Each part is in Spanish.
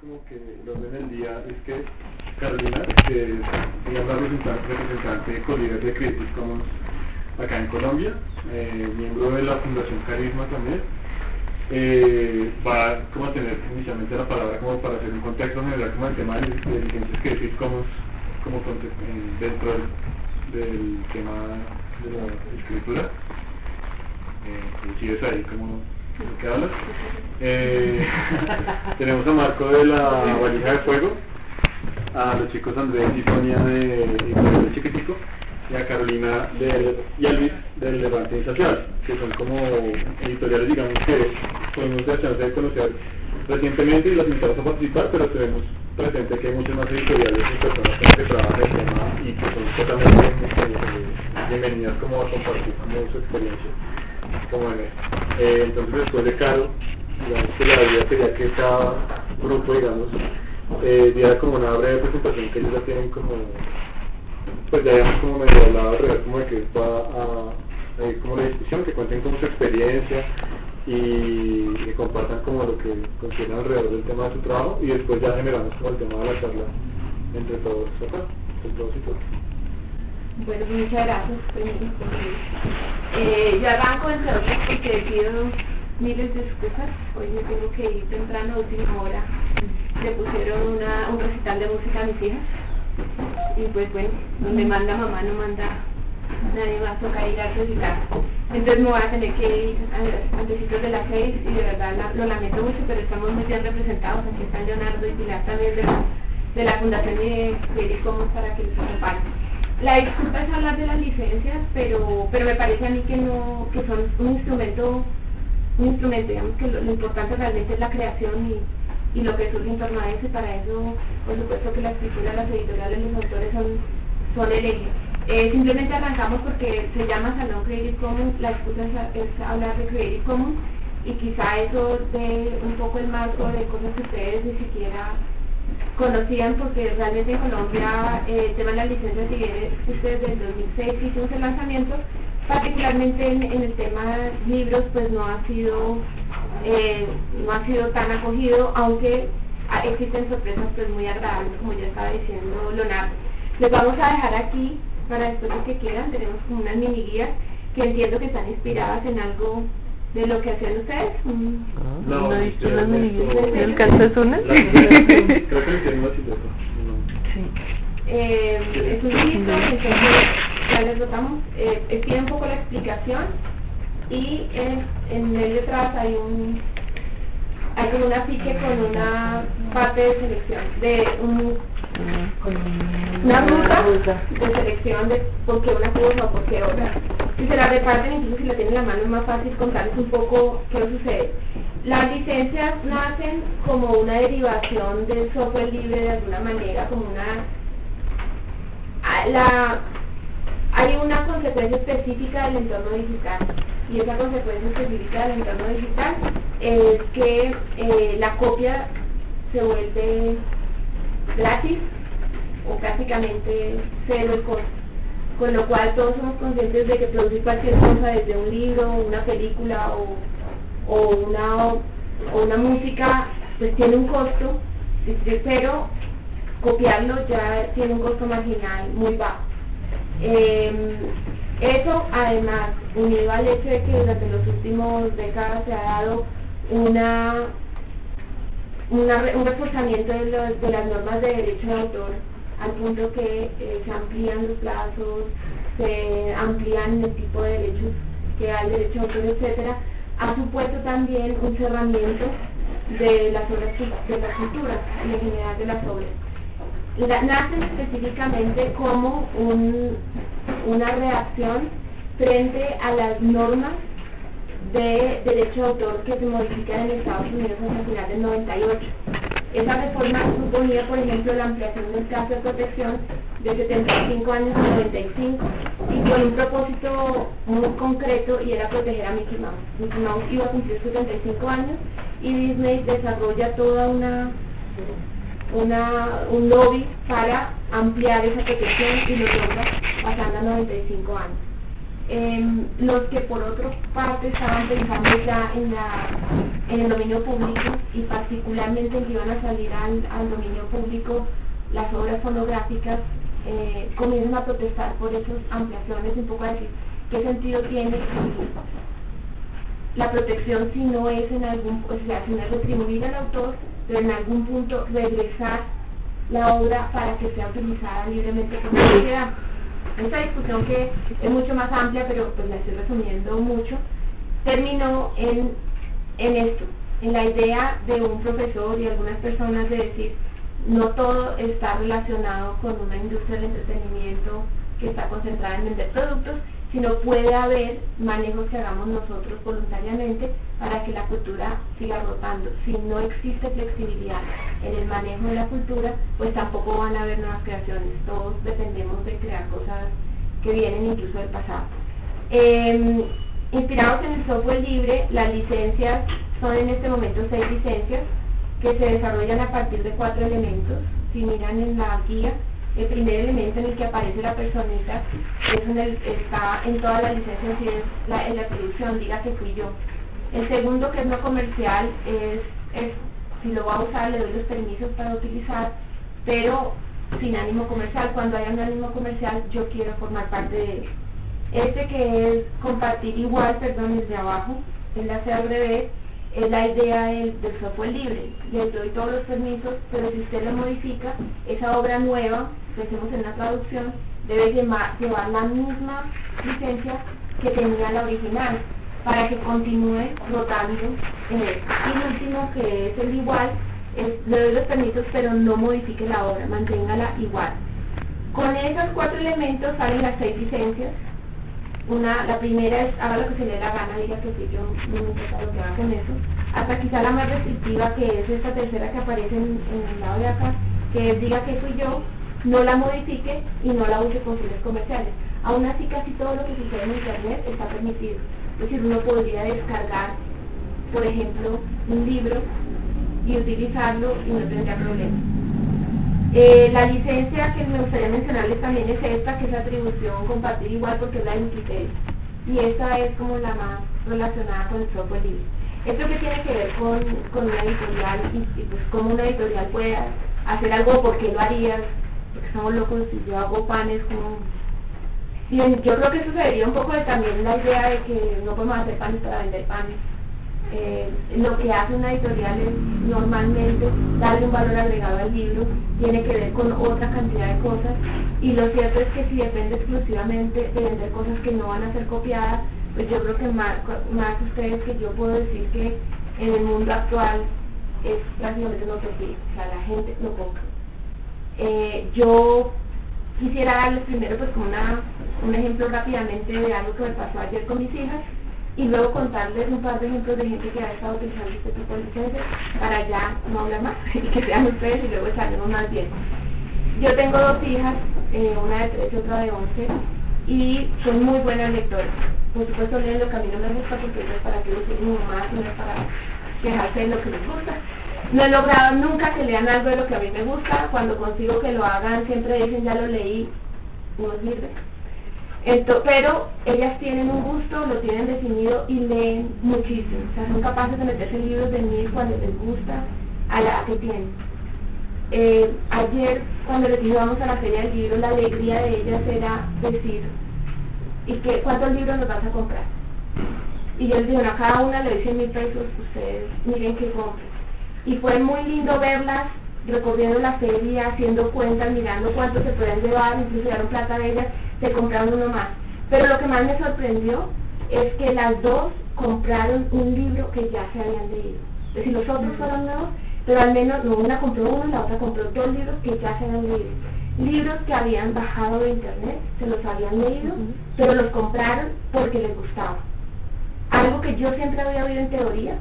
como que el orden del día es que Carolina, que es la representante, representante de Creative Commons acá en Colombia, eh, miembro de la Fundación Carisma también, eh, va como a tener inicialmente la palabra como para hacer un contexto general como el tema de, de licencias Creative Commons como eh, dentro del, tema de la escritura. Eh, si es ahí como Eh, tenemos a Marco de la valija de fuego, a los chicos Andrés y Sonia de, de Chiquitico y a Carolina de, y a Luis del Levante Insaciable, que son como editoriales, digamos, que tuvimos la chance de conocer recientemente y las invitamos a participar, pero tenemos presente que hay muchas más editoriales y personas que trabajan el tema y que son totalmente eh, bienvenidas como a compartir como su experiencia como en eh, entonces después de Caro, digamos que la idea sería que cada grupo, digamos, eh, diera como una breve presentación que ellos ya tienen como pues ya habíamos como medio hablado alrededor como de que va a, ir como la discusión, que cuenten con su experiencia y que compartan como lo que consideran alrededor del tema de su trabajo y después ya generamos como el tema de la charla entre todos acá, entre todos y todos. Bueno, muchas gracias. Eh, yo arranco entre otros porque pido miles de excusas. Hoy me tengo que ir temprano, última hora. Le pusieron una, un recital de música a mis hijas y pues bueno, donde manda mamá no manda nadie más, toca ir a recitar. Entonces me voy a tener que ir antes de las seis y de verdad lo lamento mucho, pero estamos muy bien representados. Aquí están Leonardo y Pilar también de la, la Fundación de Commons para que les acompañen. La disculpa es hablar de las licencias, pero pero me parece a mí que no que son un instrumento un instrumento, digamos que lo importante realmente es la creación y y lo que surge en torno a eso, y para eso, por supuesto que la escritura, las editoriales, los autores son, son el eje. Eh, simplemente arrancamos porque se llama Salón Creative Commons, la excusa es, hablar de Creative Commons y quizá eso dé un poco el marco de cosas que ustedes ni siquiera conocían porque realmente en Colombia eh, el tema de las licencias si bien ustedes desde 2006 hicimos el lanzamiento particularmente en, en el tema de libros pues no ha sido eh, no ha sido tan acogido, aunque existen sorpresas pues muy agradables, como ya estaba diciendo Leonardo. Les vamos a dejar aquí, para después lo que quieran, tenemos como unas mini guías que entiendo que están inspiradas en algo de lo que hacen ustedes. Ah, no, ¿No visto unas mini guías del calcezunes? Creo que hicieron Sí. Eh, es un libro, entonces ya les votamos. Eh, un poco la explicación y en, en medio atrás hay un hay como una ficha con una parte de selección de un una ruta de selección de por qué una cosa o por qué otra. Si se la reparten incluso si la tienen en la mano es más fácil contarles un poco qué sucede. Las licencias nacen como una derivación del software libre de alguna manera como una hay una consecuencia específica del entorno digital y esa consecuencia específica del entorno digital es que eh, la copia se vuelve gratis o prácticamente cero el costo. Con lo cual todos somos conscientes de que producir cualquier cosa desde un libro, una película o, o, una, o una música pues tiene un costo, pero copiarlo ya tiene un costo marginal muy bajo. Eh, eso, además, unido al hecho de que durante los últimos décadas se ha dado una, un reforzamiento de, de las normas de derecho de autor, al punto que eh, se amplían los plazos, se amplían el tipo de derechos que da el derecho de autor, etcétera, ha supuesto también un cerramiento de las obras de la cultura y en general de las obras nacen específicamente como un, una reacción frente a las normas de derecho de autor que se modifican en Estados Unidos hasta final del 98. Esa reforma suponía, por ejemplo, la ampliación del caso de protección de 75 años a 95 y con un propósito muy concreto y era proteger a Mickey Mouse. Mickey Mouse iba a cumplir 75 años y Disney desarrolla toda una una, un lobby para ampliar esa protección y lo logra pasando a 95 años. Em, los que por otra parte estaban pensando ya en, la, en el dominio público y particularmente en que iban a salir al, al dominio público las obras fonográficas, eh, comienzan a protestar por esas ampliaciones, un poco a decir qué sentido tiene la protección si no es en algún, o sea, si no es retribuir al autor, pero en algún punto regresar la obra para que sea utilizada libremente por la sociedad. Esta discusión que es mucho más amplia, pero pues la estoy resumiendo mucho, terminó en, en esto, en la idea de un profesor y algunas personas de decir, no todo está relacionado con una industria del entretenimiento que está concentrada en vender productos, sino puede haber manejos que hagamos nosotros voluntariamente para que la cultura siga rotando. Si no existe flexibilidad en el manejo de la cultura, pues tampoco van a haber nuevas creaciones. Todos dependemos de crear cosas que vienen incluso del pasado. Eh, inspirados en el software libre, las licencias son en este momento seis licencias que se desarrollan a partir de cuatro elementos. Si miran en la guía, el primer elemento en el que aparece la personita es en el, está en todas las licencias y es la, en la producción, diga que fui yo. El segundo, que es no comercial, es, es si lo va a usar, le doy los permisos para utilizar, pero sin ánimo comercial. Cuando haya un ánimo comercial, yo quiero formar parte de él. Este que es compartir igual, perdón, es de abajo, en la CRB, es la idea del, software libre. Le doy todos los permisos, pero si usted lo modifica, esa obra nueva, pensemos en la traducción, debe llevar, llevar la misma licencia que tenía la original para que continúe rotando en él. Y el último, que es el igual, le doy los permisos, pero no modifique la obra, manténgala igual. Con esos cuatro elementos salen las seis licencias una, la primera es haga lo que se le dé la gana, diga que sí, yo no me importa lo que haga con eso. Hasta quizá la más restrictiva, que es esta tercera que aparece en, el lado de acá, que es diga que fui yo, no la modifique y no la use con fines comerciales. Aún así, casi todo lo que sucede en Internet está permitido. Es decir, uno podría descargar, por ejemplo, un libro y utilizarlo y no tendría problema. Eh, la licencia que me gustaría mencionarles también es esta, que es atribución compartir igual porque es la de Y esta es como la más relacionada con el software libre. Esto que tiene que ver con, con una editorial y, pues cómo una editorial puede hacer algo, ¿por qué lo harías? Porque estamos locos, si yo hago panes como... Bien, yo creo que eso se debería un poco de también la idea de que no podemos hacer panes para vender panes eh, lo que hace una editorial es normalmente darle un valor agregado al libro, tiene que ver con otra cantidad de cosas y lo cierto es que si depende exclusivamente de vender cosas que no van a ser copiadas, pues yo creo que más, más ustedes que yo puedo decir que en el mundo actual es prácticamente que sí, o sea, la gente lo compra. Eh, yo quisiera darles primero pues como una, un ejemplo rápidamente de algo que me pasó ayer con mis hijas y luego contarles un par de ejemplos de gente que ha estado utilizando este tipo de licencias para ya no hablar más y que sean ustedes y luego echaremos más bien. Yo tengo dos hijas, eh, una de tres y otra de once, y son muy buenas lectoras. Por supuesto leen lo que a mí no me gusta porque es para que lo mi mamá, no es para quejarse de lo que les gusta. No he logrado nunca que lean algo de lo que a mí me gusta. Cuando consigo que lo hagan, siempre dicen ya lo leí, no sirve pero ellas tienen un gusto, lo tienen definido y leen muchísimo. O sea, son capaces de meterse en libros de mil cuando les gusta a la que tienen. Eh, ayer, cuando les íbamos a la feria del libro, la alegría de ellas era decir, ¿y qué, cuántos libros nos vas a comprar? Y yo les dije, a cada una le 100 mil pesos, ustedes miren qué compren. Y fue muy lindo verlas recorriendo la feria, haciendo cuentas, mirando cuánto se pueden llevar, incluso dieron plata de ellas se compraron uno más. Pero lo que más me sorprendió es que las dos compraron un libro que ya se habían leído. Es decir, los otros fueron nuevos, pero al menos una compró uno y la otra compró dos libros que ya se habían leído. Libros que habían bajado de internet, se los habían leído, pero los compraron porque les gustaba. Algo que yo siempre había oído en teoría,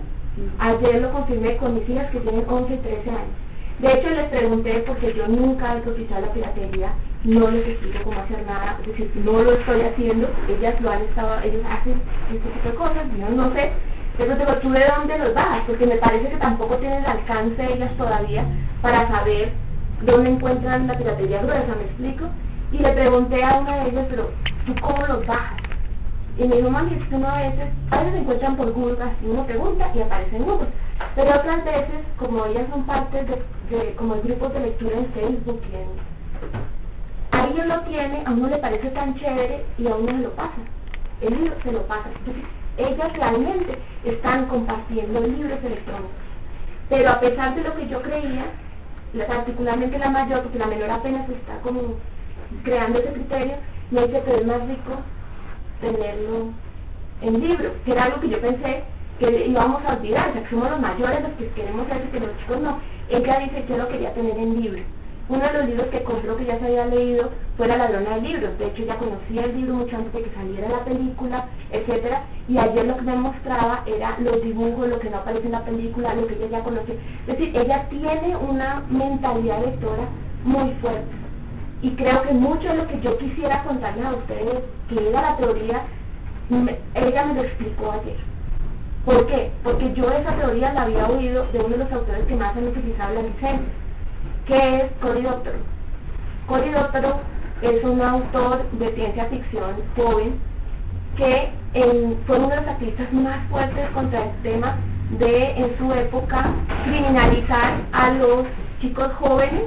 ayer lo confirmé con mis hijas que tienen 11 y 13 años. De hecho, les pregunté, porque yo nunca he cotizado la piratería, no les explico cómo hacer nada, es decir, no lo estoy haciendo, ellas lo han estado, ellos hacen este tipo de cosas, yo no sé, pero digo, ¿tú de dónde los bajas? Porque me parece que tampoco tienen el alcance ellas todavía para saber dónde encuentran la piratería gruesa, ¿me explico? Y le pregunté a una de ellas, pero ¿tú cómo los bajas? Y me dijo, mami, es que uno a veces, a veces se encuentran por Google, así uno pregunta y aparece en Google. Pero otras veces, como ellas son parte de, de como de grupos de lectura en Facebook y en, alguien lo tiene, a uno le parece tan chévere y a uno se lo pasa. El libro se lo pasa. Ellas realmente están compartiendo libros electrónicos. Pero a pesar de lo que yo creía, particularmente la mayor, porque la menor apenas está como creando ese criterio, me dice que es más rico tenerlo en libro, que era algo que yo pensé que íbamos a olvidar, o sea, que somos los mayores los que queremos eso, que los chicos no. Ella dice que yo lo quería tener en libro. Uno de los libros que compró que ya se había leído fue La ladrona de libros. De hecho, ya conocía el libro mucho antes de que saliera la película, etcétera. Y ayer lo que me mostraba era los dibujos, lo que no aparece en la película, lo que ella ya conocía. Es decir, ella tiene una mentalidad lectora muy fuerte. Y creo que mucho de lo que yo quisiera contarles a ustedes, que era la teoría, ella me lo explicó ayer. ¿Por qué? Porque yo esa teoría la había oído de uno de los autores que más han utilizado la licencia, que es. Cory Doctorow es un autor de ciencia ficción joven que fue uno de los activistas más fuertes contra el tema de, en su época, criminalizar a los chicos jóvenes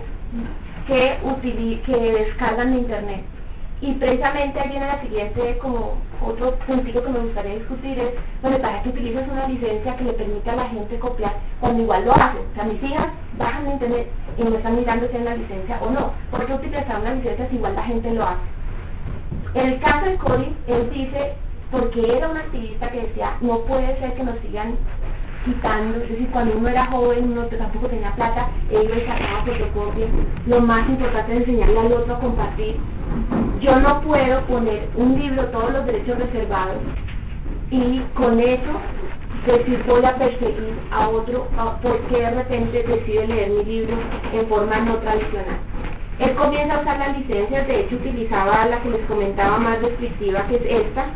que, que descargan de Internet. Y precisamente ahí viene la siguiente, como otro sentido que me gustaría discutir es, bueno, ¿para qué utilizas una licencia que le permite a la gente copiar cuando igual lo hacen? O sea, mis hijas bajan de internet y no están mirando si es una licencia o no. ¿Por qué utilizar una licencia si igual la gente lo hace? En el caso de Cory, él dice, porque era un activista que decía, no puede ser que nos sigan quitando, es decir, cuando uno era joven, uno tampoco tenía plata, ellos sacaban fotocopias, lo más importante es enseñarle al otro a compartir. Yo no puedo poner un libro, todos los derechos reservados, y con eso decir voy a perseguir a otro porque de repente decide leer mi libro en forma no tradicional. Él comienza a usar las licencias, de hecho utilizaba la que les comentaba más descriptiva, que es esta,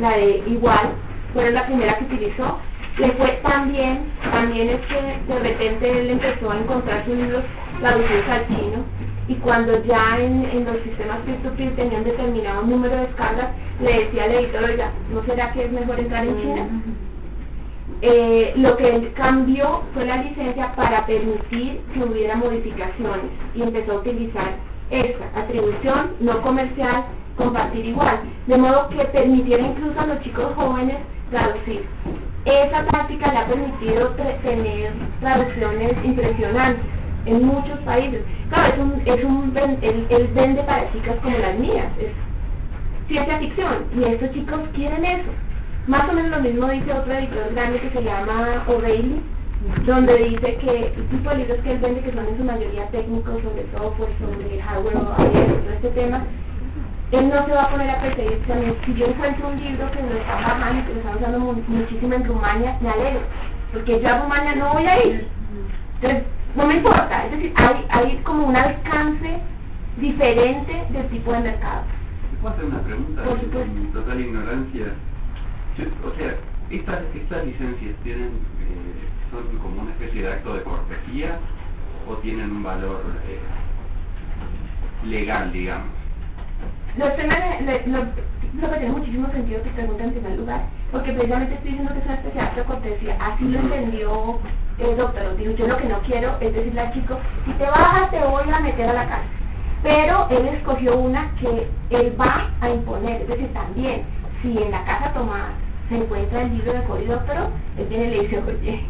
la de igual, fue la primera que utilizó, le fue tan bien, también es que de repente él empezó a encontrar sus libros traducidos al chino y cuando ya en, en los sistemas peer-to-peer tenían determinado número de descargas, le decía al editor, ya, ¿no será que es mejor entrar en China? Eh, lo que él cambió fue la licencia para permitir que hubiera modificaciones y empezó a utilizar esta atribución no comercial, compartir igual, de modo que permitiera incluso a los chicos jóvenes traducir. Esa práctica le ha permitido tener traducciones impresionantes en muchos países. Claro, es un, es un él, vende para chicas como las mías, es ciencia ficción, y estos chicos quieren eso. Más o menos lo mismo dice otro editor grande que se llama O'Reilly, donde dice que el tipo de libros que él vende, que son en su mayoría técnicos sobre software, sobre hardware, todo este tema, él no se va a poner a perseguir. si yo encuentro un libro que lo está bajando y que lo están usando muchísimo en Rumania, me alegro, porque yo a Rumania no voy a ir. Entonces, no me importa. Es decir, hay, hay como un alcance diferente del tipo de mercado. ¿Puedo hacer una pregunta? Con total ignorancia. O sea, estas, estas licencias tienen eh, son como una especie de acto de cortesía o tienen un valor eh, legal, digamos. Los temas, lo, lo, que tiene muchísimo sentido que pregunten en primer lugar, porque precisamente estoy diciendo que es una especie de cortesía. Así lo entendió el doctor. Digo, yo lo que no quiero es decirle al chico, si te bajas te voy a meter a la cárcel. Pero él escogió una que él va a imponer, es decir, también, si en la casa tomada se encuentra el libro de Cory Doctoro, él viene y le dice, oye,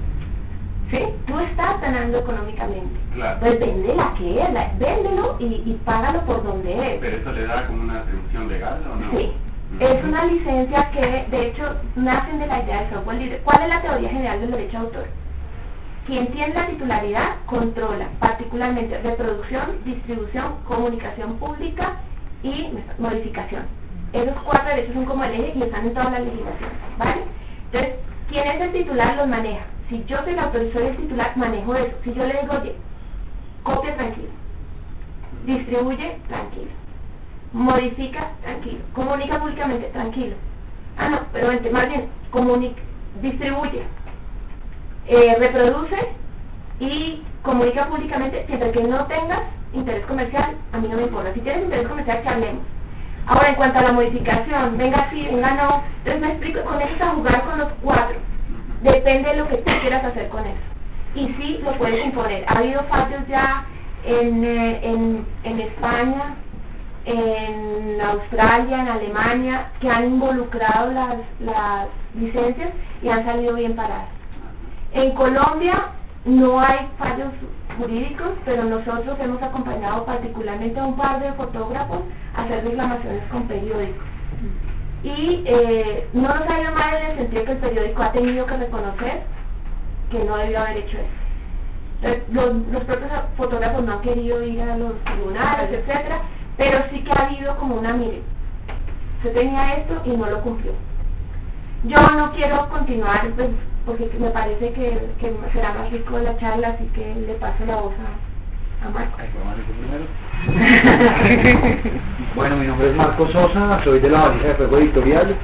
¿sí? Tú estás ganando económicamente. Claro. Pues vende la que es, la, véndelo y, y págalo por donde es. ¿Pero eso le da como una atribución legal o no? Sí. Es una licencia que, de hecho, nacen de la idea de software libre. ¿Cuál es la teoría general del derecho de autor? Quien tiene la titularidad controla particularmente reproducción, distribución, comunicación pública y modificación. Esos cuatro derechos son como el eje y están en todas las legislaciones, ¿vale? Entonces, quien es el titular los maneja. Si yo soy la autorizó el titular, manejo eso. Si yo le digo, oye, copia tranquilo, distribuye tranquilo, modifica tranquilo, comunica públicamente tranquilo. Ah, no, pero más bien, comunica, distribuye, eh, reproduce y comunica públicamente siempre que no tengas interés comercial, a mí no me importa. Si tienes interés comercial, charlemos. Ahora, en cuanto a la modificación, venga sí, venga no, entonces me explico, con eso a jugar con los cuatro. Depende de lo que tú quieras hacer con eso. Y sí, lo puedes imponer. Ha habido fallos ya en, eh, en, en España, en Australia, en Alemania, que han involucrado las, las licencias y han salido bien paradas. En Colombia no hay fallos jurídicos, pero nosotros hemos acompañado particularmente a un par de fotógrafos a hacer reclamaciones con periódicos. Y eh, no nos ha ido mal en el sentido que el periódico ha tenido que reconocer que no debió haber hecho eso. Los, los propios fotógrafos no han querido ir a los tribunales, etcétera, pero sí que ha habido como una mire, se tenía esto y no lo cumplió. Yo no quiero continuar, pues, porque me parece que, que será más rico la charla, así que le paso la voz a, a Marco. bueno, mi nombre es Marco Sosa, soy de la Valija de Fuego Editorial.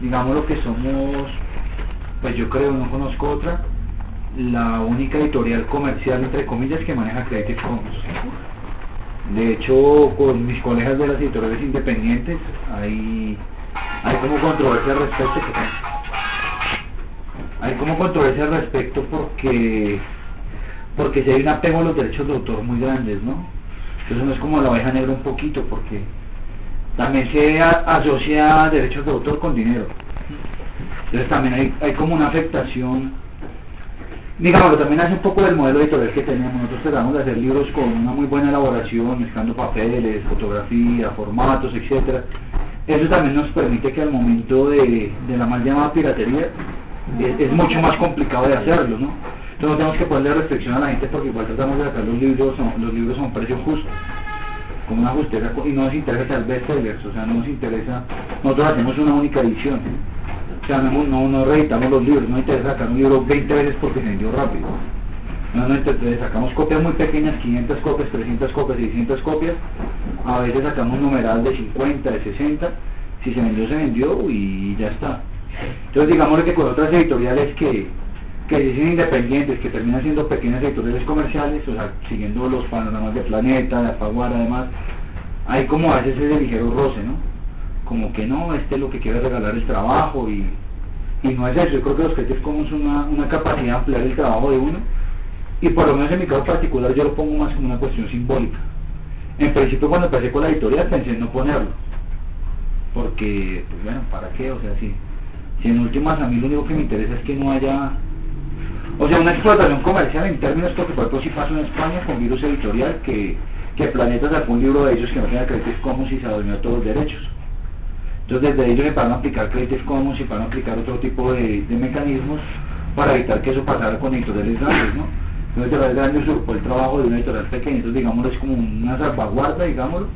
Digamos lo que somos, pues yo creo, no conozco otra, la única editorial comercial, entre comillas, que maneja Creative Commons. De hecho, con mis colegas de las editoriales independientes hay, hay como controversia al respecto. Hay como controversia al respecto porque porque si hay un apego a los derechos de autor muy grandes, ¿no? Eso no es como la oveja negra un poquito porque también se asocia derechos de autor con dinero. Entonces también hay, hay como una afectación Digámoslo, también hace un poco del modelo editorial que tenemos. Nosotros tratamos de hacer libros con una muy buena elaboración, mezclando papeles, fotografía, formatos, etcétera. Eso también nos permite que al momento de, de la mal llamada piratería es, mucho más complicado de hacerlo, ¿no? Entonces tenemos que ponerle restricción a la gente porque igual tratamos de sacar los libros, los libros a un precio justo, con una justeza, y no nos interesa tal vez o sea, no nos interesa, nosotros hacemos una única edición o sea, no, no, reeditamos los libros, no interesa sacar un libro 20 veces porque se vendió rápido. No, no, entonces sacamos copias muy pequeñas, 500 copias, 300 copias, 600 copias. A veces sacamos un numeral de 50, de 60. Si se vendió, se vendió y ya está. Entonces, digamos que con otras editoriales que, que dicen independientes, que terminan siendo pequeñas editoriales comerciales, o sea, siguiendo los panoramas de Planeta, de Apaguara, además, hay como a veces ese ligero roce, ¿no? como que no, este lo que quiere regalar el trabajo y, y no es eso, yo creo que los Creative Commons son una, una capacidad de ampliar el trabajo de uno y por lo menos en mi caso particular yo lo pongo más como una cuestión simbólica. En principio cuando empecé con la editorial pensé en no ponerlo, porque, pues bueno, ¿para qué? O sea, si, si en últimas a mí lo único que me interesa es que no haya, o sea, una explotación comercial en términos, porque por ejemplo si pasó en España con Virus Editorial, que, que Planeta sacó un libro de ellos que no tenía Creative Commons y se adueñó todos los derechos. Entonces desde ellos van a aplicar Creative Commons y van a aplicar otro tipo de, mecanismos para evitar que eso pasara con editoriales grandes, ¿no? Una editorial grande usurpó el trabajo de una editorial pequeña, entonces digámoslo es como una salvaguarda, digámoslo,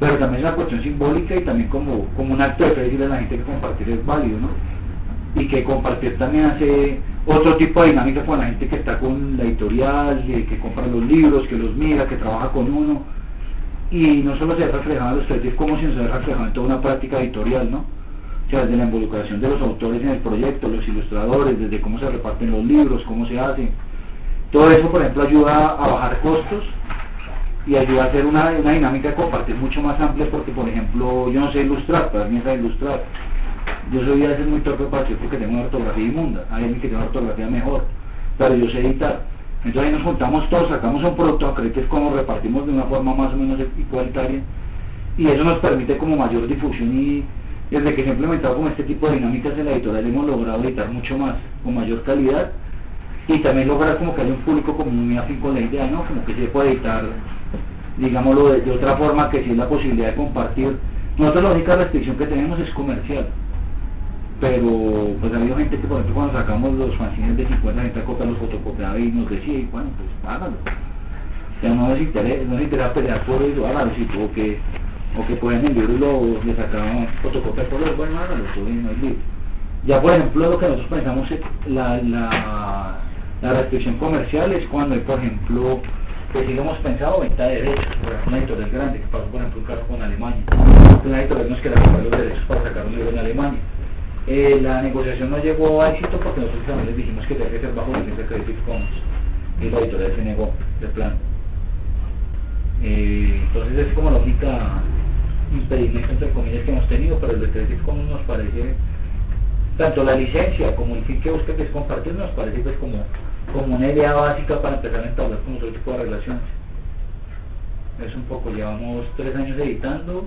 pero también es una cuestión simbólica y también como, como un acto de fe decirle a la gente que compartir es válido, ¿no? Y que compartir también hace otro tipo de dinámica con la gente que está con la editorial, que compra los libros, que los mira, que trabaja con uno, y no solo se ve reflejado en los Creative Commons, sino se ve reflejado en toda una práctica editorial, ¿no? O sea, desde la involucración de los autores en el proyecto, los ilustradores, desde cómo se reparten los libros, cómo se hacen. Todo eso, por ejemplo, ayuda a bajar costos y ayuda a hacer una, una dinámica de compartir mucho más amplia porque, por ejemplo, yo no sé ilustrar, pero alguien sabe ilustrar. Yo soy a veces muy torpe para decir porque tengo una ortografía inmunda, hay alguien que tiene una ortografía mejor, pero yo sé editar entonces ahí nos juntamos todos, sacamos un producto, creo que es como repartimos de una forma más o menos igualitaria y eso nos permite como mayor difusión y desde que se ha implementado como este tipo de dinámicas en la editorial hemos logrado editar mucho más, con mayor calidad y también lograr como que haya un público como muy afín con la idea, ¿no? Como que se puede editar, digámoslo, de, de otra forma que si es la posibilidad de compartir. Nosotros la única restricción que tenemos es comercial pero pues ha habido gente que por ejemplo cuando sacamos los fanzines de 50 gente copias los fotocopiaba y nos decía y bueno pues hágalo. O sea no nos interesa, no nos interesa pelear por eso hágalo si o que o que pueden el libro y lo, le sacaban fotocopias por los bueno hágalo todo bien no es ya por ejemplo lo que nosotros pensamos es la, la, la restricción comercial es cuando hay por ejemplo pues sí hemos pensado venta de derechos, por ejemplo, una editorial grande, que pasó por ejemplo un caso con Alemania. Una editorial nos quería comprar los derechos para sacar un libro en Alemania eh, la negociación no llegó a éxito porque nosotros también les dijimos que tenía que ser bajo licencia Creative Commons y la editorial se negó de plan. Eh, entonces es como la única, impedimento entre comillas que hemos tenido, pero el de Creative Commons nos parece, tanto la licencia como el fin que busca que es compartir, nos parece pues como, como una idea básica para empezar a entablar con otro tipo de relaciones. Es un poco, llevamos tres años editando,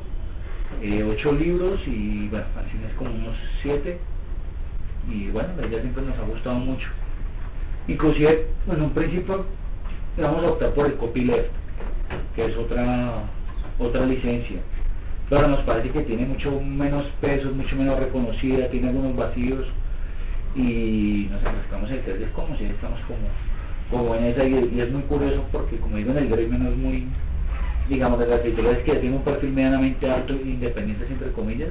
eh, ocho libros y bueno, así es como unos siete y bueno, la idea siempre nos ha gustado mucho. Inclusive, en un principio vamos a optar por el copyleft, que es otra otra licencia, pero nos parece que tiene mucho menos peso, mucho menos reconocida, tiene algunos vacíos y nos enfrascamos en el como si estamos como, como en esa y, es muy curioso porque como digo en el gremio no es muy digamos de las editoriales que tiene un perfil medianamente alto e independientes entre comillas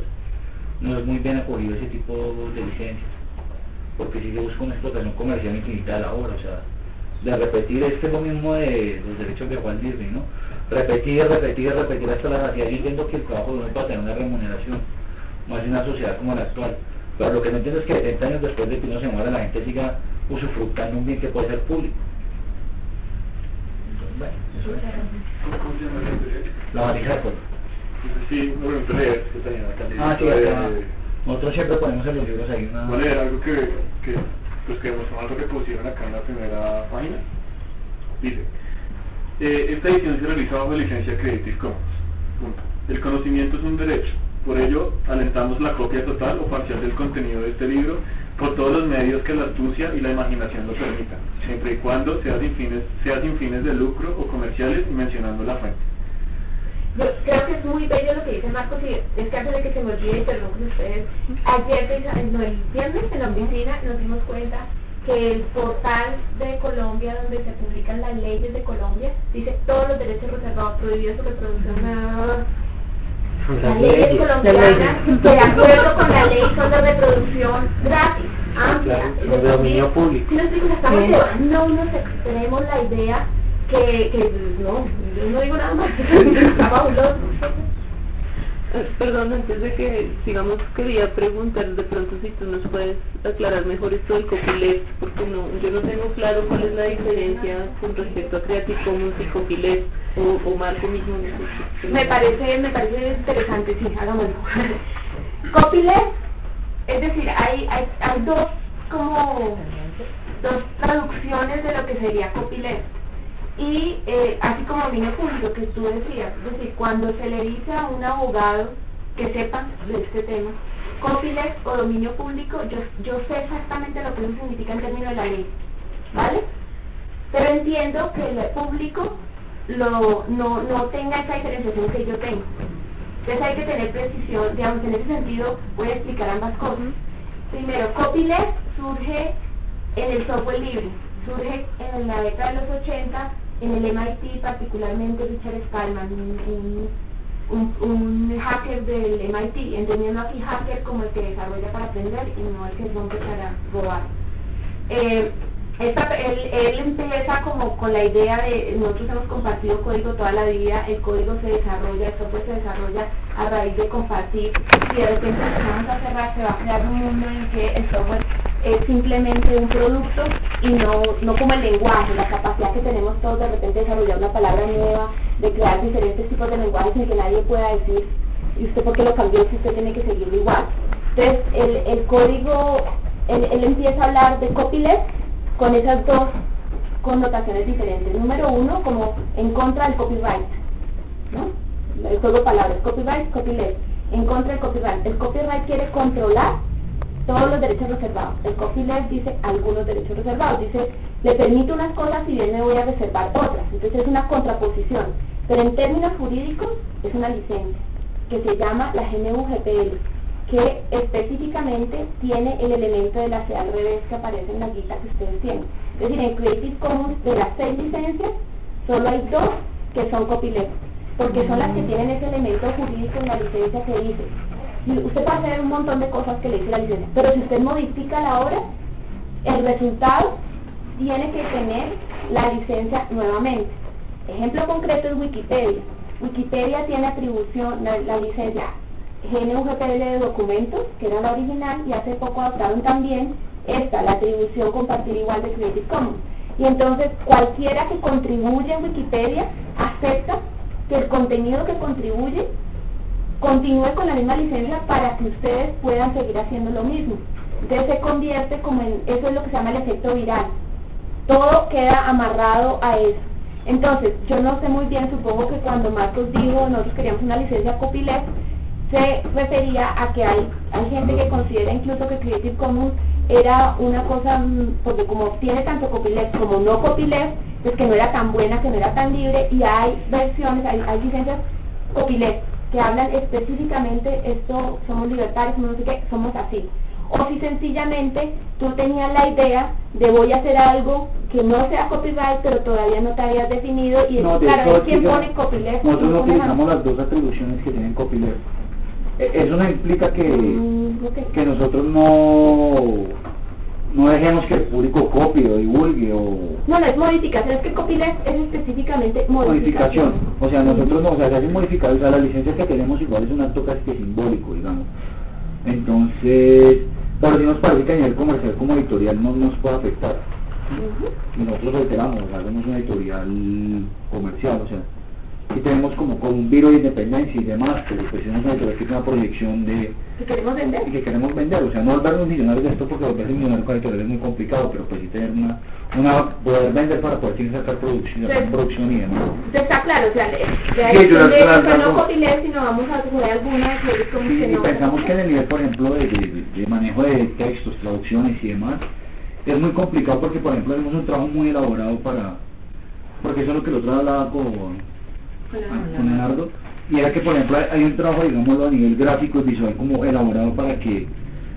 no es muy bien acogido ese tipo de licencias porque si se busca una explotación comercial infinita de la obra, o sea, de repetir, este es lo mismo de los derechos de Walt Disney, ¿no? Repetir, repetir, repetir hasta la saciedad. Yo entiendo que el trabajo de uno para tener una remuneración, no es una sociedad como la actual. Pero lo que no entiendo es que 70 años después de que uno se muera, la gente siga usufructando un bien que puede ser público. Entonces, bueno, eso es. ¿Cómo se llama la de Sí, no me que la Ah, sí, acá. Nosotros siempre ponemos en los libros ahí una... Algo que, que, pues que algo que pusieron acá en la primera página. Dice, eh, esta edición se realiza bajo licencia Creative Commons. Punto. El conocimiento es un derecho. Por ello, alentamos la copia total o parcial del contenido de este libro por todos los medios que la astucia y la imaginación lo permitan, siempre y cuando sea sin fines, sea sin fines de lucro o comerciales y mencionando la fuente. Yo creo que es muy bello lo que dice Marcos y es que antes de que se me olvide, perdón con ustedes, ayer, no, el viernes en la oficina nos dimos cuenta que el portal de Colombia donde se publican las leyes de Colombia dice todos los derechos reservados prohibidos sobre producción las leyes colombianas de acuerdo con la ley son de reproducción gratis amplia. De dominio público. Si nos estamos llevando unos extremos la idea que, que no, yo no digo nada más, está fabuloso. Perdón, antes de que sigamos, quería preguntar de pronto si tú nos puedes aclarar mejor esto del copyleft, porque no, yo no tengo claro cuál es la diferencia con respecto a Creative Commons y copyleft, o, o Marco mismo. me parece, me parece interesante, sí, hagámoslo. copyleft, es decir, hay, hay, hay dos como dos traducciones de lo que sería copyleft y eh, así como vino público que tú decías, es decir, cuando se le dice a un abogado que sepa de este tema, copyleft o dominio público, yo, yo sé exactamente lo que eso significa en términos de la ley, ¿vale? Pero entiendo que el público lo, no, no tenga esa diferenciación que yo tengo. Entonces hay que tener precisión, digamos, en ese sentido voy a explicar ambas cosas. Primero, copyleft surge en el software libre, surge en la década de los 80 en el MIT, particularmente Richard Stallman, un, un, un, hacker del MIT, entendiendo aquí hacker como el que desarrolla para aprender y no el que rompe para robar. Eh, esta, él, él empieza como con la idea de, nosotros hemos compartido código toda la vida, el código se desarrolla, el software se desarrolla a raíz de compartir, y de repente empezamos a cerrar, se va a crear un mundo en que el software es simplemente un producto y no, no como el lenguaje, la capacidad que tenemos todos de repente de desarrollar una palabra nueva, de crear diferentes tipos de lenguajes sin que nadie pueda decir, ¿y usted por qué lo cambió si usted tiene que seguirlo igual? Entonces, el, el código, él, él empieza a hablar de copyleft con esas dos connotaciones diferentes. Número uno, como en contra del copyright, ¿no? El juego de palabras, copyright, copyleft, en contra del copyright. El copyright quiere controlar todos los derechos reservados. El copyleft dice algunos derechos reservados, dice le permito unas cosas y bien me voy a reservar otras. Entonces es una contraposición. Pero en términos jurídicos es una licencia que se llama la GNU-GPL, que específicamente tiene el elemento de la C al revés que aparece en la guita que ustedes tienen. Es decir, en Creative Commons de las seis licencias, solo hay dos que son copyleft, porque son las que tienen ese elemento jurídico en la licencia que dice usted puede hacer un montón de cosas que le dice la licencia, pero si usted modifica la obra, el resultado tiene que tener la licencia nuevamente. Ejemplo concreto es Wikipedia. Wikipedia tiene atribución, la, la licencia GNU-GPL de documentos, que era la original, y hace poco adoptaron también esta, la atribución compartir igual de Creative Commons. Y entonces cualquiera que contribuye en Wikipedia acepta que el contenido que contribuye continúe con la misma licencia para que ustedes puedan seguir haciendo lo mismo. Entonces se convierte como en, eso es lo que se llama el efecto viral. Todo queda amarrado a eso. Entonces, yo no sé muy bien, supongo que cuando Marcos dijo nosotros queríamos una licencia copyleft, se refería a que hay, hay gente que considera incluso que Creative Commons era una cosa, mm, porque como tiene tanto copyleft como no copyleft, pues que no era tan buena, que no era tan libre, y hay versiones, hay, hay licencias copyleft que hablan específicamente, esto somos libertarios, no sé qué, somos así. O si sencillamente tú tenías la idea de voy a hacer algo que no sea copyright, pero todavía no te habías definido, y No, de claro, hecho, es quién pone copyleft. Nosotros no utilizamos las dos atribuciones que tienen copyleft. E- Eso no implica que, Mm, que nosotros no, no dejemos que el público copie o divulgue o No, no es modificación, es que copyleft es específicamente modificación. modificación. O sea, nosotros no, o sea, se hace modificación, o sea, la licencia que tenemos igual es un acto casi que simbólico, digamos. Entonces, pero sí nos parece que a nivel comercial como editorial no nos puede afectar. Ujú. Y nosotros reiteramos, o sea, hacemos una editorial comercial, o sea, y tenemos como, como un viro de independencia y demás, pero pues es una una proyección de que queremos vender. y que queremos vender, o sea, no volvernos millonarios de esto porque volverse millonarios con editorial es muy complicado, pero pues sí tener una, una poder vender para poder sacar producción, Sí. producción y demás. Entonces está claro, o sea, de, de ahí Sí, yo no copyleft, sino vamos a coger alguna que es como Sí, que y no. pensamos que en el nivel, por ejemplo, de, de- de manejo de textos, traducciones y demás, es muy complicado porque, por ejemplo, hacemos un trabajo muy elaborado para... Porque eso es lo que el otro hablaba con, con Leonardo, y era que, por ejemplo, hay- un trabajo, digámoslo, a nivel gráfico y visual como elaborado para que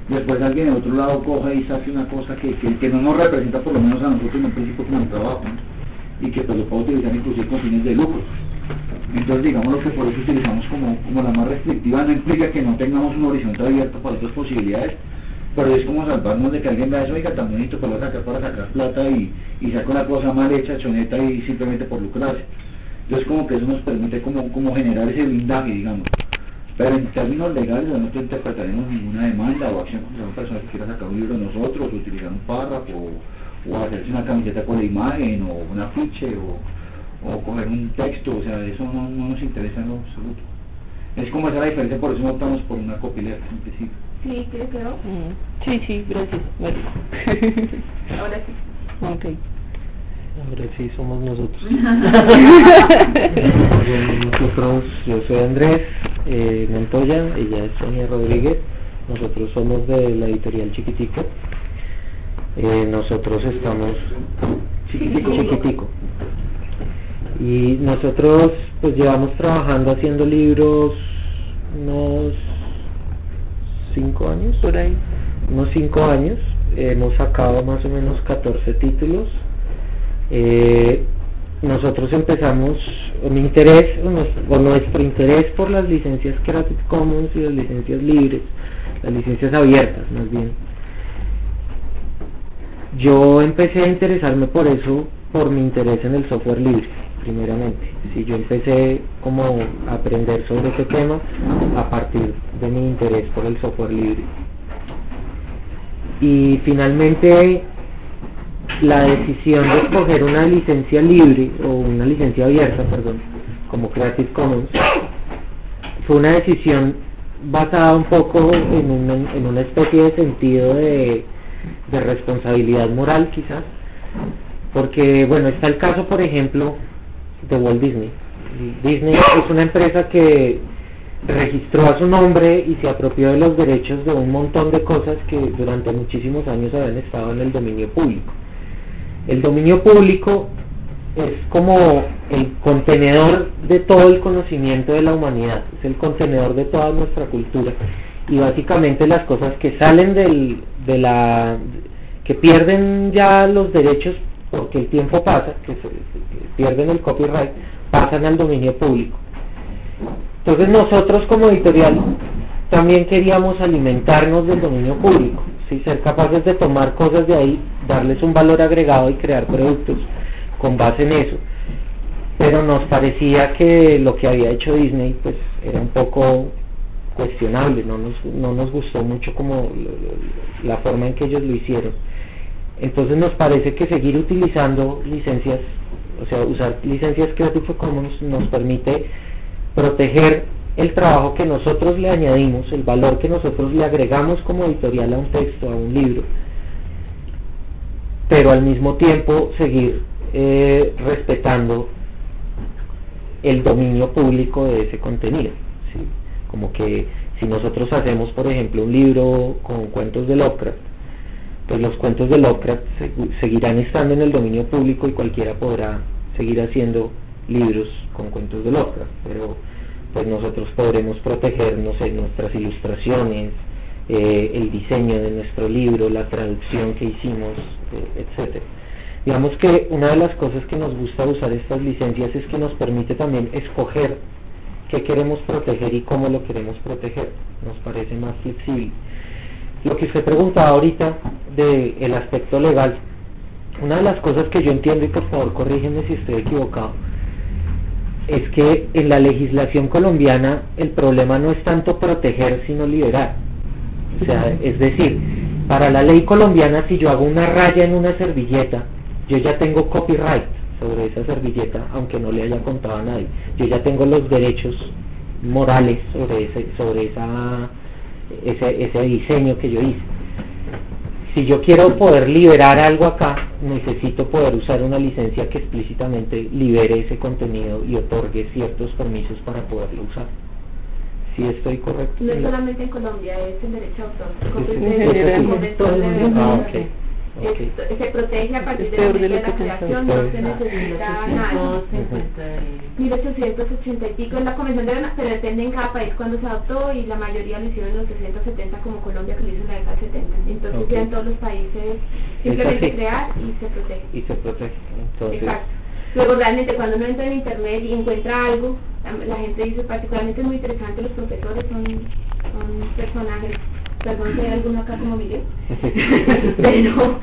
después alguien de otro lado coja y saque una cosa que, que, no nos representa, por lo menos a nosotros en un principio como el trabajo, y que pues lo pueda utilizar inclusive con fines de lucro. Entonces, digamos lo que por eso utilizamos como, como la más restrictiva, no implica que no tengamos un horizonte abierto para otras posibilidades, pero es como salvarnos de que alguien vea eso, oiga, también necesito para sacar para sacar plata y, y saca una cosa mal hecha, choneta y simplemente por lucrarse. Entonces, como que eso nos permite como, como generar ese blindaje, digamos. Pero en términos legales, no interpretaremos ninguna demanda o acción contra una persona que quiera sacar un libro de nosotros, o utilizar un párrafo, o, o hacerse una camiseta con la imagen, o un afiche, o, o coger un texto, o sea, eso no, no nos interesa en lo absoluto. Es como esa es la diferencia, por eso no optamos por una copyleft en principio. Sí, creo que no. Sí, sí, gracias. Vale. Ahora sí. ok. Ahora sí somos nosotros. nosotros, yo soy Andrés eh, Montoya, ella es Sonia Rodríguez, nosotros somos de la editorial Chiquitico. Eh, nosotros estamos Chiquitico. Chiquitico. Y nosotros pues llevamos trabajando haciendo libros unos cinco años Por ahí. unos cinco años, hemos sacado más o menos 14 títulos. Eh, nosotros empezamos, mi interés, o nuestro interés por las licencias Creative Commons y las licencias libres, las licencias abiertas más bien. Yo empecé a interesarme por eso, por mi interés en el software libre, primeramente. Si yo empecé como a aprender sobre ese tema a partir de mi interés por el software libre y finalmente la decisión de escoger una licencia libre o una licencia abierta, perdón, como Creative Commons, fue una decisión basada un poco en una, en una especie de sentido de, de responsabilidad moral quizás, porque bueno, está el caso por ejemplo de Walt Disney. Disney es una empresa que registró a su nombre y se apropió de los derechos de un montón de cosas que durante muchísimos años habían estado en el dominio público. El dominio público es como el contenedor de todo el conocimiento de la humanidad, es el contenedor de toda nuestra cultura y básicamente las cosas que salen del, de la que pierden ya los derechos porque el tiempo pasa, que, se, que pierden el copyright, pasan al dominio público. Entonces nosotros como editorial también queríamos alimentarnos del dominio público, ¿sí? ser capaces de tomar cosas de ahí, darles un valor agregado y crear productos con base en eso. Pero nos parecía que lo que había hecho Disney pues era un poco cuestionable, no nos, no nos gustó mucho como la forma en que ellos lo hicieron. Entonces nos parece que seguir utilizando licencias, o sea, usar licencias Creative Commons nos permite proteger el trabajo que nosotros le añadimos, el valor que nosotros le agregamos como editorial a un texto, a un libro, pero al mismo tiempo seguir eh, respetando el dominio público de ese contenido. ¿sí? Como que si nosotros hacemos, por ejemplo, un libro con cuentos de Lovecraft, pues los cuentos de Lovecraft seguirán estando en el dominio público y cualquiera podrá seguir haciendo libros con cuentos de Lovecraft, pero pues nosotros podremos proteger, no sé, nuestras ilustraciones, eh, el diseño de nuestro libro, la traducción que hicimos, eh, etcétera. Digamos que una de las cosas que nos gusta usar estas licencias es que nos permite también escoger qué queremos proteger y cómo lo queremos proteger. Nos parece más flexible. Lo que usted preguntaba ahorita del el aspecto legal, una de las cosas que yo entiendo, y por favor corrígeme si estoy equivocado, es que en la legislación colombiana el problema no es tanto proteger sino liberar. O sea, es decir, para la ley colombiana si yo hago una raya en una servilleta, yo ya tengo copyright sobre esa servilleta, aunque no le haya contado a nadie. Yo ya tengo los derechos morales sobre ese, sobre esa, ese, ese diseño que yo hice. Si yo quiero poder liberar algo acá, necesito poder usar una licencia que explícitamente libere ese contenido y otorgue ciertos permisos para poderlo usar. Si estoy correcto. No es solamente en Colombia, es el derecho autor. Es, Okay. Se protege a partir de la, de la creación, no se necesita nada. 1880 y pico es la convención de la pero depende en cada país cuando se adoptó y la mayoría lo hicieron en los 670 como Colombia que lo hizo en la década 70. Entonces okay. ya en todos los países simplemente crear y se protege. Y se protege. Entonces, Exacto. Luego realmente cuando uno entra en internet y encuentra algo, la gente dice particularmente es muy interesante, los profesores son, son personajes perdón si hay alguno acá como Miguel, pero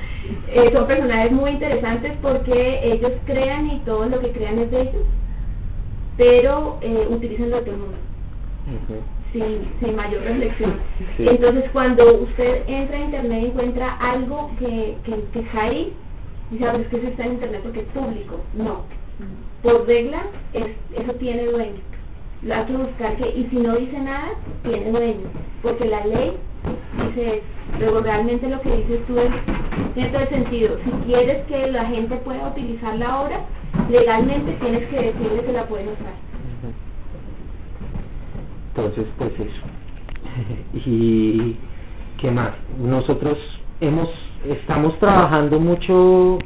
eh, son personajes muy interesantes porque ellos crean y todo lo que crean es de ellos, pero eh, utilizan lo de todo el mundo. Sin, sin mayor reflexión. Entonces, cuando usted entra a internet y encuentra algo que, que, que está ahí, dice, es que eso está en internet porque es público. No. Por regla, es, eso tiene dueño. Lo hay que buscar que, y si no dice nada, tiene dueño. Porque la ley dice Luego realmente lo que dices tú es, tiene todo el sentido. Si quieres que la gente pueda utilizar la obra, legalmente tienes que decirle que la pueden usar. Entonces, pues eso. y qué más. Nosotros hemos estamos trabajando mucho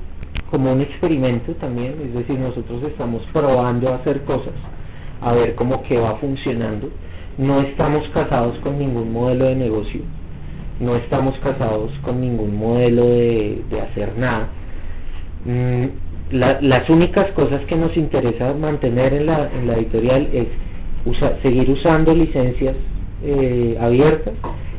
como un experimento también, es decir, nosotros estamos probando a hacer cosas, a ver cómo que va funcionando. No estamos casados con ningún modelo de negocio, no estamos casados con ningún modelo de, de hacer nada. Mm, la, las únicas cosas que nos interesa mantener en la, en la editorial es seguir usando licencias eh, abiertas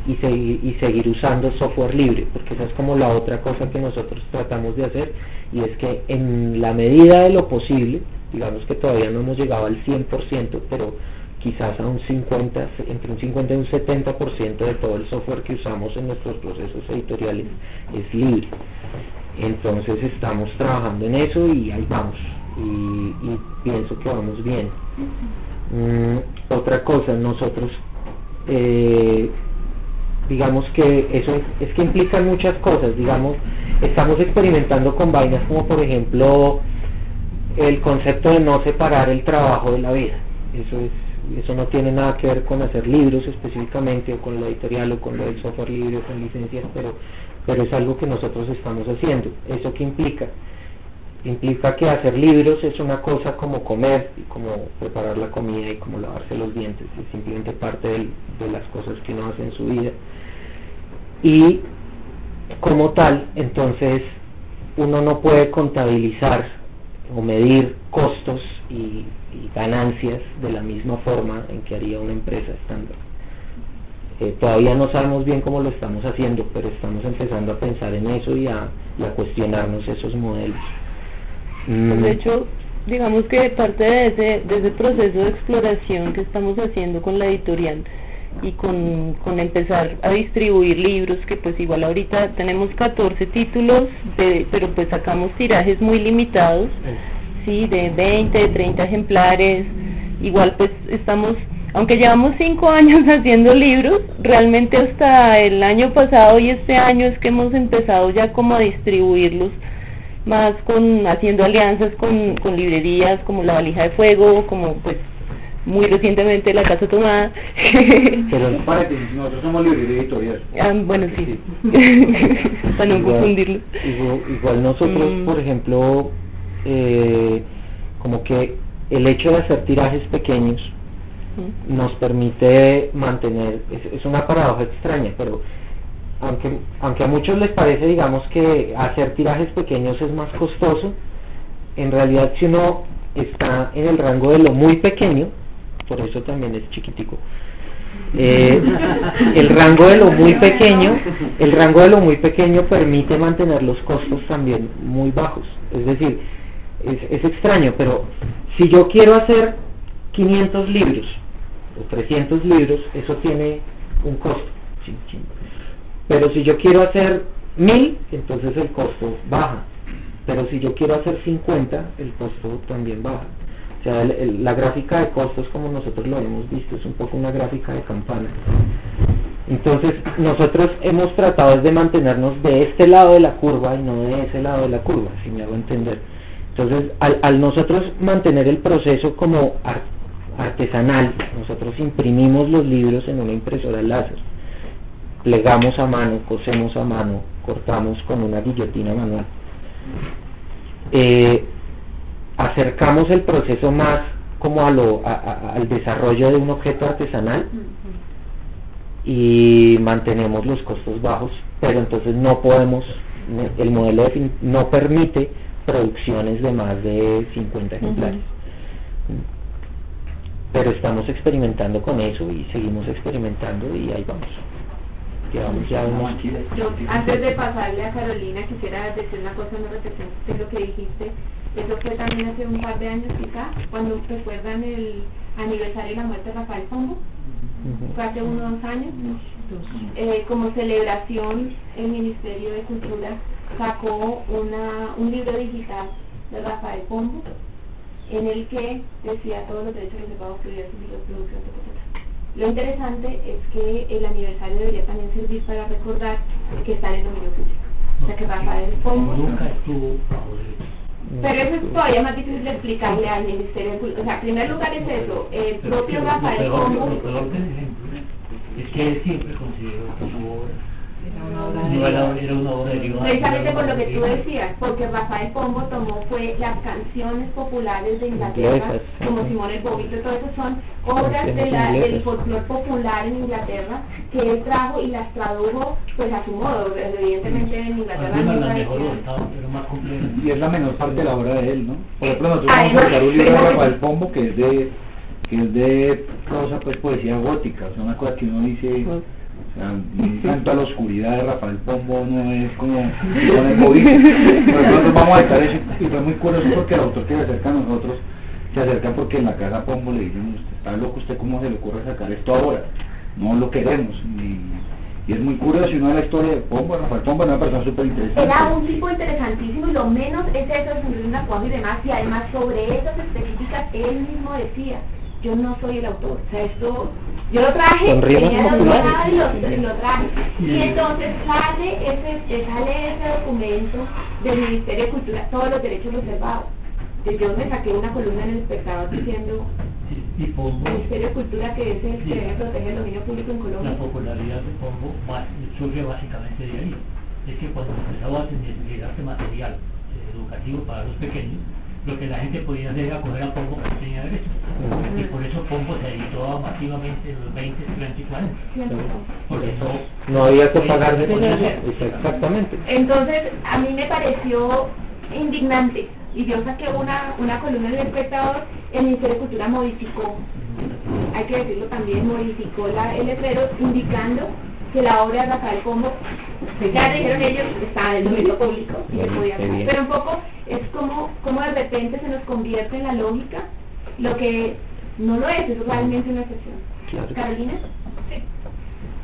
y, seguir y seguir usando software libre, porque esa es como la otra cosa que nosotros tratamos de hacer, y es que en la medida de lo posible, digamos que todavía no hemos llegado al 100%, pero quizás a un 50, entre un 50 y un 70% de todo el software que usamos en nuestros procesos editoriales es libre. Entonces estamos trabajando en eso y ahí vamos. Y, pienso que vamos bien. Mm, otra cosa, nosotros, eh, digamos que eso es, es que implica muchas cosas, digamos, estamos experimentando con vainas como por ejemplo el concepto de no separar el trabajo de la vida. Eso es eso no tiene nada que ver con hacer libros específicamente o con la editorial o con lo del software libre o con licencias, pero, pero es algo que nosotros estamos haciendo. ¿Eso qué implica? Implica que hacer libros es una cosa como comer y como preparar la comida y como lavarse los dientes, es simplemente parte de, de las cosas que uno hace en su vida. Y como tal, entonces uno no puede contabilizar o medir costos y, ganancias de la misma forma en que haría una empresa estándar. Eh, todavía no sabemos bien cómo lo estamos haciendo, pero estamos empezando a pensar en eso y a, cuestionarnos esos modelos. Mm. De hecho, digamos que parte de ese, de ese proceso de exploración que estamos haciendo con la editorial y con, con empezar a distribuir libros, que pues igual ahorita tenemos 14 títulos, de, pero pues sacamos tirajes muy limitados sí, de 20, 30 ejemplares. Igual pues estamos aunque llevamos cinco años haciendo libros, realmente hasta el año pasado y este año es que hemos empezado ya como a distribuirlos más con haciendo alianzas con, con librerías como la valija de fuego, como pues muy recientemente la casa tomada. Pero para que nosotros somos librería editorial. Ah, bueno, sí, para no Igual- confundirlo. Igual, igual nosotros, Mm. por ejemplo, eh, como que el hecho de hacer tirajes pequeños nos permite mantener, es, es una paradoja extraña, pero aunque, aunque a muchos les parece, digamos, que hacer tirajes pequeños es más costoso, en realidad si uno está en el rango de lo muy pequeño, por eso también es chiquitico, eh, el rango de lo muy pequeño, el rango de lo muy pequeño permite mantener los costos también muy bajos. Es decir, es, es extraño, pero si yo quiero hacer 500 libros o 300 libros, eso tiene un costo. Pero si yo quiero hacer 1000, entonces el costo baja. Pero si yo quiero hacer 50, el costo también baja. O sea, el- el- la gráfica de costos, como nosotros lo hemos visto, es un poco una gráfica de campana. Entonces, nosotros hemos tratado de mantenernos de este lado de la curva y no de ese lado de la curva, si me hago entender. Entonces, al, al nosotros mantener el proceso como ar- artesanal, nosotros imprimimos los libros en una impresora láser, plegamos a mano, cosemos a mano, cortamos con una guillotina manual. Eh, acercamos el proceso más como a lo, a- al desarrollo de un objeto artesanal y mantenemos los costos bajos, pero entonces no podemos, el modelo no permite producciones de más de 50 ejemplares. Pero estamos experimentando con eso y seguimos experimentando y ahí vamos. Llevamos ya unos... Yo, antes de pasarle a Carolina, quisiera decir una cosa en relación de lo que dijiste. Eso fue también hace un par de años quizá, cuando recuerdan el aniversario de la muerte de Rafael Pombo, fue hace unos dos años. Eh, como celebración, el Ministerio de Cultura sacó una, un libro digital de Rafael Pombo, en el que decía todos los derechos reservados que hubiera su libro de producción. Lo interesante es que el aniversario debería también servir para recordar que está en el dominio público. O sea que Rafael Pombo... Nunca estuvo. Pero eso es todavía más difícil de explicarle al Ministerio de Cultura. O sea, en primer lugar es eso, el propio Rafael Pombo... Lo peor del ejemplo es que él siempre consideró que su obra no era, era una obra derivada. Precisamente por lo que tú decías, porque Rafael Pombo tomó fue las canciones populares de Inglaterra, Inglesas, como. Simón el Bobito, todo eso son obras de Canciones la, del folclore popular en Inglaterra que él trajo y las tradujo pues a su modo, evidentemente en Inglaterra pero más. Y es la menor parte de la obra de él, ¿no? Por ejemplo, nosotros vamos a sacar un libro de. Rafael Pombo que es de que es de prosa, pues poesía gótica, o sea, una cosa que uno dice, o sea, un canto a la oscuridad de Rafael Pombo no es como con el. Pero nosotros vamos a estar eso y fue muy curioso porque el autor que se acerca a nosotros se acerca porque en la casa Pombo le dicen, usted está loco, usted cómo se le ocurre sacar esto ahora, no lo queremos. Y, y es muy curioso y de la historia de Pombo, Rafael Pombo era una persona súper interesante. Era un tipo interesantísimo y lo menos es eso subir una cosa y demás, y además sobre esas específicas él mismo decía, yo no soy el autor, o sea, esto, yo lo traje, rimas tenía populares. dorados y lo, y lo traje, y entonces sale ese, sale ese documento del Ministerio de Cultura, todos los derechos reservados. Y yo me saqué una columna en el espectador diciendo, Y, y Pombo, Ministerio de Cultura que es el que debe proteger el dominio público en Colombia. la popularidad de Pombo surge básicamente de ahí. Es que cuando empezaba a tener llegarse material eh, educativo para los pequeños, lo que la gente podía hacer era coger a Pombo que tenía derecho. Y por eso Pombo se editó masivamente en los 20, 30 y 40. Porque no, No había que pagar de Exactamente. Entonces, a mí me pareció indignante y yo saqué una, una columna en el espectador, el Ministerio de Cultura modificó, hay que decirlo también, modificó la, el letrero indicando que la obra de Rafael Pombo, ya dijeron ellos, estaba en el dominio público y se podía Qué hacer. bien. Pero un poco es como, como de repente se nos convierte en la lógica lo que no lo es, es realmente una excepción. Claro. Carolina.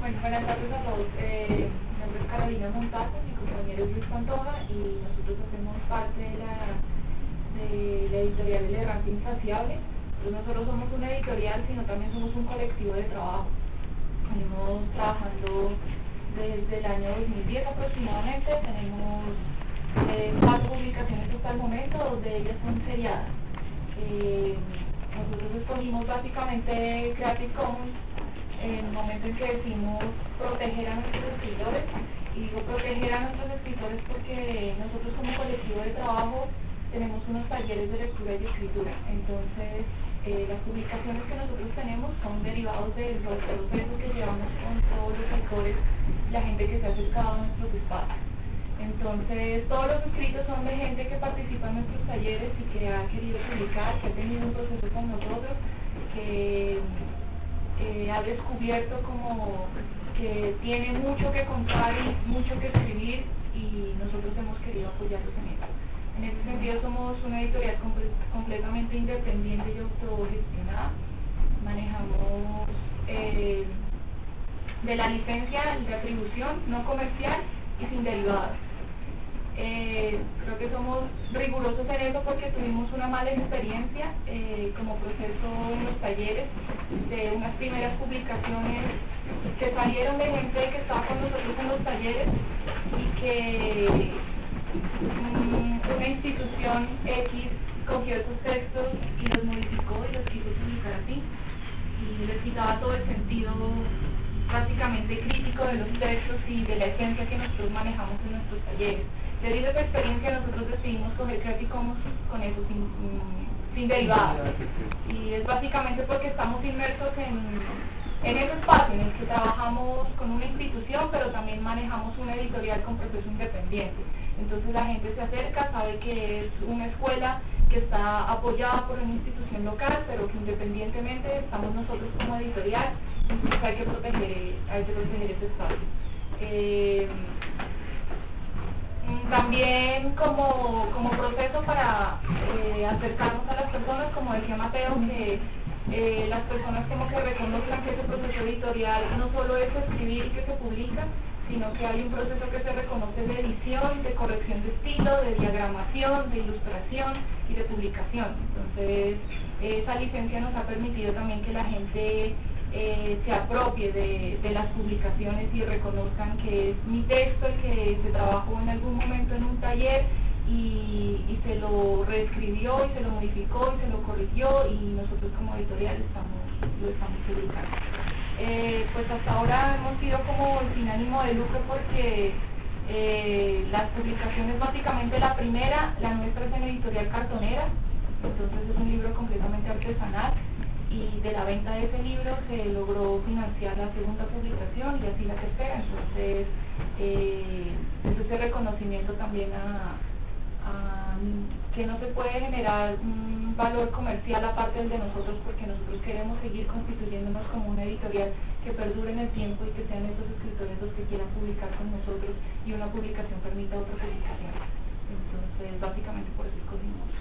Bueno, buenas tardes a todos. Eh, mi nombre es Carolina Montazo, mi compañero es Luis Pantoja y nosotros hacemos parte de la, de la editorial El Errante Insaciable. Entonces no solo somos una editorial, sino también somos un colectivo de trabajo. Venimos trabajando desde el año 2010 aproximadamente, tenemos eh, cuatro publicaciones hasta el momento, dos de ellas son seriadas. Eh, nosotros escogimos básicamente Creative Commons en el momento en que decimos proteger a nuestros escritores, y digo proteger a nuestros escritores porque nosotros como colectivo de trabajo tenemos unos talleres de lectura y escritura, entonces eh, las publicaciones que nosotros tenemos son derivados de los procesos que llevamos con todos los autores, la gente que se ha acercado a nuestros espacios. Entonces, todos los escritos son de gente que participa en nuestros talleres y que ha querido publicar, que ha tenido un proceso con nosotros, que ha descubierto como que tiene mucho que contar y mucho que escribir y nosotros hemos querido apoyarlos en eso. En ese sentido somos una editorial completamente independiente y autogestionada. Manejamos eh, de la licencia de atribución no comercial y sin derivados. Eh, creo que somos rigurosos en eso porque tuvimos una mala experiencia eh, como proceso en los talleres de unas primeras publicaciones que salieron de gente que estaba con nosotros en los talleres y que mm, una institución X cogió esos textos y los modificó y los quiso publicar así y les quitaba todo el sentido básicamente crítico de los textos y de la esencia que nosotros manejamos en nuestros talleres. Debido a esa experiencia nosotros decidimos coger Creative Commons con eso, sin, sin derivados. Y es básicamente porque estamos inmersos en, en ese espacio en el que trabajamos con una institución, pero también manejamos una editorial con proceso independiente. Entonces la gente se acerca, sabe que es una escuela que está apoyada por una institución local, pero que independientemente estamos nosotros como editorial, entonces hay que proteger, hay que proteger ese espacio. Eh, también como, como proceso para eh, acercarnos a las personas, como decía Mateo, que eh, las personas como que reconozcan que ese proceso editorial no solo es escribir que se publica, sino que hay un proceso que se reconoce de edición, de corrección de estilo, de diagramación, de ilustración y de publicación. Entonces, esa licencia nos ha permitido también que la gente eh, se apropie de, de, las publicaciones y reconozcan que es mi texto el que se trabajó en algún momento en un taller y, y se lo reescribió y se lo modificó y se lo corrigió y nosotros como editorial estamos, lo estamos publicando. Eh, pues hasta ahora hemos sido como sin ánimo de lucro porque eh, las publicaciones básicamente la primera, la nuestra es en editorial cartonera, entonces es un libro completamente artesanal y de la venta de ese libro se logró financiar la segunda publicación y así la tercera. Entonces, eh, es ese reconocimiento también a, que no se puede generar un valor comercial aparte del de nosotros porque nosotros queremos seguir constituyéndonos como una editorial que perdure en el tiempo y que sean esos escritores los que quieran publicar con nosotros y una publicación permita otra publicación. Entonces, básicamente por eso escogimos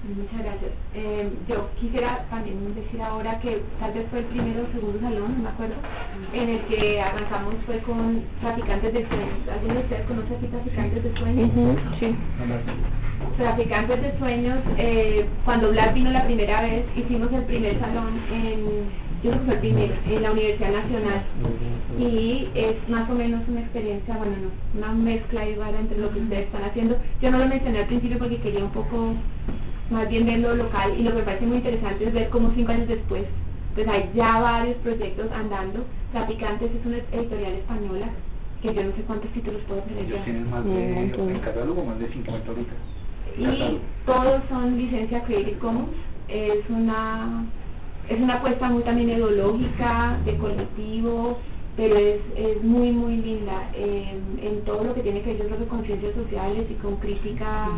Muchas gracias. Eh, yo quisiera también decir ahora que tal vez fue el primero o segundo salón, no me acuerdo, en el que arrancamos fue con traficantes de sueños. ¿Alguien de ustedes conoce aquí traficantes de sueños? Sí. Traficantes de sueños, eh, cuando Black vino la primera vez, hicimos el primer salón en, yo creo que fue el primero, en la Universidad Nacional. Y es más o menos una experiencia, bueno, no, una mezcla igual entre lo que ustedes están haciendo. Yo no lo mencioné al principio porque quería un poco más bien verlo local y lo que me parece muy interesante es ver cómo cinco años después pues hay ya varios proyectos andando. Traficantes es una editorial española que yo no sé cuántos títulos puedo tener ya. tienen más de, en catálogo más de 50 ahorita. Y todos son licencia Creative Commons. Es una es una apuesta muy también ideológica, de colectivo, pero es, es muy, muy linda en, en todo lo que tiene que ver con ciencias sociales y con crítica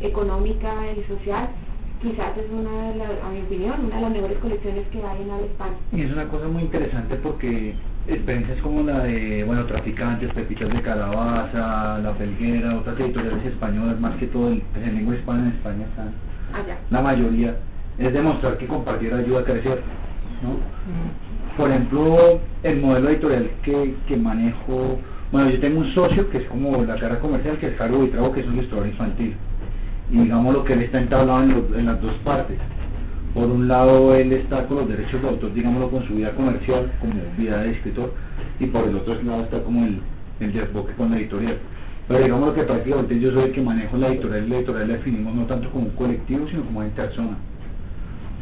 económica y social, quizás es una de las, a mi opinión, una de las mejores colecciones que hay en España. Y es una cosa muy interesante porque experiencias como la de, bueno, Traficantes, Pepitas de Calabaza, La Felguera, otras editoriales españolas, más que todo pues, en lengua hispana en España están, Allá. la mayoría, es demostrar que compartir ayuda a crecer, ¿no? Mm. Por ejemplo, el modelo editorial que, que manejo, bueno, yo tengo un socio que es como la cara comercial, que es Caro Buitrago, que es un ilustrador infantil y digamos lo que él está entablado en, los- en las dos partes. Por un lado, él está con los derechos de autor, digámoslo, con su vida comercial, como vida de escritor, y por el otro lado está como el, el desboque con la editorial. Pero digamos que prácticamente yo soy el que manejo la editorial, la editorial la definimos no tanto como un colectivo, sino como en persona.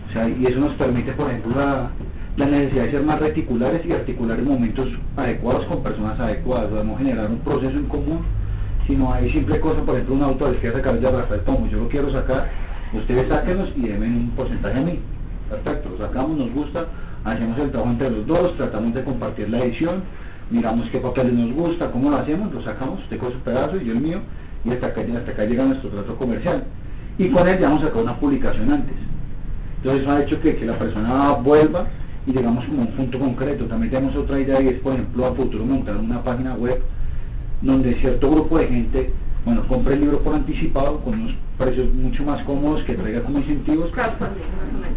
O sea, y eso nos permite, por ejemplo, la, la necesidad de ser más reticulares y articular en momentos adecuados con personas adecuadas. Podemos generar un proceso en común. Si no hay simple cosa, por ejemplo, un autor que quiere sacar de Rafael Tomo, yo lo quiero sacar, ustedes sáquenos y denme un porcentaje a mí. Perfecto, lo sacamos, nos gusta, hacemos el trabajo entre los dos, tratamos de compartir la edición, miramos qué papeles nos gusta, cómo lo hacemos, lo sacamos, usted con su pedazo y yo el mío, y hasta acá, hasta acá llega nuestro trato comercial. Y con él ya vamos a sacar una publicación antes. Entonces eso ha hecho que, que la persona vuelva y llegamos como a un punto concreto. También tenemos otra idea y es, por ejemplo, a futuro montar una página web donde cierto grupo de gente, bueno, compre el libro por anticipado con unos precios mucho más cómodos que traiga como incentivos,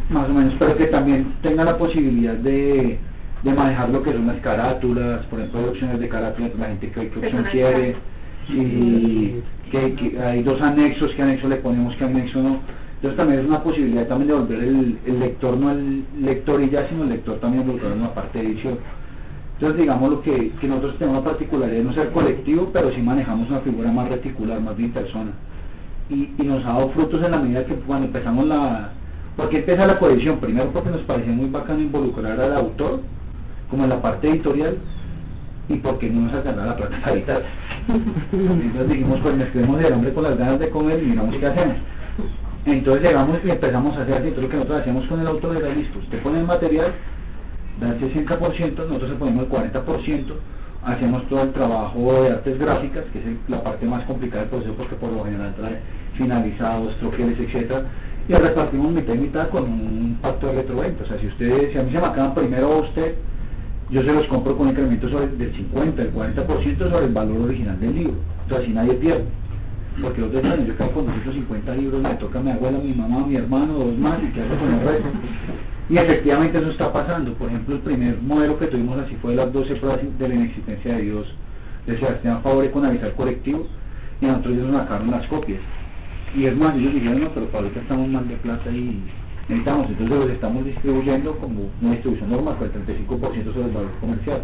más o menos. pero que también tenga la posibilidad de, de manejar lo que son las carátulas, por ejemplo, hay opciones de carátulas, la gente que, que opción quiere, y que, que hay dos anexos, qué anexo le ponemos, qué anexo no. Entonces también es una posibilidad también de volver el, el lector, no el lector y ya, sino el lector también involucrado en la parte de edición. Entonces digamos lo que, que nosotros tenemos la particularidad de no ser colectivo, pero sí manejamos una figura más reticular, más de persona. Y, y nos ha dado frutos en la medida que cuando empezamos la... porque empieza la coedición? Primero porque nos parecía muy bacano involucrar al autor, como en la parte editorial, y porque no nos alcanzaba la plata para editar. Entonces dijimos, pues mezclemos el hambre con las ganas de comer y miramos qué hacemos. Entonces llegamos y empezamos a hacer así, entonces lo que nosotros hacíamos con el autor era listo, usted pone el material, da el 60%, nosotros le ponemos el 40%, hacemos todo el trabajo de artes gráficas, que es la parte más complicada del proceso porque por lo general trae finalizados, troqueles, etcétera, y repartimos mitad y mitad con un pacto de retroventa. O sea, si ustedes, si a mí se me acaban primero a usted, yo se los compro con incremento sobre del 50, el 40% sobre el valor original del libro. O sea, así nadie pierde. Porque los demás, yo quedo con 250 libros, me toca a mi abuela, mi mamá, mi hermano, dos más, y qué hago con el resto. Y efectivamente eso está pasando. Por ejemplo, el primer modelo que tuvimos así fue las 12 pruebas de la inexistencia de Dios de Sebastián Favore con avisar colectivo, y nosotros ellos sacaron las copias. Y es más, ellos dijeron, no, pero para ahorita estamos mal de plata y necesitamos, entonces los estamos distribuyendo como una distribución normal, con el 35% sobre el valor comercial.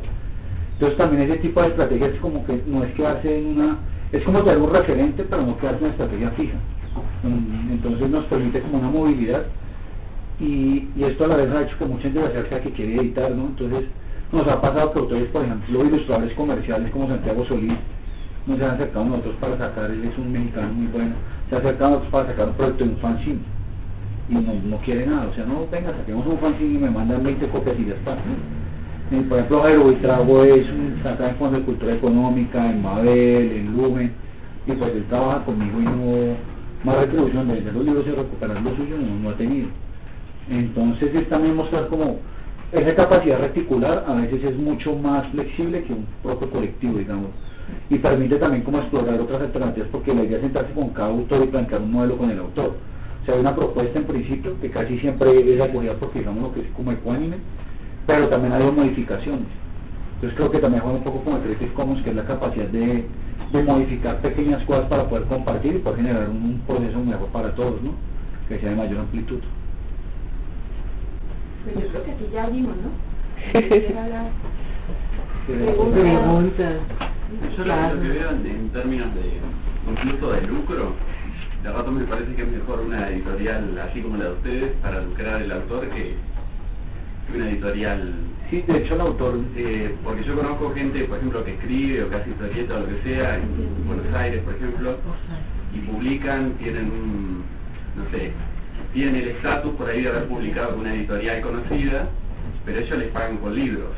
Entonces también ese tipo de estrategias es como que no es quedarse en una, es como tener un referente, pero no quedarse en una estrategia fija. Mm, Entonces nos permite como una movilidad y, y esto a la vez ha hecho que mucha gente se acerque a que quiere editar, ¿no? Entonces nos ha pasado que autores, por ejemplo, ilustradores comerciales como Santiago Solís, nos han acercado a nosotros para sacar, él es un mexicano muy bueno, se ha acercado a nosotros para sacar un proyecto de un fanzine y no, no quiere nada, o sea, no, venga, saquemos un fanzine y me mandan 20 copias y ya. ¿no? Y, por ejemplo, Jairo Buitrago es un saca en Fondo de Cultura Económica, en Mabel, en Lumen, y pues él trabaja conmigo y no, más retribución de los libros y recuperar lo suyo no, no ha tenido. Entonces es también mostrar como esa capacidad reticular a veces es mucho más flexible que un propio colectivo, digamos. Y permite también como explorar otras alternativas porque la idea es sentarse con cada autor y plantear un modelo con el autor. O sea, hay una propuesta en principio que casi siempre es acogida porque digamos lo que es como ecuánime, pero también hay modificaciones. Entonces creo que también juega un poco con el Creative Commons, que es la capacidad de, de modificar pequeñas cosas para poder compartir y poder generar un, un proceso mejor para todos, ¿no? Que sea de mayor amplitud. Pues yo creo que aquí ya vimos, ¿no? Era la pregunta. Yo lo, lo que veo en, términos de incluso de lucro, de rato me parece que es mejor una editorial así como la de ustedes para lucrar el autor que una editorial Sí, de hecho el autor, eh, porque yo conozco gente, por ejemplo, que escribe o que hace historieta o lo que sea, en Buenos Aires, por ejemplo, y publican, tienen un, no sé, tienen el estatus por ahí de haber publicado con una editorial conocida, pero ellos les pagan con libros.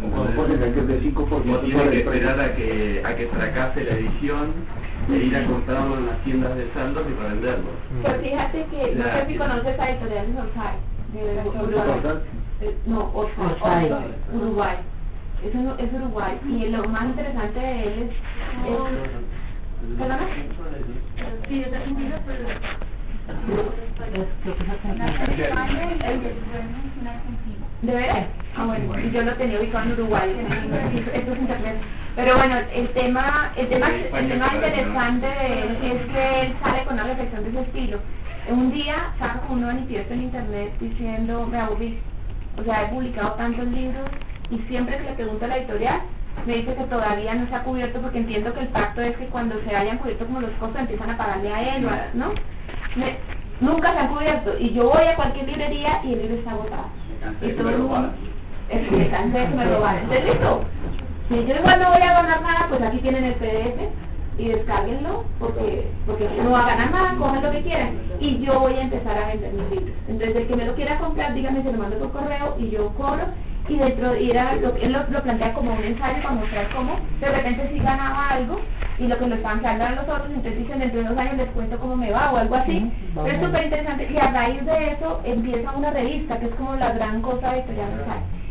con un porcentaje de 5% O sobre tienen que esperar a que, a que fracase la edición e ir a comprarlo en las tiendas de saldos y para venderlo. Pues fíjate que, no sé si conoces a. Eh, No, Orsay. Uruguay. Eso no- es Uruguay. Y lo más interesante de él es... es ¿Perdona? Sí, es pero... ¿De veras? Ah, bueno, yo lo tenía ubicado en Uruguay, esto es internet. Pero bueno, el tema, el tema, el tema interesante de él es que él sale con una reflexión de ese estilo. Un día saca un manifiesto en internet diciendo, me aburrí, o sea, he publicado tantos libros y siempre que le pregunto a la editorial, me dice que todavía no se ha cubierto porque entiendo que el pacto es que cuando se hayan cubierto como los costos empiezan a pagarle a él, ¿no? nunca se han cubierto y yo voy a cualquier librería y el libro está agotado. Y todo el mundo, es que me cansé de que me robaran. Listo. Si yo igual no voy a ganar nada, pues aquí tienen el PDF y descárguenlo porque porque no va a ganar nada, cojan lo que quieran y yo voy a empezar a vender mis libros. Entonces el que me lo quiera comprar, dígame, se lo mando por correo y yo cobro y dentro era lo, él lo, lo, plantea como un ensayo para mostrar cómo de repente sí ganaba algo y lo que lo estaban eran los otros, entonces dicen dentro de dos años les cuento cómo me va o algo así, pero es súper interesante y a raíz de eso empieza una revista que es como la gran cosa de Editorial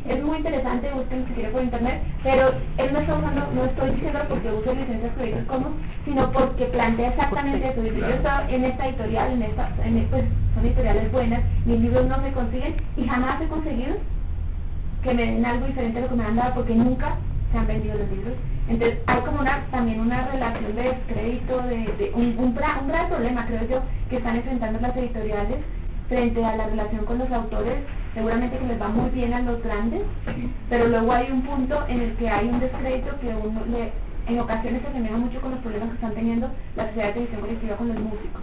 Es muy interesante, busquen si quieren por internet, pero él no está usando, no estoy diciendo porque use licencias Creative Commons, sino porque plantea exactamente eso. Yo he estado en esta editorial, en esta, en, pues son editoriales buenas, mis libros no se consiguen y jamás he conseguido que me den algo diferente a lo que me han dado porque nunca se han vendido los libros. Entonces hay como una también una relación de descrédito, de, de un, un, gran, un gran problema creo yo que están enfrentando las editoriales frente a la relación con los autores, seguramente que les va muy bien a los grandes, pero luego hay un punto en el que hay un descrédito que uno le, en ocasiones se asemeja mucho con los problemas que están teniendo la sociedad de televisión colectiva con los músicos,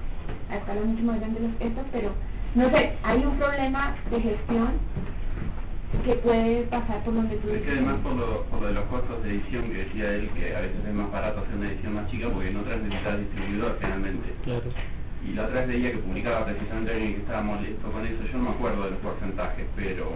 a escala mucho más grande los estos, pero no sé, hay un problema de gestión que puede pasar por donde tú Es que además por lo, por lo de los costos de edición que decía él, que a veces es más barato hacer una edición más chica porque en otras necesitas distribuidor generalmente. Claro. Y la otra vez veía que publicaba precisamente alguien que estaba molesto con eso, yo no me acuerdo de los porcentajes, pero...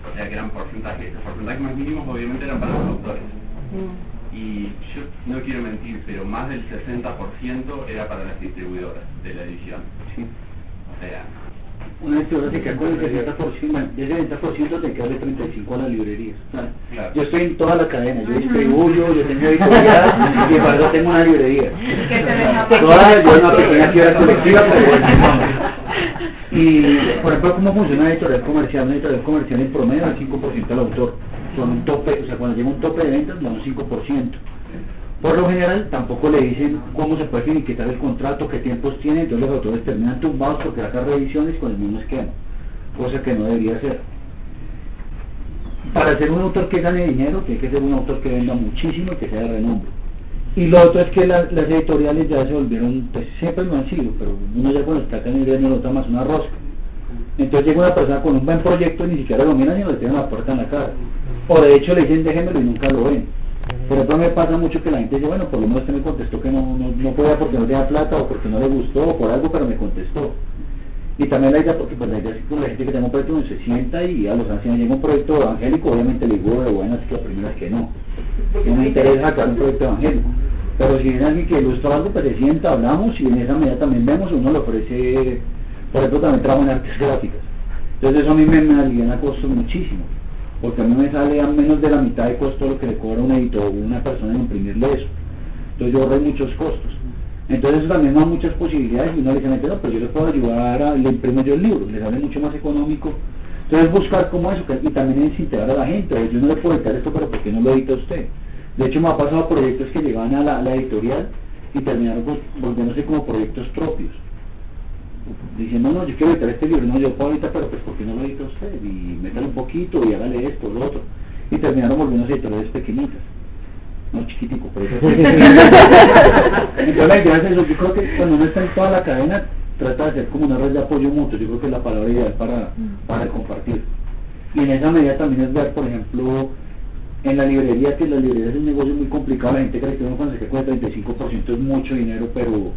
O sea que eran porcentajes, los porcentajes más mínimos obviamente eran para los autores. Mm. Y yo no quiero mentir, pero más del 60% era para las distribuidoras de la edición. Sí. O sea, una se queda con el 60%, de ese 60% te queda el 35% a las librerías. Yo estoy en toda la cadena, yo distribuyo, yo tengo editorial y para eso tengo una librería. Toda, yo una pequeña colectiva, pero bueno, Y, por ejemplo, ¿cómo funciona la editorial comercial? Una editorial comercial en promedio al 5% al autor. Son un tope, o sea, cuando llega un tope de ventas, da un 5%. Por lo general tampoco le dicen cómo se puede finiquitar el contrato, qué tiempos tiene, entonces los autores terminan tumbados porque hacen revisiones con el mismo esquema, cosa que no debería ser. Para ser un autor que gane dinero, tiene que ser un autor que venda muchísimo y que sea de renombre. Y lo otro es que las editoriales ya se volvieron, pues siempre lo han sido, pero uno ya cuando está acá en el no nota más una rosca. Entonces llega una persona con un buen proyecto y ni siquiera lo miran y le tiran la puerta en la cara. O de hecho le dicen déjenmelo y nunca lo ven. Por ejemplo, me pasa mucho que la gente dice, bueno, por lo menos usted me contestó que no, no, no podía porque no tenía plata o porque no le gustó o por algo, pero me contestó. Y también la idea, porque pues la idea es que la gente que tenga un proyecto se sienta y a los ancianos llega un proyecto evangélico, obviamente le digo de buenas que la primera es que no. Que no interesa sacar un proyecto evangélico. Pero si viene alguien que ilustra algo, pues se sienta, hablamos y en esa medida también vemos, uno le ofrece, por ejemplo, también trabajo en artes gráficas. Entonces eso a mí me, me aliviana muchísimo porque a mí me sale a menos de la mitad de costo lo que le cobra un editor o una persona en imprimirle eso. Entonces yo ahorro muchos costos. Entonces también da muchas posibilidades y uno le dice, no, pero yo le puedo ayudar a, le imprimo yo el libro, le sale mucho más económico. Entonces buscar como eso, y también es integrar a la gente, yo no le puedo editar esto, pero ¿por qué no lo edita usted? De hecho me ha pasado proyectos que llegaban a la, la editorial y terminaron pues, volviéndose como proyectos propios diciendo, no, yo quiero editar este libro, no, yo puedo editar, pero pues ¿por qué no lo edita usted? Y métale un poquito y hágale esto, lo otro. Y terminaron volviendo editoriales pequeñitas. No chiquitico, pero eso. Entonces la es eso, yo creo que cuando uno está en toda la cadena, trata de hacer como una red de apoyo mutuo, yo creo que es la palabra ideal para, para compartir. Y en esa medida también es ver, por ejemplo, en la librería, que la librería es un negocio muy complicado, la gente cree que uno cuando se el 35% es mucho dinero, pero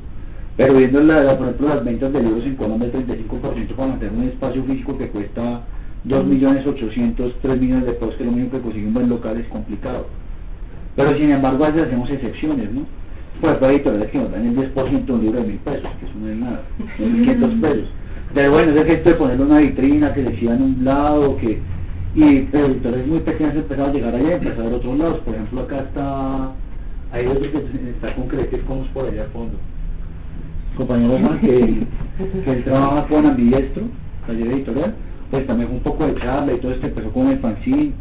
pero viendo la, por ejemplo las ventas de libros en Colombia, el 35% para mantener un espacio físico que cuesta 2 millones 800, 3 millones de pesos, que es lo mismo que conseguir un buen local, es complicado. Pero sin embargo, a veces hacemos excepciones, ¿no? Ejemplo, hay editoriales que nos dan el 10% de un libro de mil pesos, que eso no es nada, son 500 pesos. Pero bueno, es el gesto de ponerle una vitrina que decía en un lado, que y editores muy pequeños empezaron a llegar allá y empezaron a otros lados. Por ejemplo, acá está, hay otro que está con Creative Commons por allá a fondo compañero Juan, que, que él trabaja con Ambidiestro, taller editorial, pues también un poco de charla y todo esto empezó con el fanzine.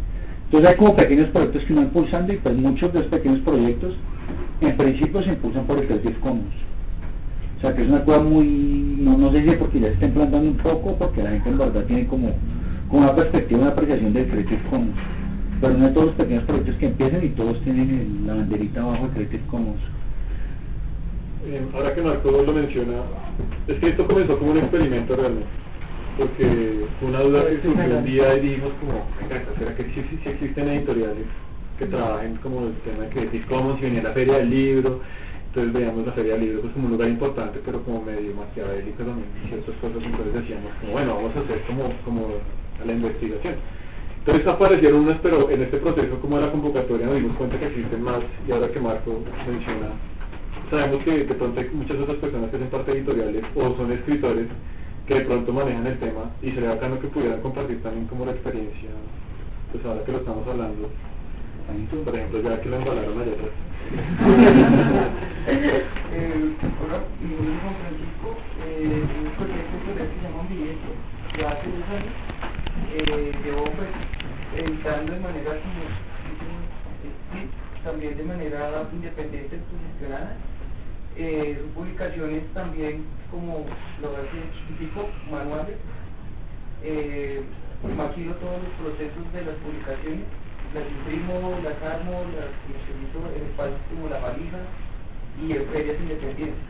Entonces hay como pequeños proyectos que van impulsando y pues muchos de los pequeños proyectos en principio se impulsan por el Creative Commons. O sea que es una cosa muy, no, no sé si porque ya se está implantando un poco, porque la gente en verdad tiene como, una perspectiva, una apreciación del Creative Commons. Pero no de todos los pequeños proyectos que empiezan y todos tienen la banderita abajo de Creative Commons. Eh, ahora que Marco lo menciona, es que esto comenzó como un experimento realmente, porque fue una duda que surgió un día y dijimos como, venga, ¿será que sí, sí- existen editoriales que trabajen como el tema de Creative Commons y venía la feria del libro? Entonces veíamos la feria del libro pues como un lugar importante, pero como medio maquiavélico también ciertas cosas, entonces decíamos como, bueno, vamos a hacer como, como la investigación. Entonces aparecieron unas, pero en este proceso como de la convocatoria nos dimos cuenta que existen más y ahora que Marco menciona sabemos que de pronto hay muchas otras personas que hacen parte editoriales o son escritores que de pronto manejan el tema y sería bacano que pudieran compartir también como la experiencia, pues ahora que lo estamos hablando, por ejemplo, ya que lo embalaron allá atrás. Eh, mi nombre Francisco, eh, proyecto editorial que se llama ya hace dos años, eh, pues de manera como, también de manera independiente, autogestionada, eh, publicaciones también como lo hace chiquitico, manuales, eh, todos los procesos de las publicaciones, las imprimo, las armo, las comercializo en espacios como la valija y en ferias independientes,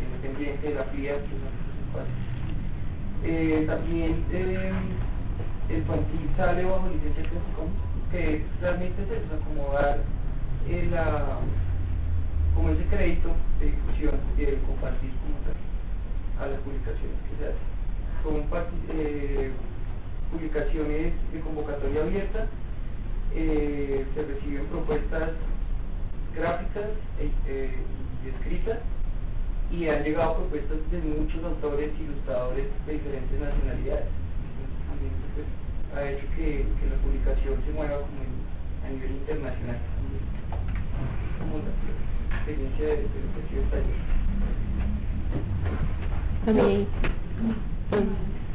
independiente, la FIA, que son. Eh, también eh, el fanzine sale bajo licencia que realmente es eso, acomodar eh, la, como ese crédito de difusión y de compartir como tal a las publicaciones que se hacen. Son eh, publicaciones de convocatoria abierta, eh, se reciben propuestas gráficas e- eh, y escritas y han llegado propuestas de muchos autores ilustradores de diferentes nacionalidades. También, pues, ha hecho que, la publicación se mueva como en- a nivel internacional. Experiencia de, de lo que ha sido el taller. A mí,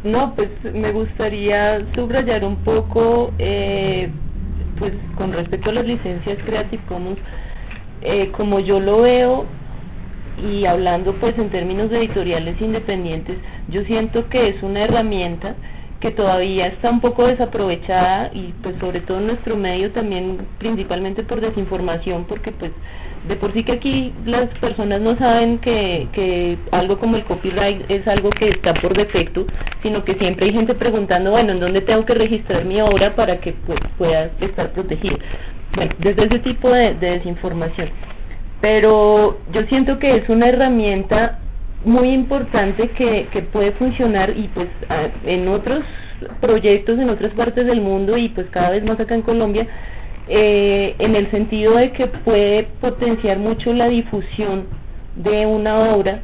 no, pues me gustaría subrayar un poco, eh, pues con respecto a las licencias Creative Commons, eh, como yo lo veo y hablando pues en términos de editoriales independientes, yo siento que es una herramienta que todavía está un poco desaprovechada y pues sobre todo en nuestro medio también principalmente por desinformación porque pues de por sí que aquí las personas no saben que, que algo como el copyright es algo que está por defecto, sino que siempre hay gente preguntando, bueno, ¿en dónde tengo que registrar mi obra para que pues, pueda estar protegida? Bueno, desde ese tipo de, de desinformación. Pero yo siento que es una herramienta muy importante que, que puede funcionar y pues en otros proyectos en otras partes del mundo y pues cada vez más acá en Colombia eh, en el sentido de que puede potenciar mucho la difusión de una obra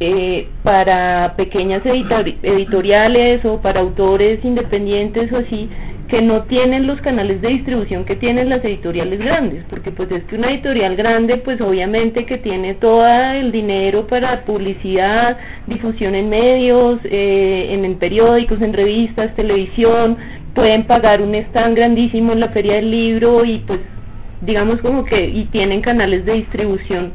eh, para pequeñas editor- editoriales o para autores independientes o así que no tienen los canales de distribución que tienen las editoriales grandes, porque pues es que una editorial grande pues obviamente que tiene todo el dinero para publicidad, difusión en medios, eh, en, en periódicos, en revistas, televisión, pueden pagar un stand grandísimo en la feria del libro y pues digamos como que y tienen canales de distribución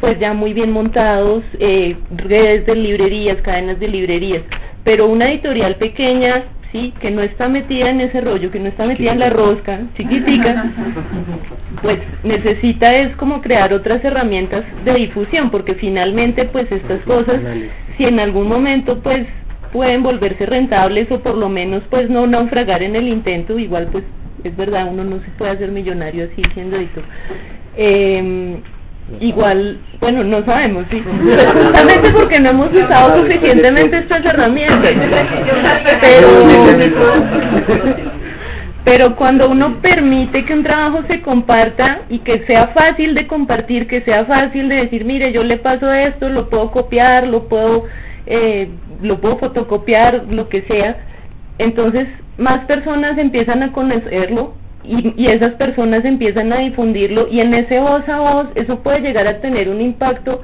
pues ya muy bien montados, eh, redes de librerías, cadenas de librerías, pero una editorial pequeña, sí, que no está metida en ese rollo, que no está metida en la rosca, chiquitica, pues necesita es como crear otras herramientas de difusión, porque finalmente pues estas cosas, si en algún momento pues pueden volverse rentables o por lo menos pues no naufragar en el intento, igual pues es verdad, uno no se puede hacer millonario así siendo editor. Eh, Igual, bueno, no sabemos, sí. Justamente porque no hemos usado suficientemente estas herramientas. Pero, pero cuando uno permite que un trabajo se comparta y que sea fácil de compartir, que sea fácil de decir, mire, yo le paso esto, lo puedo copiar, lo puedo, eh, lo puedo fotocopiar, lo que sea, entonces más personas empiezan a conocerlo y, y esas personas empiezan a difundirlo y en ese voz a voz eso puede llegar a tener un impacto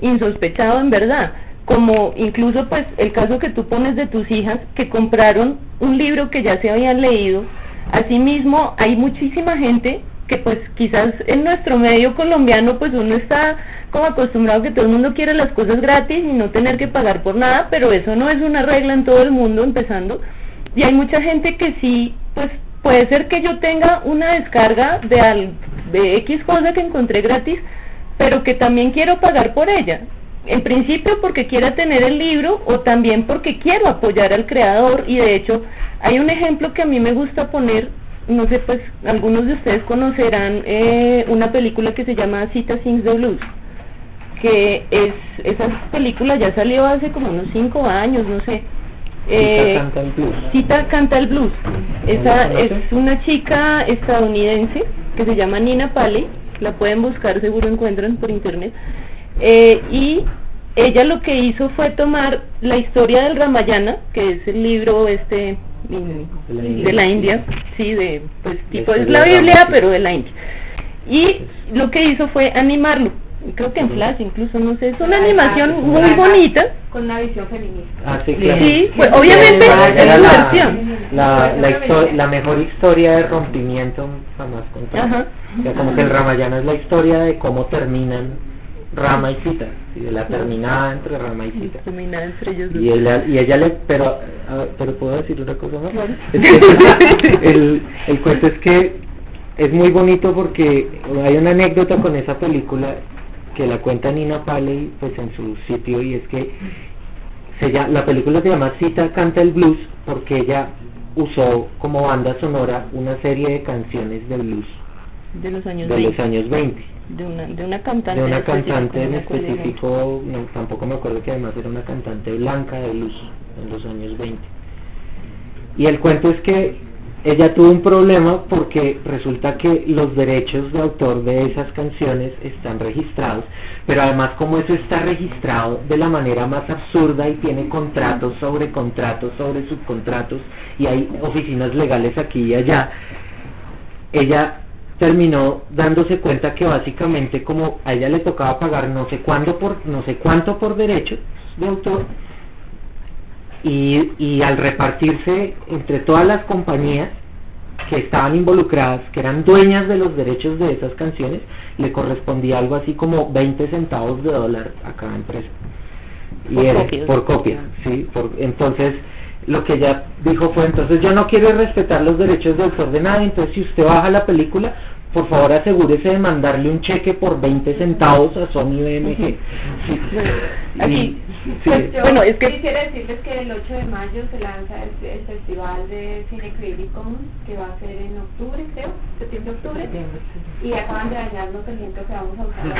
insospechado en verdad como incluso pues el caso que tú pones de tus hijas que compraron un libro que ya se habían leído. Asimismo, hay muchísima gente que pues quizás en nuestro medio colombiano pues uno está como acostumbrado que todo el mundo quiere las cosas gratis y no tener que pagar por nada, pero eso no es una regla en todo el mundo empezando. Y hay mucha gente que sí, pues puede ser que yo tenga una descarga de, al, de X cosa que encontré gratis, pero que también quiero pagar por ella. En principio porque quiera tener el libro o también porque quiero apoyar al creador y de hecho hay un ejemplo que a mí me gusta poner, no sé, pues algunos de ustedes conocerán eh, una película que se llama Cita Sings the Blues que es esa película ya salió hace como unos cinco años, no sé. Eh, Cita canta el blues. Cita canta el blues. Esa es una chica estadounidense que se llama Nina Paley, la pueden buscar, seguro encuentran por internet. Eh, y ella lo que hizo fue tomar la historia del Ramayana, que es el libro este de la India, sí, de pues tipo es la Biblia, pero de la India. Y lo que hizo fue animarlo creo que en Flash incluso, no sé, es una animación muy bonita. Con una visión feminista. Ah, sí, claro. Sí, pues, obviamente es su la, versión. La, la, histo- la mejor historia de rompimiento jamás contada. Ajá. O sea, como que el Ramayana es la historia de cómo terminan Rama y Sita, y de la terminada entre Rama y Sita. Terminada entre ellos dos. Y ella, y ella le, pero, a ver, pero puedo decir una cosa más. Es que el, el cuento es que es muy bonito porque hay una anécdota con esa película que la cuenta Nina Paley pues en su sitio y es que se llama, la película se llama Cita canta el blues porque ella usó como banda sonora una serie de canciones de blues de los años de 20. los años 20 de una de una cantante de una cantante en específico, no, tampoco me acuerdo que además era una cantante blanca de blues en los años 20. Y el cuento es que ella tuvo un problema porque resulta que los derechos de autor de esas canciones están registrados, pero además como eso está registrado de la manera más absurda y tiene contratos sobre contratos sobre subcontratos y hay oficinas legales aquí y allá, ella terminó dándose cuenta que básicamente como a ella le tocaba pagar no sé cuándo por no sé cuánto por derechos de autor y, y al repartirse entre todas las compañías que estaban involucradas, que eran dueñas de los derechos de esas canciones, le correspondía algo así como 20 centavos de dólar a cada empresa. Y Por era- copia. por copia, sí, por, entonces lo que ella dijo fue entonces yo no quiero respetar los derechos de autor de nadie, entonces si usted baja la película, por favor asegúrese de mandarle un cheque por 20 centavos a Sony BMG. Sí. Bueno, Y- aquí sí. Pues yo Bueno, es que- quisiera decirles que el 8 de mayo se lanza el, el Festival de Cine Creative Commons, que va a ser en octubre, creo, septiembre-octubre, y acaban de dañarnos el ejemplo que vamos a usar las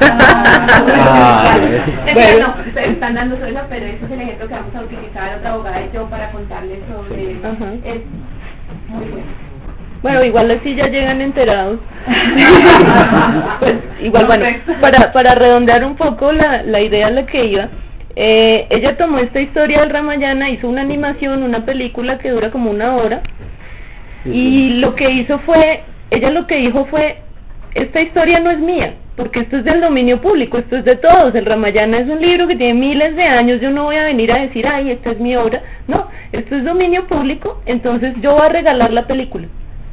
Ah, bueno. están dando eso, pero ese es el ejemplo que vamos a utilizar otra abogada y yo para contarles sobre... Es muy bueno. Bueno, igual así ya llegan enterados. pues igual, bueno, para, para redondear un poco la, la idea a la que iba, eh, ella tomó esta historia del Ramayana, hizo una animación, una película que dura como una hora, y lo que hizo fue, ella lo que dijo fue, esta historia no es mía, porque esto es del dominio público, esto es de todos, el Ramayana es un libro que tiene miles de años, yo no voy a venir a decir, ay, esta es mi obra, no, esto es dominio público, entonces yo voy a regalar la película.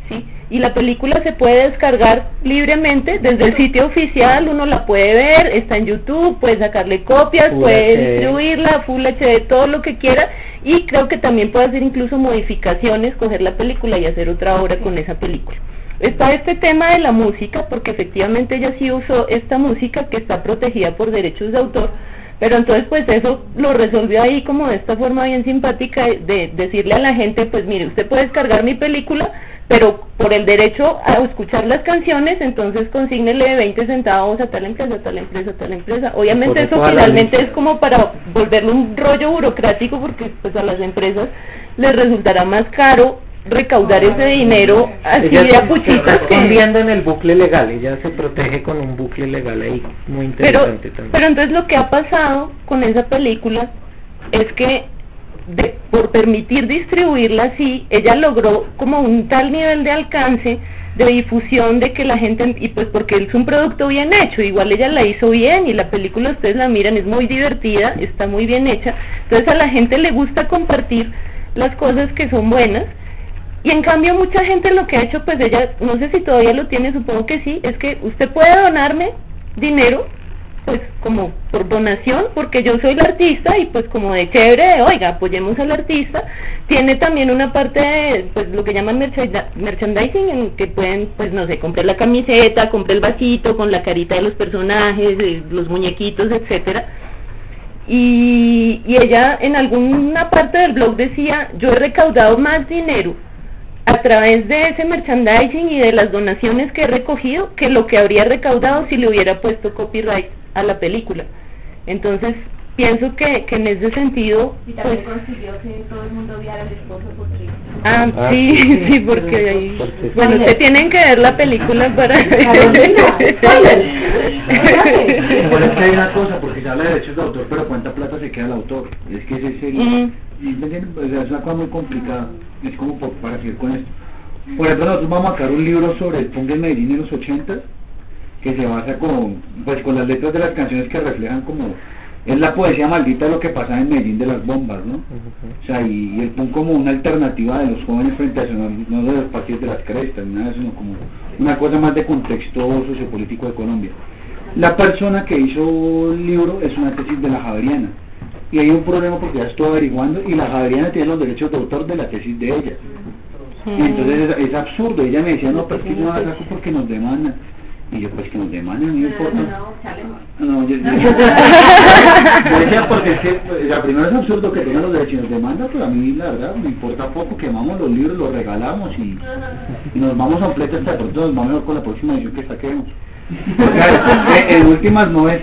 ¿Sí? Y la película se puede descargar libremente desde el sitio oficial, uno la puede ver, está en YouTube, puede sacarle copias, Full puede HD. distribuirla, Full HD, todo lo que quiera, y creo que también puede hacer incluso modificaciones, coger la película y hacer otra obra con esa película. Está este tema de la música, porque efectivamente ella sí usó esta música que está protegida por derechos de autor, pero entonces pues eso lo resolvió ahí como de esta forma bien simpática de, de decirle a la gente, pues mire, usted puede descargar mi película, pero por el derecho a escuchar las canciones, entonces consígnele 20 centavos a tal empresa, a tal empresa, a tal empresa. Obviamente eso finalmente es como para volverlo un rollo burocrático porque pues a las empresas les resultará más caro recaudar ese dinero así Ella de se- a se que- en el bucle legal, ella se protege con un bucle legal ahí muy pero, interesante también. pero entonces lo que ha pasado con esa película es que de, por permitir distribuirla así, ella logró como un tal nivel de alcance de difusión de que la gente y pues porque es un producto bien hecho igual ella la hizo bien y la película ustedes la miran es muy divertida está muy bien hecha entonces a la gente le gusta compartir las cosas que son buenas y en cambio mucha gente lo que ha hecho pues ella no sé si todavía lo tiene supongo que sí es que usted puede donarme dinero pues como por donación porque yo soy la artista y pues como de chévere oiga apoyemos al artista tiene también una parte de, pues lo que llaman merchandising en que pueden pues no sé comprar la camiseta comprar el vasito con la carita de los personajes los muñequitos etcétera. Y, y ella en alguna parte del blog decía yo he recaudado más dinero a través de ese merchandising y de las donaciones que he recogido que lo que habría recaudado si le hubiera puesto copyright a la película. Entonces, pienso que, que en ese sentido... Y también pues, consiguió que todo el mundo viera al esposo porque... Ah, ah sí, sí, porque ahí... bueno, se tienen que ver la película para... Bueno, es que hay una cosa, porque se habla de derechos de autor, pero cuánta plata se queda el autor. Es que ese es el... Mm. Es una cosa muy complicada. Es como para seguir con esto. Por ejemplo, nosotros vamos a sacar un libro sobre el punk en Medellín en los 80 que se basa con, pues, con las letras de las canciones que reflejan como es la poesía maldita de lo que pasa en Medellín de las bombas, ¿no? O sea, y, el punk como una alternativa de los jóvenes frente a eso, no, de los partidos de las crestas, nada, sino como una cosa más de contexto sociopolítico de Colombia. La persona que hizo el libro es una tesis de la Javeriana. Y hay un problema porque ya estoy averiguando y la Javeriana tiene los derechos de autor de la tesis de ella. Y entonces es, absurdo. Ella me decía, no, pero es que no la saco porque nos demandan. Y yo, pues que nos demandan, no importa. No, no, yo, decía porque es que, pues, la primera es absurdo que tengan los derechos y nos demandan, pero a mí la verdad me importa poco, quemamos los libros, los regalamos y, y nos vamos a un plete hasta pronto nos vamos con la próxima edición que saquemos. En últimas no es,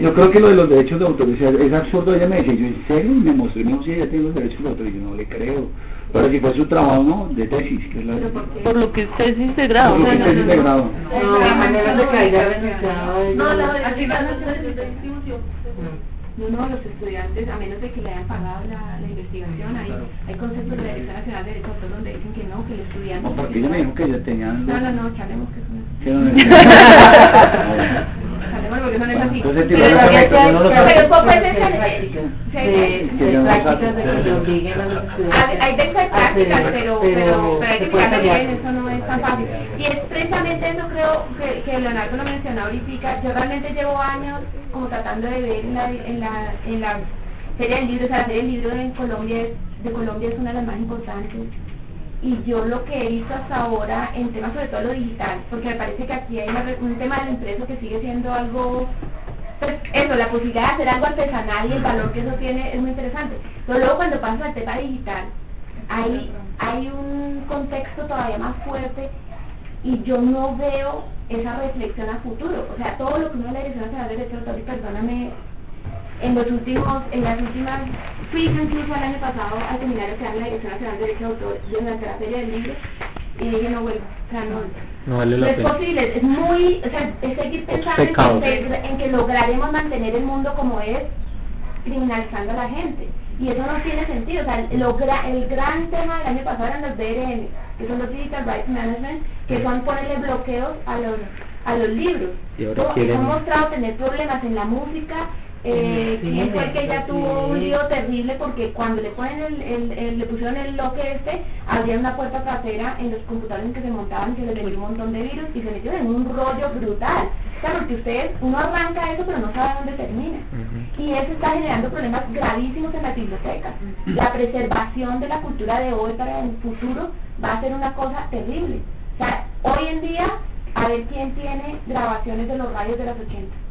yo creo que lo de los derechos de autor es, absurdo, ella me decía, yo en serio, me mostré, no, si ella tiene los derechos de autor, y yo no le creo pero si fue su trabajo, ¿no? De tesis, que es la... Por lo que es tesis de grado. Por lo que es tesis de grado. No, la manera de que haya No, la no, no, los estudiantes, a menos de que le hayan pagado la, la investigación, hay, hay conceptos de la Dirección Nacional de Derechos donde dicen que no, que el estudiante... No, porque ella me dijo que ya tenían... No, no, no, charlemos que es una... Charlemos porque no es así. Entonces, pero, hay de prácticas, pero, pero, pero hay que fijarse bien, eso no es tan fácil. Y es precisamente eso creo que, que Leonardo lo mencionó ahorita, yo realmente llevo años como tratando de ver en la, en la, en la serie del libro, o sea, la serie del libro en Colombia de Colombia es una de las más importantes y yo lo que he visto hasta ahora en temas sobre todo lo digital, porque me parece que aquí hay un tema del impreso que sigue siendo algo pues eso, la posibilidad de hacer algo artesanal y el valor que eso tiene es muy interesante. Pero luego cuando pasas al tema digital, hay, hay un contexto todavía más fuerte y yo no veo esa reflexión a futuro. O sea, todo lo que uno la Dirección Nacional de Derechos de perdóname, en los últimos, en las últimas, fui incluso el año pasado al seminario que da la Dirección Nacional de Derechos de Autor durante la Feria del Libro y dije, no, bueno, o sea, no, no vale la es posible, es muy, o sea, es seguir pensando en que, en que lograremos mantener el mundo como es, criminalizando a la gente. Y eso no tiene sentido. O sea, el, el gran tema del año pasado eran los DRM, que son los Digital Rights Management, que son ponerle bloqueos a los a los libros. Y ahora quieren... Hemos mostrado tener problemas en la música, eh, quién fue que ella tuvo un lío terrible porque cuando le ponen el, el, le pusieron el bloque este había una puerta trasera en los computadores en que se montaban que le metió un montón de virus y se metió en un rollo brutal. Claro porque ustedes uno arranca eso pero no sabe dónde termina. Y eso está generando problemas gravísimos en las bibliotecas. La preservación de la cultura de hoy para el futuro va a ser una cosa terrible. O sea hoy en día a ver quién tiene grabaciones de los radios de los 80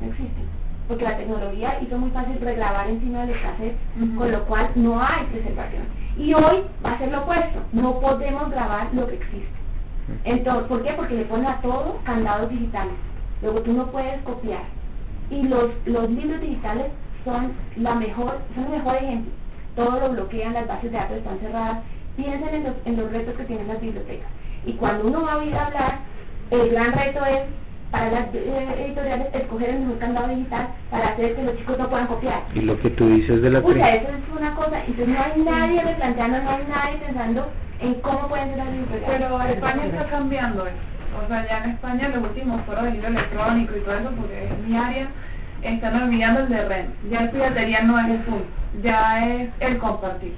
no existen porque la tecnología hizo muy fácil regrabar encima del cassette, con lo cual no hay preservación. Y hoy va a ser lo opuesto, no podemos grabar lo que existe. Entonces, ¿Por qué? Porque le ponen a todo candados digitales. Luego tú no puedes copiar. Y los, los libros digitales son la mejor, son el mejor ejemplo. Todo lo bloquean, las bases de datos están cerradas. Piensen en los, en los retos que tienen las bibliotecas. Y cuando uno va a oír hablar, el gran reto es para las eh, editoriales escoger el mejor candado digital para hacer que los chicos no puedan copiar. Y lo que tú dices de la... O sea, eso es una cosa. Entonces no hay nadie replanteando, no hay nadie pensando en cómo pueden ser las editoriales. Pero España está cambiando eso. O sea, ya en España los últimos foros de libro electrónico y todo eso, porque es mi área, están olvidando el de red. Ya el piratería no es el full, ya es el compartir.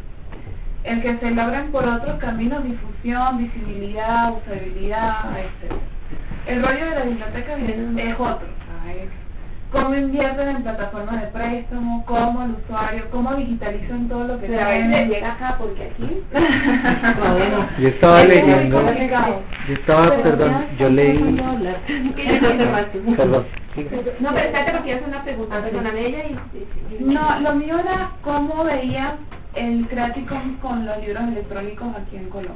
El que se logran por otros caminos, difusión, visibilidad, usabilidad, etc. El rollo de la biblioteca es, es otro. ¿sabes? cómo invierten en plataformas de préstamo, cómo el usuario, cómo digitalizan todo lo que Pero a tienen. veces llega acá porque aquí Yo estaba leyendo, yo estaba, perdón, yo leí, perdón, No, pero espérate porque yo hacer una pregunta, perdóname ella y... y- y- No, lo mío era cómo veías el Creative Commons con los libros electrónicos aquí en Colombia.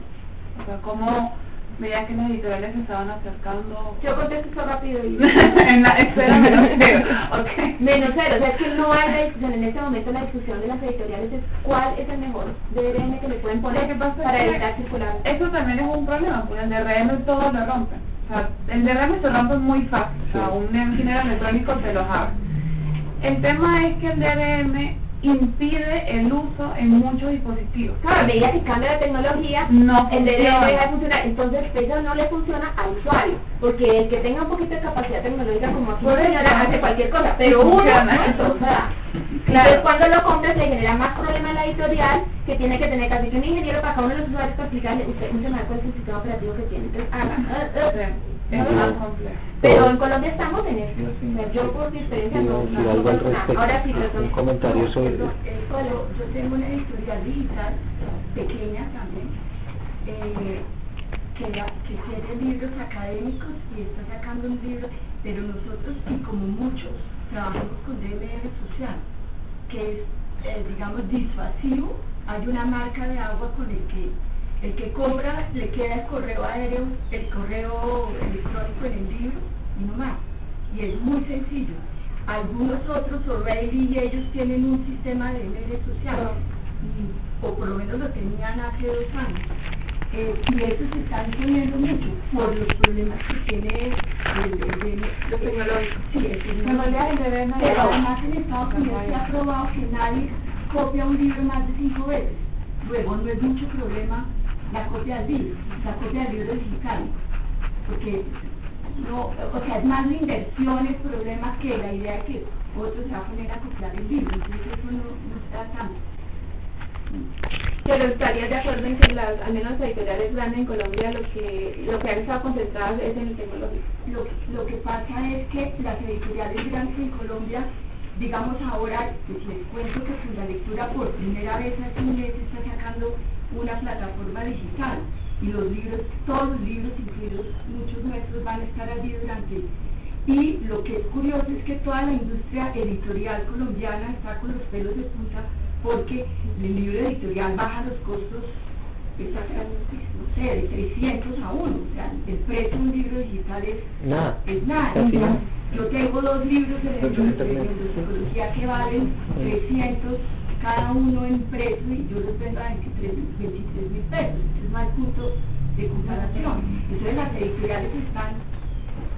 O sea, cómo veías que las editoriales se estaban acercando. Yo contesto eso rápido y... en la espera menos cero. Okay. Menos cero, o sea, es que no hay la discusión, en este momento la discusión de las editoriales es cuál es el mejor DRM que le pueden poner para que evitar circular. Eso también es un problema, porque el DRM todo lo rompen. O sea, el DRM se rompe muy fácil. O sea, un ingeniero electrónico te los abre. El tema es que el DRM impide el uso en muchos dispositivos. Claro, a medida que cambia la tecnología, No el funciona. deja de funcionar, entonces eso no le funciona al usuario, porque el que tenga un poquito de capacidad tecnológica como aquí, señora, hace cualquier cosa, pero uno, no, o sea, Claro. entonces cuando lo compras le genera más problema a la editorial, que tiene que tener casi que un ingeniero para cada uno de los usuarios para explicarle, usted cuál es el sistema operativo que tiene, entonces haga, ah, ah. Sí, Pero en Colombia estamos en eso. O sea, yo por mi experiencia no, no, algo al no, no, respecto. Ahora sí, perdón. un comentario sobre Yo, yo tengo una editorial digital pequeña también eh, que, la- que tiene libros académicos y está sacando un libro, pero nosotros y como muchos trabajamos con DMR social, que es, eh, digamos, disuasivo. Hay una marca de agua con el que el que compra le queda el correo aéreo, el correo electrónico en el libro y no más. Y es muy sencillo. Algunos otros, O'Reilly y ellos tienen un sistema de DMR social, y- o por lo menos lo tenían hace dos años. Eh, y eso se está imponiendo mucho por los problemas que tiene el, el, el, Lo tecnológico. Sí, el DRM Pero además en Estados Unidos se ha probado que nadie copia un libro más de cinco veces. Luego no es mucho problema la copia del libro, la copia del libro digital. Porque no, o sea, es más la inversión el problema que la idea de que otro se va a poner a copiar el libro. Entonces eso no, no está tanto. Pero estarías de acuerdo en que las, al menos las editoriales grandes en Colombia lo que lo que han estado concentradas es en el tecnológico. Lo, lo que pasa es que las editoriales grandes en Colombia, digamos ahora, pues les cuento que Fundalectura por primera vez hace un mes está sacando una plataforma digital y los libros, todos los libros, incluidos muchos nuestros, van a estar allí durante y lo que es curioso es que toda la industria editorial colombiana está con los pelos de punta porque el libro editorial baja los costos exactamente, no sé, de 300 a 1. O sea, el precio de un libro digital es nada, es. Yo tengo dos libros de de internet. psicología que valen 300 cada uno en precio y yo los vendo a 23 mil pesos. Hay punto de comparación. Entonces las editoriales están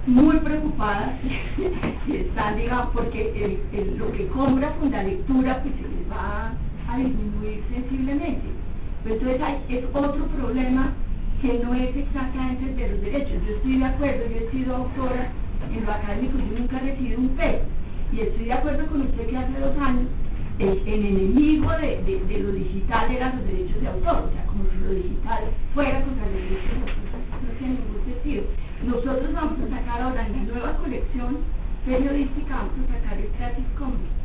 muy preocupadas están, digamos, porque el, lo que compra Fundalectura pues se les va a disminuir sensiblemente. Pero entonces hay, es otro problema que no es exactamente el de los derechos. Yo estoy de acuerdo, yo he sido autora en lo académico, yo nunca recibido un peso. Y estoy de acuerdo con usted que hace dos años el, el enemigo de, de, de lo digital eran los derechos de autor, o sea, como si lo digital fuera contra los derechos de autor, eso no tiene ningún sentido. Nosotros vamos a sacar ahora en la nueva colección periodística, vamos a sacar el Creative Commons.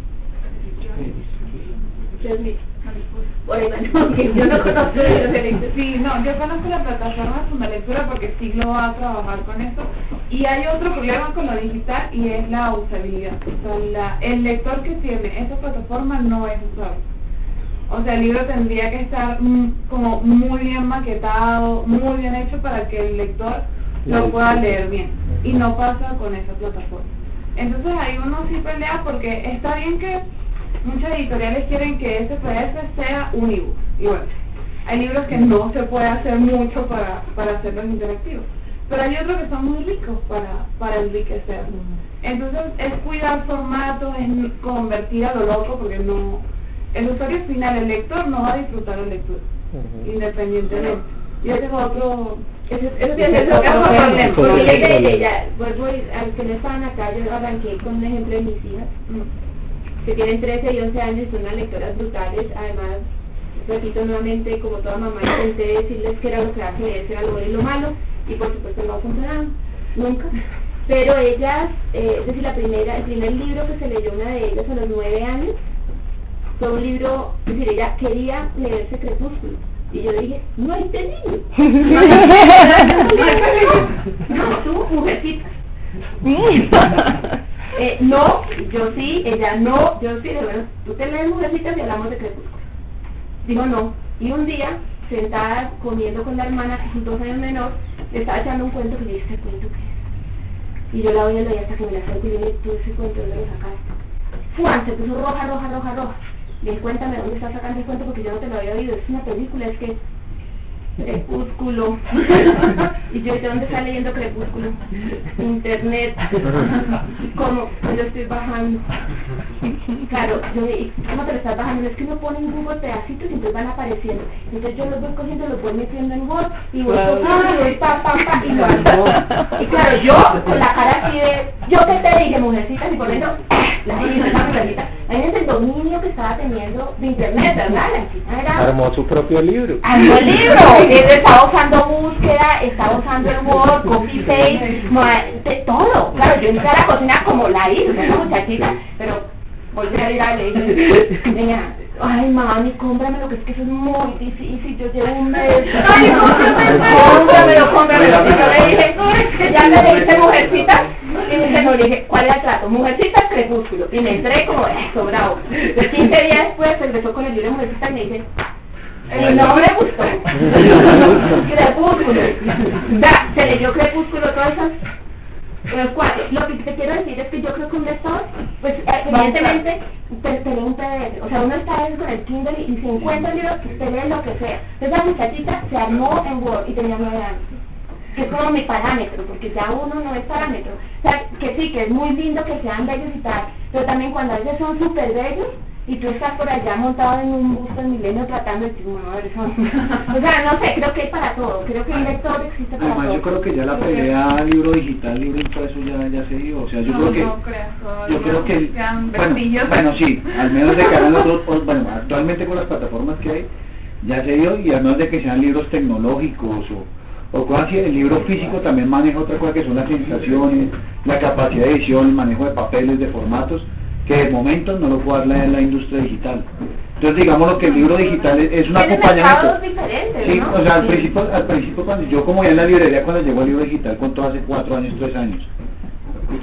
Dios van, porque yo no conozco. Sí, no, yo conozco la plataforma de Fundalectura porque sí lo va a trabajar con eso. Y hay otro problema con lo digital y es la usabilidad. O sea, la, el lector que tiene esa plataforma no es usable. O sea, el libro tendría que estar mm, como muy bien maquetado, muy bien hecho para que el lector lo pueda leer bien. Y no pasa con esa plataforma. Entonces ahí uno sí pelea porque está bien que muchas editoriales quieren que ese PDF sea un ebook. Y bueno, hay libros que no se puede hacer mucho para, para hacerlos interactivos. Pero hay otros que son muy ricos para, para enriquecerlos. Entonces es cuidar formatos, es convertir a lo loco porque no el usuario final, el lector, no va a disfrutar el lector, independientemente. Y ese es otro... Eso, eso sí ese es otro problema. Porque vuelvo al que no estaban acá, yo arranqué con un ejemplo de mis hijas, que tienen 13 y 11 años, son unas lectoras brutales, además, repito nuevamente, como toda mamá, intenté decirles que era lo que era que era lo bueno y lo malo, y por supuesto no ha funcionado, nunca. Pero ellas, eh, es decir, la primera, el primer libro que se leyó una de ellas a los 9 años, fue un libro, es decir, ella quería leerse Crepúsculo. Y yo le dije, no hay este libro. No, tú, mujercita. Eh, no, yo sí, ella no, yo sí, de verdad, tú te lees mujercitas y hablamos de crepúsculo. Digo no. Y un día, sentada comiendo con la hermana, que es dos años menor, le estaba echando un cuento que yo dije, ¿este cuento qué es? Y yo la oía y hasta que me la acerco y le dije, tú ese cuento, ¿dónde lo sacaste? Juan se puso roja, roja, roja, roja. Le dije, cuéntame dónde estás sacando el cuento porque yo no te lo había oído. Es una película, es que Crepúsculo. y yo, ¿de dónde está leyendo Crepúsculo? Internet. ¿Cómo? Yo estoy bajando. Claro, yo, ¿y ¿cómo te lo estás bajando? Es que uno pone en Google pedacitos y entonces van apareciendo. Entonces yo los voy cogiendo, los voy metiendo en Word y voy y voy pa, pa, pa, y lo hago. Y claro, yo con la cara así de, yo que te dije, mujercita, y por dentro, la mujercita. Imagínense el dominio que estaba teniendo de Internet, ¿verdad? La chica era Armó su propio libro. Armó el libro. Él estaba usando búsqueda, estaba usando el Word, copy paste, todo. Claro, yo entré a la cocina como la hice, una muchachita, pero volví a ir a le dije, ay mami, cómpramelo, que es que eso es muy difícil, yo llevo un mes. Ay, cómpramelo, cómpramelo. Y yo le dije, ya le dije, mujercita. Y me dice, no, le dije, ¿cuál el trato? Mujercita, crepúsculo. Y me entré como, eso, bravo. De 15 días después empezó con el libro de mujercita y me dice, el nombre gustó. Crepúsculo. Sea, se leyó Crepúsculo, todas esas. Los cuatro. Lo que te quiero decir es que yo creo que un lector, pues eh, evidentemente, te, te lee un PDF. O sea, uno está ahí con el Kindle y, y se encuentra el libro, te lee lo que sea. Entonces la muchachita se armó en Word y tenía nueve años. Que es como mi parámetro, porque ya uno no es parámetro. O sea, que sí, que es muy lindo que sean bellos y tal, pero también cuando a veces son súper bellos, y tú estás por allá montado en un bus del milenio tratando de decir, bueno, a ver, eso- O sea, no sé, creo que hay para todo. Creo que un lector existe para Además, todo. yo creo que ya la pelea libro digital, libro impreso ya, ya se dio. O sea, yo No, creo que. no creo, todavía yo creo que. Bueno, bueno, sí, al menos de que hagan los dos. o- Bueno, actualmente con las plataformas que hay, ya se dio, y al menos de que sean libros tecnológicos o, o cosas así. El libro físico también maneja otra cosa que son las sensaciones, la capacidad de edición, el manejo de papeles, de formatos, que de momento no lo puede dar la, la industria digital. Entonces, digamos lo que el libro digital es, es un acompañamiento. Sí, ¿no? o sea, al principio, al principio cuando yo como ya en la librería cuando llegó el libro digital contó hace cuatro años, tres años.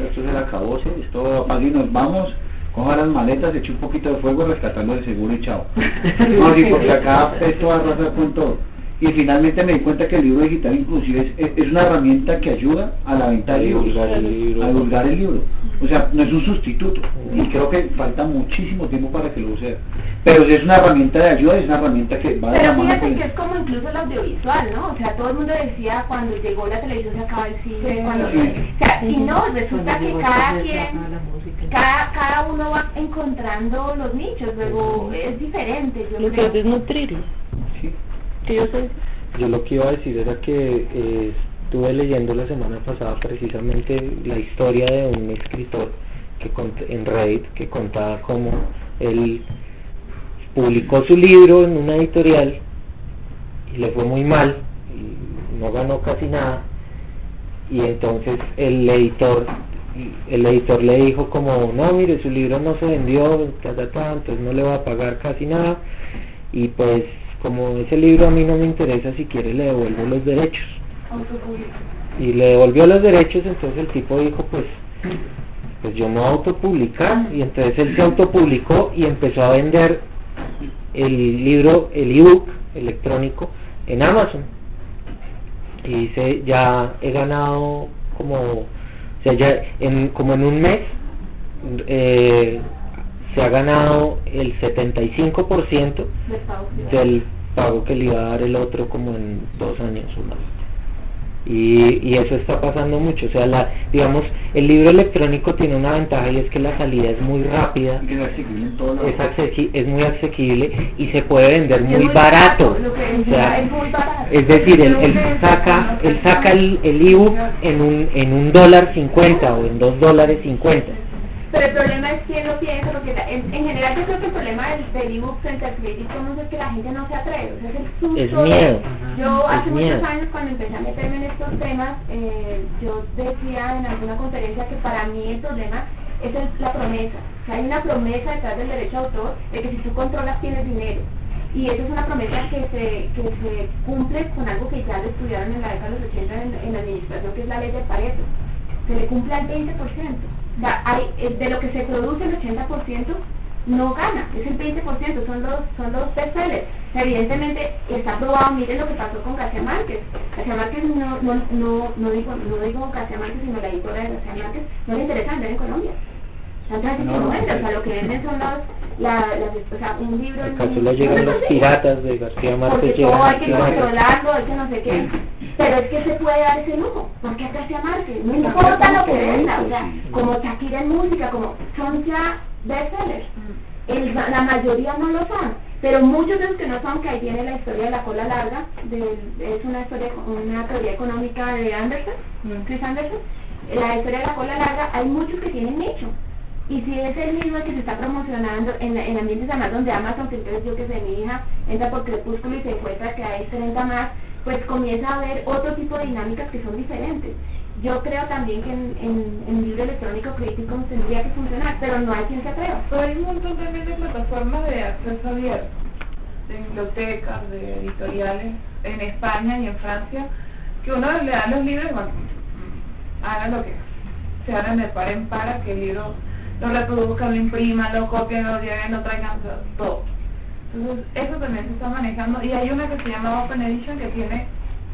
Esto se acabó, ¿sí? esto así nos vamos, coja las maletas, eche un poquito de fuego, rescatando el seguro y chao. No, sí, porque acá esto va a arrasar con todo. Y finalmente me di cuenta que el libro digital inclusive es, es, una herramienta que ayuda a la venta de libros, divulgar el libro. a divulgar el libro. O sea, no es un sustituto. Y creo que falta muchísimo tiempo para que lo sea. Pero sí es una herramienta de ayuda, es una herramienta que va la Pero fíjate que es como incluso el audiovisual, ¿no? O sea, todo el mundo decía cuando llegó la televisión se acaba el cine, Sí. cuando... Sí. O sea, y no, resulta que cada quien, cada, cada uno va encontrando los nichos, luego es diferente, yo Lo que creo. es desnutrirlo. Sí. Yo lo que iba a decir era que eh, estuve leyendo la semana pasada precisamente la historia de un escritor que en Reddit que contaba cómo él publicó su libro en una editorial y le fue muy mal y no ganó casi nada. Y entonces el editor el editor le dijo como no mire su libro no se vendió ta, ta, entonces no le va a pagar casi nada y pues como ese libro a mí no me interesa si quiere le devuelvo los derechos. Y le devolvió los derechos entonces el tipo dijo pues pues yo no autopublicar y entonces él se autopublicó y empezó a vender el libro el ebook electrónico en Amazon. Y dice ya he ganado como o sea ya en como en un mes eh, se ha ganado el 75% de Estados Unidos. del pago que le iba a dar el otro como en dos años o más Y, y eso está pasando mucho. O sea, la, digamos, el libro electrónico tiene una ventaja y es que la salida es muy rápida, es asequible en lados. es, accesi- es muy asequible y se puede vender muy muy barato. O sea, es muy barato. es decir, él, él saca, él saca el, el ebook en un, en un dólar cincuenta o en dos dólares cincuenta. Pero el problema es quién lo piensa, porque la- en, en general yo creo que el problema del, del ebook frente al Commons es que la gente no se atreve, o sea, es el susto. Es miedo. Yo Es hace miedo. muchos años cuando empecé a meterme en estos temas, eh, yo decía en alguna conferencia que para mí el problema es el- la promesa. O sea, hay una promesa detrás del derecho de autor de que si tú controlas tienes dinero. Y esa es una promesa que se, que se cumple con algo que ya lo estudiaron en la década de los 80 en, en la administración, que es la ley de Pareto. Se le cumple al 20%. Eh, de lo que se produce el 80% no gana, es el 20%, son los, son los bestsellers. Evidentemente está probado, miren lo que pasó con García Márquez. García Márquez no, no, no, no digo, no digo García Márquez, sino la editora de García Márquez, no le interesa vender en Colombia. No, no o sea, lo que venden son las, la, las, o sea, un libro... en- ¿Acaso le llegan los piratas de García Márquez? Porque todo hay que controlarlo, hay que no sé qué. Pero es que se puede dar ese lujo, porque es García Márquez, no importa lo que venda, o sea, como Shakira en música, como son ya bestsellers. El- la mayoría no lo son, pero muchos de los que no son, que ahí viene la historia de la cola larga, de- es una historia, una teoría económica de Anderson, Chris Anderson, la historia de la cola larga, hay muchos que tienen nicho. Y si es el mismo que se está promocionando en, en ambientes además donde Amazon, que entonces yo que sé, mi hija entra por Crepúsculo y se encuentra que hay 30 más, pues comienza a haber otro tipo de dinámicas que son diferentes. Yo creo también que en, en, en libro electrónico crítico tendría que funcionar, pero no hay quien se atreva. Pero hay un montón también de plataformas de acceso abierto, de bibliotecas, de editoriales, en España y en Francia, que uno le da los libros bueno, hagan lo que se hagan de par en para que el libro lo reproduzcan, lo impriman, lo copien, lo lleven, lo traigan, todo. Entonces, eso también se está manejando. Y hay una que se llama Open Edition que tiene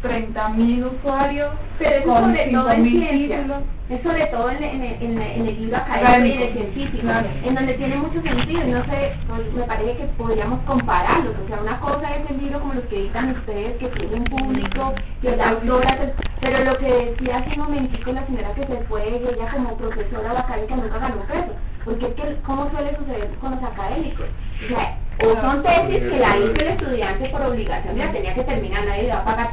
30.000 usuarios, Pero eso con sobre todo en 5.000 ciencia, títulos. es sobre todo en, en, en, en el libro académico y en el científico, Claro. en donde tiene mucho sentido. No sé, pues, me parece que podríamos compararlos, o sea, una cosa es el libro como los que editan ustedes, que tiene un público, que la autora, pues, pero lo que decía hace un momentico la señora que se fue, ella como profesora o académica nunca ganó peso, porque es que, ¿cómo suele suceder con los académicos? O sea, o son tesis que la hizo el estudiante por obligación la tenía que terminar, nadie le va a pagar,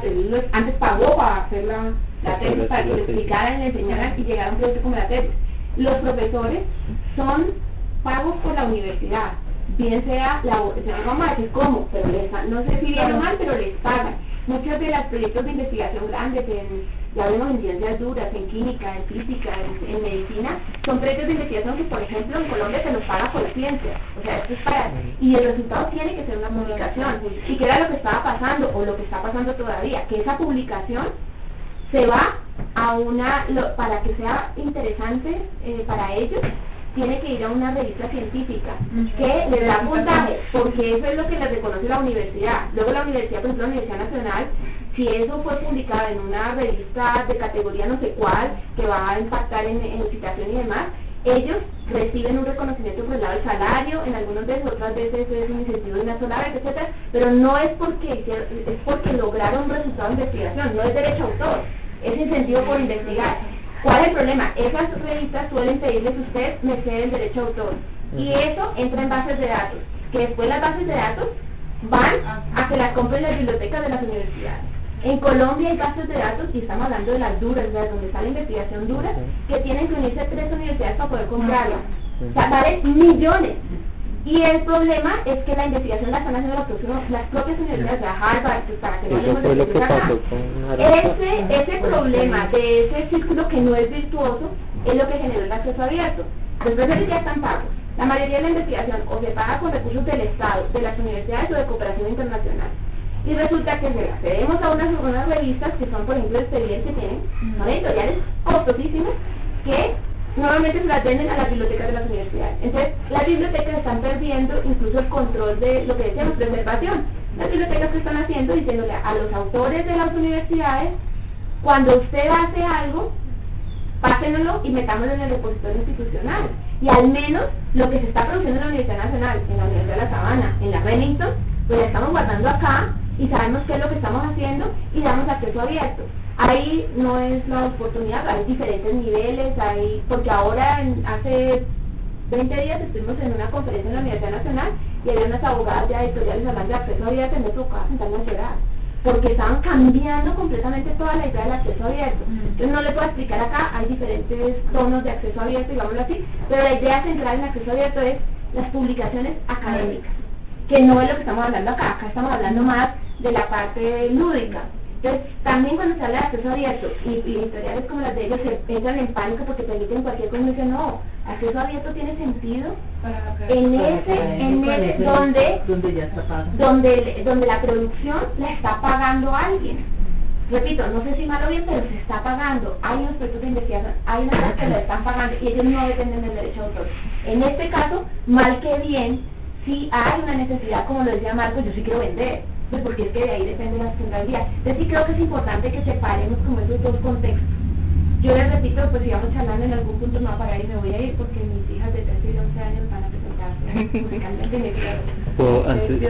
antes pagó para hacer la, la tesis, para que le explicaran, le enseñaran y llegar a un proyecto como la tesis. Los profesores son pagos por la universidad, bien sea, la, o sea, no vamos a decir cómo, pero les, no sé si bien o mal, pero les pagan. Muchos de los proyectos de investigación grandes, en, ya vemos en ciencias duras, en química, en física, en, medicina, son proyectos de investigación que, por ejemplo, en Colombia se los paga por ciencia. O sea, esto es para... Y el resultado tiene que ser una publicación. ¿Y qué era lo que estaba pasando, o lo que está pasando todavía? Que esa publicación se va a una, lo- para que sea interesante eh, para ellos, tiene que ir a una revista científica que le da puntaje, porque eso es lo que les reconoce la universidad. Luego la universidad, por ejemplo, la Universidad Nacional, si eso fue publicado en una revista de categoría no sé cuál, que va a impactar en, en citación y demás, ellos reciben un reconocimiento por el lado del salario, en algunos veces, otras veces es un incentivo de una sola vez, etcétera, pero no es porque es porque lograron un resultado de investigación, no es derecho a autor, es incentivo por investigar. ¿Cuál es el problema? Esas revistas suelen pedirles a usted merced el derecho a autor y eso entra en bases de datos, que después las bases de datos van a que las compren las bibliotecas de las universidades. En Colombia hay bases de datos, y estamos hablando de las duras, de donde está la investigación dura, que tienen que unirse tres universidades para poder comprarla. O sea, vale millones. Y el problema es que la investigación la están haciendo las propias, las propias universidades de Harvard, pues, para que no Eso fue lo que pasó con. Ese, ese problema de ese círculo que no es virtuoso es lo que generó el acceso abierto. Los profesores ya están pagos. La mayoría de la investigación o se paga con recursos del Estado, de las universidades o de cooperación internacional. Y resulta que si accedemos a unas, unas revistas que son, por ejemplo, expedientes que tienen, son editoriales costosísimas, que normalmente se las venden a las bibliotecas de las universidades. Entonces, las bibliotecas están perdiendo incluso el control de lo que decíamos, preservación. Las bibliotecas que están haciendo, diciéndole a los autores de las universidades, cuando usted hace algo, pásenlo y metámoslo en el repositorio institucional. Y al menos lo que se está produciendo en la Universidad Nacional, en la Universidad de La Sabana, en la Remington, pues la estamos guardando acá y sabemos qué es lo que estamos haciendo y damos acceso abierto. Ahí no es la oportunidad, hay diferentes niveles, hay porque ahora en, hace 20 días estuvimos en una conferencia en la Universidad Nacional y había unas abogadas de editoriales hablando de acceso abierto en nuestro caso en la ciudad porque estaban cambiando completamente toda la idea del acceso abierto. Entonces no le puedo explicar acá, hay diferentes tonos de acceso abierto, digámoslo así, pero la idea central en acceso abierto es las publicaciones académicas, que no es lo que estamos hablando acá, acá estamos hablando más de la parte lúdica. Entonces, también cuando se habla de acceso abierto y, y editoriales como las de ellos se entran en pánico porque permiten cualquier cosa, no, acceso abierto tiene sentido en ese, en ese donde, donde ya está pagando. donde, donde la producción la está pagando alguien. Repito, no sé si mal o bien, pero se está pagando. Hay unos proyectos de investigación, hay unas que la están pagando y ellos no dependen del derecho de autor. En este caso, mal que bien, si hay una necesidad, como lo decía Marcos, yo sí quiero vender, pues porque es que de ahí depende la sustentabilidad. Entonces sí creo que es importante que separemos como esos dos contextos. Yo les repito, pues sigamos charlando en algún punto, no va a parar y me voy a ir porque mis hijas de 13 y 11 años van a presentarse musicalmente antes,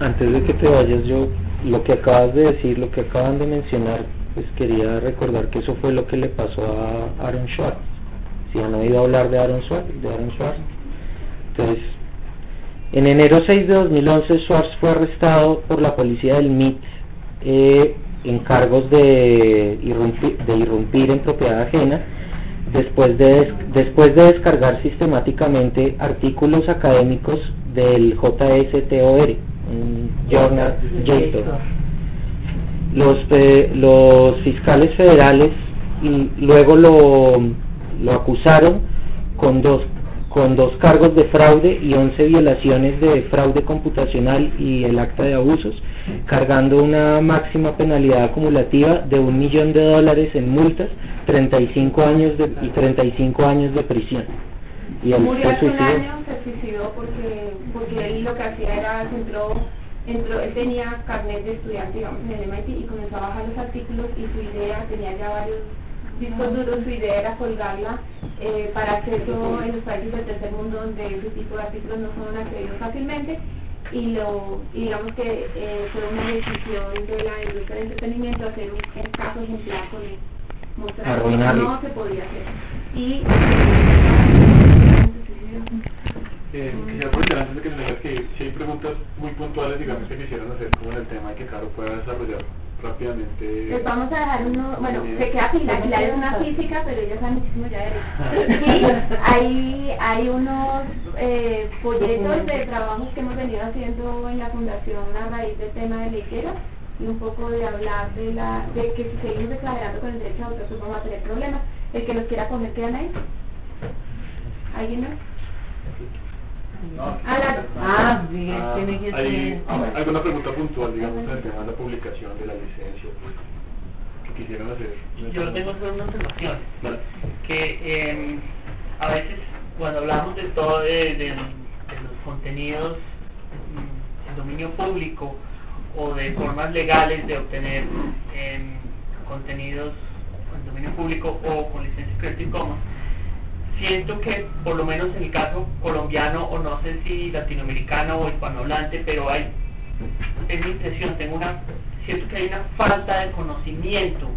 antes de que te vayas, yo lo que acabas de decir, lo que acaban de mencionar, pues quería recordar que eso fue lo que le pasó a Aaron Schwartz. Si han oído hablar de Aaron Schwartz, de Aaron Schwartz. Entonces, en enero 6 de 2011, Schwartz fue arrestado por la policía del MIT eh, en cargos de irrumpir, de irrumpir en propiedad ajena después de, después de descargar sistemáticamente artículos académicos del JSTOR, journal JSTOR. Los, eh, los fiscales federales luego lo, lo acusaron con dos con dos cargos de fraude y 11 violaciones de fraude computacional y el acta de abusos, cargando una máxima penalidad acumulativa de un millón de dólares en multas, 35 años de, y 35 años de prisión. Y él Murió hace un año, se suicidó porque, porque él lo que hacía era, entró, entró, él tenía carnet de estudiante, digamos, en el MIT y comenzó a bajar los artículos y su idea, tenía ya varios discos duros, su idea era colgarla eh, para acceso en los países del tercer mundo donde ese tipo de artículos no son accedidos fácilmente y lo y digamos que eh, fue una decisión de la industria del entretenimiento hacer un caso ejemplar con él mostrar que no se podía hacer. Y eh, quisiera aprovechar antes de que me digas que si hay preguntas muy puntuales digamos que quisieran hacer como en el tema y que Caro pueda desarrollar rápidamente. Les vamos a dejar uno, bueno, se queda Pilar, Pilar es una física, pero ella sabe muchísimo ya de Y hay, hay unos eh, folletos de trabajos que hemos venido haciendo en la fundación a raíz del tema de leyera y un poco de hablar de la de que si seguimos exagerando con el derecho de autor pues vamos a tener problemas. El que nos quiera coger, quedan ahí. ¿Alguien más? Ah, bien, ah, tiene que ¿Hay alguna pregunta puntual, digamos, en el tema de la publicación de la licencia que quisieran hacer? Yo tengo solo una observación, que eh, a veces cuando hablamos de todo de, de, los contenidos en dominio público o de formas legales de obtener eh, contenidos en dominio público o con licencia Creative Commons, siento que por lo menos en el caso colombiano o no sé si latinoamericano o hispanohablante, pero hay, es mi impresión, tengo una, siento que hay una falta de conocimiento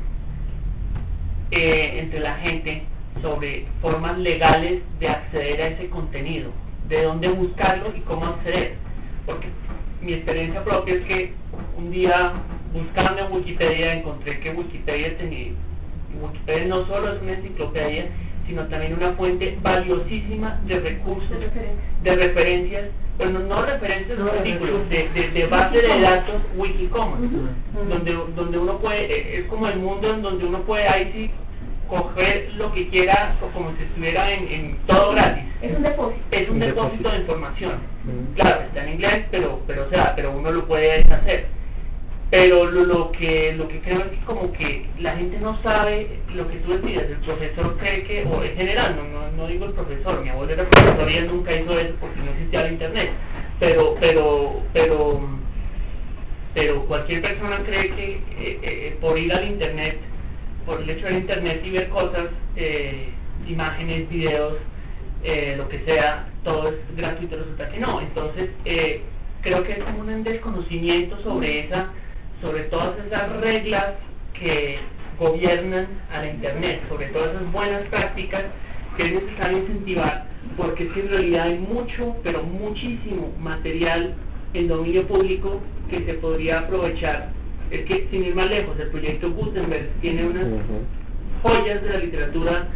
eh, entre la gente sobre formas legales de acceder a ese contenido, de dónde buscarlo y cómo acceder, porque mi experiencia propia es que un día buscando en Wikipedia encontré que Wikipedia tenía, Wikipedia no solo es una enciclopedia, sino también una fuente valiosísima de recursos, de referencias, pero no, referencias de artículos, de, de, base de datos Wikicommons, donde, donde uno puede, eh, es como el mundo en donde uno puede ahí sí coger lo que quiera o como si estuviera en, en todo gratis. Es un depósito. Es un, depósito, de información. Claro, está en inglés, pero, pero o sea, pero uno lo puede hacer pero lo, lo que lo que creo es que como que la gente no sabe lo que tú decías el profesor cree que o en general no no, no digo el profesor mi abuelo era profesor y él nunca hizo eso porque no existía el internet pero pero pero pero cualquier persona cree que eh, eh, por ir al internet por el hecho del internet y ver cosas eh, imágenes videos lo que sea todo es gratuito resulta que no. Entonces creo que es como un desconocimiento sobre esa, sobre todas esas reglas que gobiernan a la internet, sobre todas esas buenas prácticas que es necesario incentivar, porque es que en realidad hay mucho, pero muchísimo material en dominio público que se podría aprovechar. Es que, sin ir más lejos, el proyecto Gutenberg tiene unas joyas de la literatura.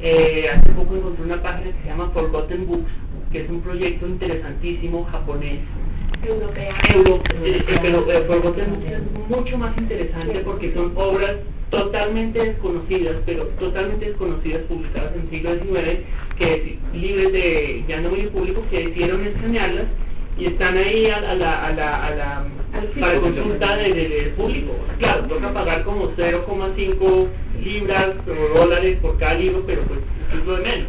Eh, hace poco encontré una página que se llama Forgotten Books, que es un proyecto interesantísimo japonés. Europea. Euro, eh, pero es mucho más interesante porque son obras totalmente desconocidas, pero totalmente desconocidas, publicadas en el siglo XIX, que libres de ya no medio público, que decidieron escanearlas y están ahí a, a la, a la, a la para consulta de, de, del público. Claro, toca pagar como 0,5 libras o dólares por cada libro, pero pues incluso de menos.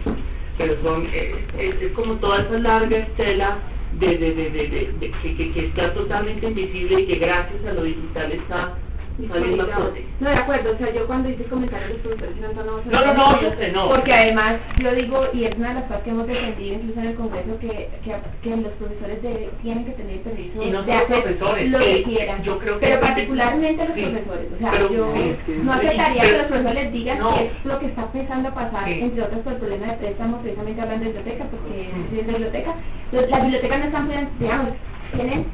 Pero son, eh, es, es, como toda esa larga estela de, de, de, de, que, que está totalmente invisible y que gracias a lo digital está no, de acuerdo, o sea, yo cuando hice comentarios de los profesores no, no, no, no. Porque además, yo digo, y es una de las cosas que hemos defendido incluso en el Congreso, que, que, que los profesores de, tienen que tener permiso y no de hacer profesores, lo que, que quieran. Yo creo que pero particularmente los sí, profesores, o sea, pero, yo sí, no aceptaría pero, que los profesores les digan no. que es lo que está empezando a pasar, entre otras por el problema de préstamos, precisamente hablando de biblioteca, porque es de biblioteca, las bibliotecas no están, digamos, tienen,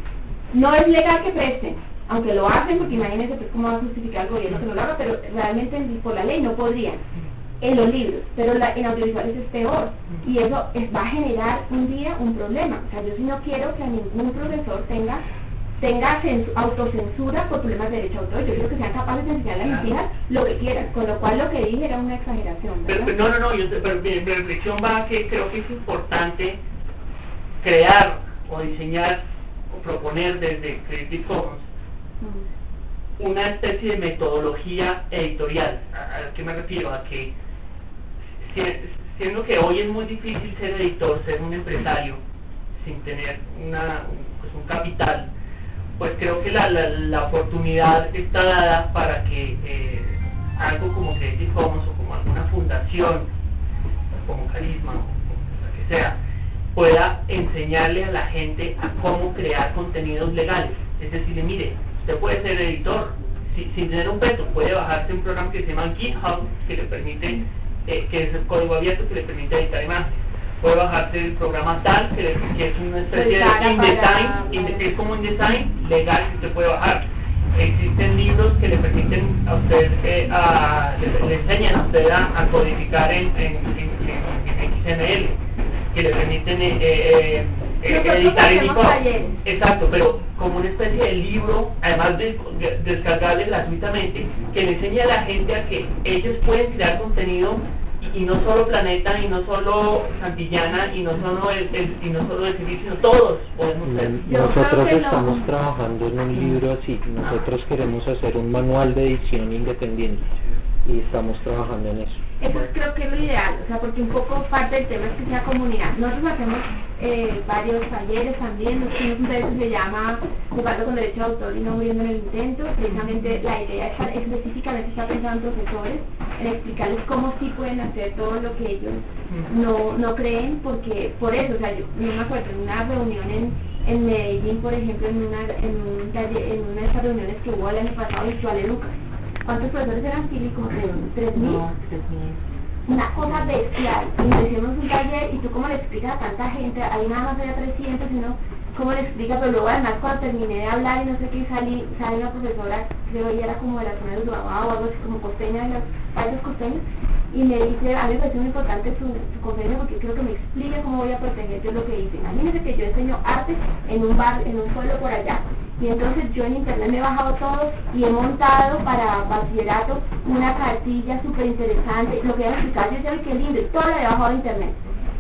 no es legal que presten, aunque lo hacen, porque imagínense pues cómo va a justificar el gobierno que no lo haga, pero realmente por la ley no podrían en los libros, pero la, en audiovisuales es peor y eso es, va a generar un día un problema. O sea, yo sí no quiero que a ningún profesor tenga tenga censu, autocensura por problemas de derecho a autor. Yo quiero que sean capaces de enseñarle a mis hijas lo que quieran, con lo cual lo que dije era una exageración. Pero, pero, no, no, no, yo, pero mi, reflexión va a que creo que es importante crear o diseñar o proponer desde Commons una especie de metodología editorial. ¿A, qué me refiero? A que siendo que hoy es muy difícil ser editor, ser un empresario sin tener una, pues un capital, pues creo que la, la, la oportunidad está dada para que eh, algo como Creative Commons o como alguna fundación, como Carisma o la que sea, pueda enseñarle a la gente a cómo crear contenidos legales. Es decir, mire, usted puede ser editor sin, sin tener un peso, puede bajarse un programa que se llama GitHub, que le permite, eh, que es el código abierto que le permite editar imágenes. Puede bajarse el programa tal, que, le, que es una especie de InDesign, in, es como un design legal que usted puede bajar. Existen libros que le permiten a usted, eh, a, le, le, enseñan a usted a, a codificar en, en, en, en, XML, que le permiten eh, eh, editar en EPUB. Exacto, pero como una especie de libro, además de, de, descargable gratuitamente, que le enseña a la gente a que ellos pueden crear contenido y, y no solo Planeta, y no solo Santillana, y no solo el, el y no solo el civil, sino todos podemos ser. Nosotros estamos no. trabajando en un libro así, nosotros ah. queremos hacer un manual de edición independiente y estamos trabajando en eso. Eso creo que es lo ideal, o sea, porque un poco parte del tema es que sea comunidad. Nosotros hacemos eh, varios talleres también, nos hicimos un taller que se llama Jugando con Derecho de Autor y no muriendo en el intento. Precisamente la idea está, específicamente está pensando en profesores, en explicarles cómo sí pueden hacer todo lo que ellos no, no creen, porque por eso, o sea, yo, yo me acuerdo en una reunión en, en Medellín, por ejemplo, en una, en, un taller, en una de esas reuniones que hubo el año pasado virtual Educa, ¿Cuántos profesores eran? Como tres mil. No, tres mil. Una cosa bestial. Y hicimos un taller y tú cómo le explicas a tanta gente, ahí nada más había 300, sino cómo le explicas, pero luego además cuando terminé de hablar y no sé qué, salí, sale una profesora, creo que ella era como de la zona de Urabá o algo así, como costeña de los países costeños, y me dice, a mí me parece muy importante su, su conferencia porque creo que me explica cómo voy a proteger yo lo que hice. Imagínense que yo enseño arte en un bar, en un pueblo por allá, y entonces yo en internet me he bajado todo y he montado para bachillerato una cartilla súper interesante, lo que voy a explicar, yo sé que lindo, y todo lo he bajado de internet.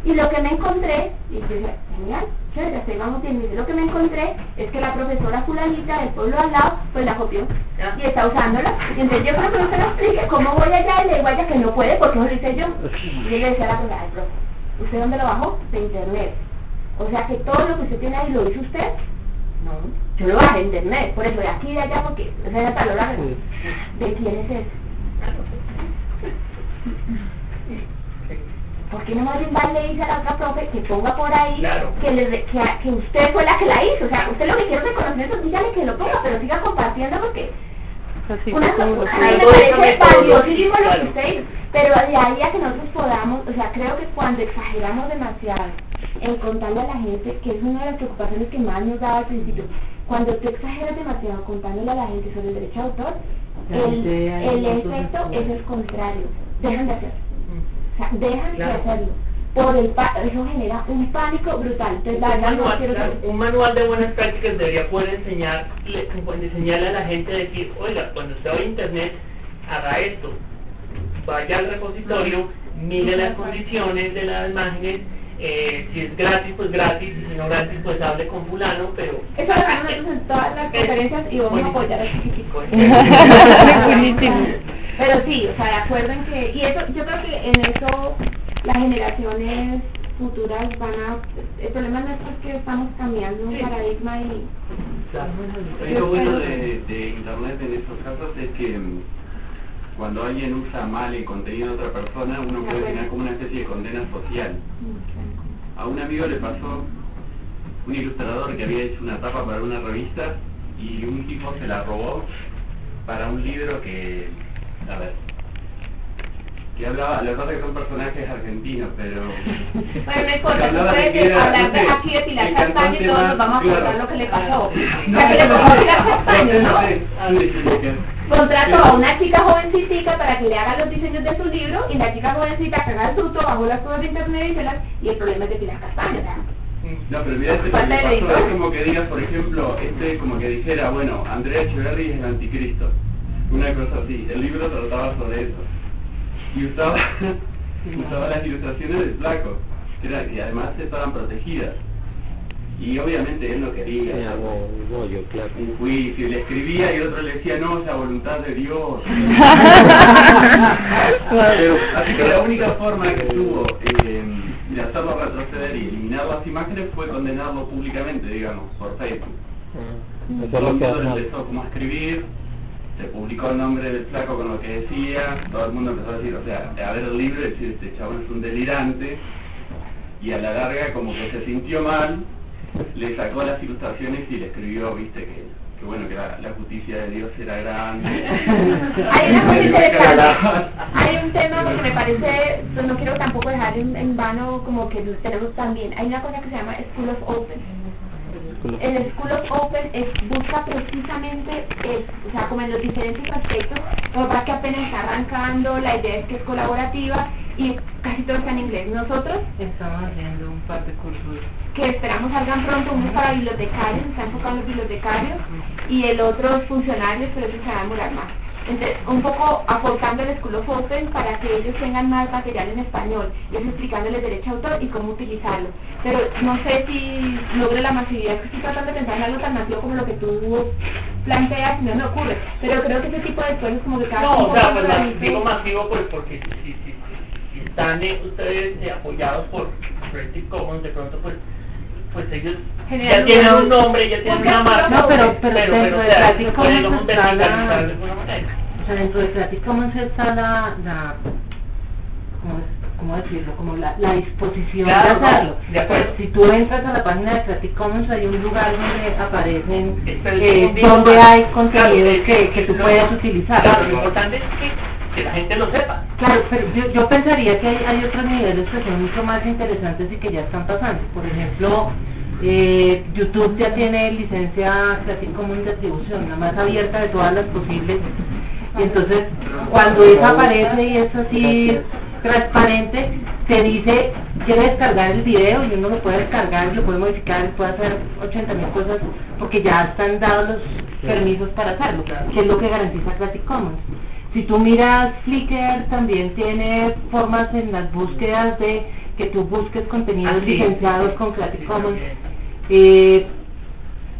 Y lo que me encontré, y yo dije, genial, chévere, así vamos bien, lo que me encontré es que la profesora fulanita del pueblo al lado, pues la copió y está usándola. Y entonces yo creo que no se lo explique, ¿cómo voy allá y le digo a ella que no puede porque no lo hice yo? Y yo le decía a la profesora, profe, ¿usted dónde lo bajó? De internet. O sea que todo lo que usted tiene ahí lo hizo usted. No, yo lo bajé de internet, por eso de aquí y de allá, porque o sea, hasta lo largo. ¿De quién es eso? ¿Por qué no más bien va le dice a la otra profe que ponga por ahí Claro. que, le, que, que usted fue la que la hizo? O sea, usted lo que quiere es reconocimiento, dígale que lo ponga, pero siga compartiendo porque Así una cosa a me parece valiosísimo lo que usted pero de ahí a que nosotros podamos, o sea, creo que cuando exageramos demasiado en contarle a la gente, que es una de las preocupaciones que más nos daba al principio, cuando tú exageras demasiado contándole a la gente sobre el derecho de autor, el, el no efecto es el contrario, dejan de hacerlo, o sea, dejan Claro. de hacerlo, por el pa- eso genera un pánico brutal, entonces un no manual, quiero claro, un manual de buenas prácticas debería poder enseñar, le- enseñarle a la gente a decir, oiga, cuando usted vaya a internet, haga esto, vaya al repositorio, mire las condiciones de las imágenes, eh, si es gratis, pues gratis, y si no gratis, pues hable con fulano, pero... Eso lo hacemos nosotros en todas las conferencias y vamos a apoyar a este. Buenísimo. Pero sí, o sea, de acuerdo en que, y eso, yo creo que en eso las generaciones futuras van a, el problema nuestro es que estamos cambiando un Sí. paradigma y Claro. Lo bueno de, de Internet en estos casos es que cuando alguien usa mal el contenido de otra persona, uno puede tener como una especie de condena social. A un amigo le pasó un ilustrador que había hecho una tapa para una revista y un tipo se la robó para un libro que, a ver, que hablaba, la verdad que son personajes argentinos, pero... Bueno, no importa, que de puedes que hablar de no aquí de Pilar Castaño y todos nos vamos a claro. acordar lo que le pasó. No, que le pasó a Pilar Castaño, no, ¿no? no. Contrató a una chica jovencita para que le haga los diseños de su libro y la chica jovencita caga el susto, bajó las cosas de internet y se las, y el problema es de Pilar Castaño, No, pero mira, este lo que editor. es como que digas, por ejemplo, este como que dijera, bueno, Andrea Echeverry es el anticristo. Una cosa así. El libro trataba sobre eso. Y usaba, usaba las ilustraciones del flaco, que, era, que además estaban protegidas. Y obviamente él no quería. Armó un rollo, claro. Un juicio, y le escribía y otro le decía, no, es la voluntad de Dios. Pero, así que la única forma que tuvo eh, de hacerlo retroceder y eliminar las imágenes fue condenarlo públicamente, digamos, por Facebook. Ah, Eso es lo que empezó como a escribir, se publicó el nombre del flaco con lo que decía, todo el mundo empezó a decir, o sea, a ver el libro decir, este chabón es un delirante, y a la larga como que se sintió mal, le sacó las ilustraciones y le escribió, viste, que, que bueno, que la, la justicia de Dios era grande. Hay una cosa interesante. Hay un tema porque me parece, pues no quiero tampoco dejar en, en vano como que tenemos también, hay una cosa que se llama School of Open. El School of Open es, busca precisamente o sea, como en los diferentes aspectos, como para que apenas está arrancando, la idea es que es colaborativa y casi todo está en inglés. Nosotros Estamos haciendo un par de cursos. que esperamos salgan pronto, uno para bibliotecarios, está enfocado en los bibliotecarios, y el otro es funcionarios, pero eso se va a demorar más. Entonces, un poco aportando el School of Open para que ellos tengan más material en español, y eso explicándoles derecho a autor y cómo utilizarlo. Pero no sé si logre la masividad, es que estoy tratando de pensar en algo tan masivo como lo que tú planteas, no me ocurre. Pero creo que ese tipo de cosas como que cada No, o sea, pues más- digo masivo pues porque si, si, si, si están eh, ustedes eh, apoyados por Creative Commons, de pronto pues pues ellos ya tienen un- nombre, ya tienen una marca. No, pero- pues, pero dentro o de Creative Commons está la-. O sea, dentro de Creative Commons está la, la ¿cómo, es- cómo decirlo? Como la, la disposición Claro, de hacerlo. no, de acuerdo. Si tú entras a la página de Creative Commons, hay un lugar donde aparecen, Pero eh, donde hay contenido Claro, que, que tú puedes utilizar. Claro, lo importante es que, que la gente lo sepa. Claro, pero yo, yo pensaría que hay, hay otros niveles que son mucho más interesantes y que ya están pasando. Por ejemplo, eh, YouTube ya tiene licencia Creative Commons de atribución, la más abierta de todas las posibles. Y entonces, cuando esa aparece y es así transparente, se dice, quiere descargar el video y uno lo puede descargar, lo puede modificar, puede hacer 80 mil cosas porque ya están dados los permisos para hacerlo, que es lo que garantiza Creative Commons. Si tú miras Flickr, también tiene formas en las búsquedas de que tú busques contenidos Ah, sí. licenciados con Creative Commons. Eh,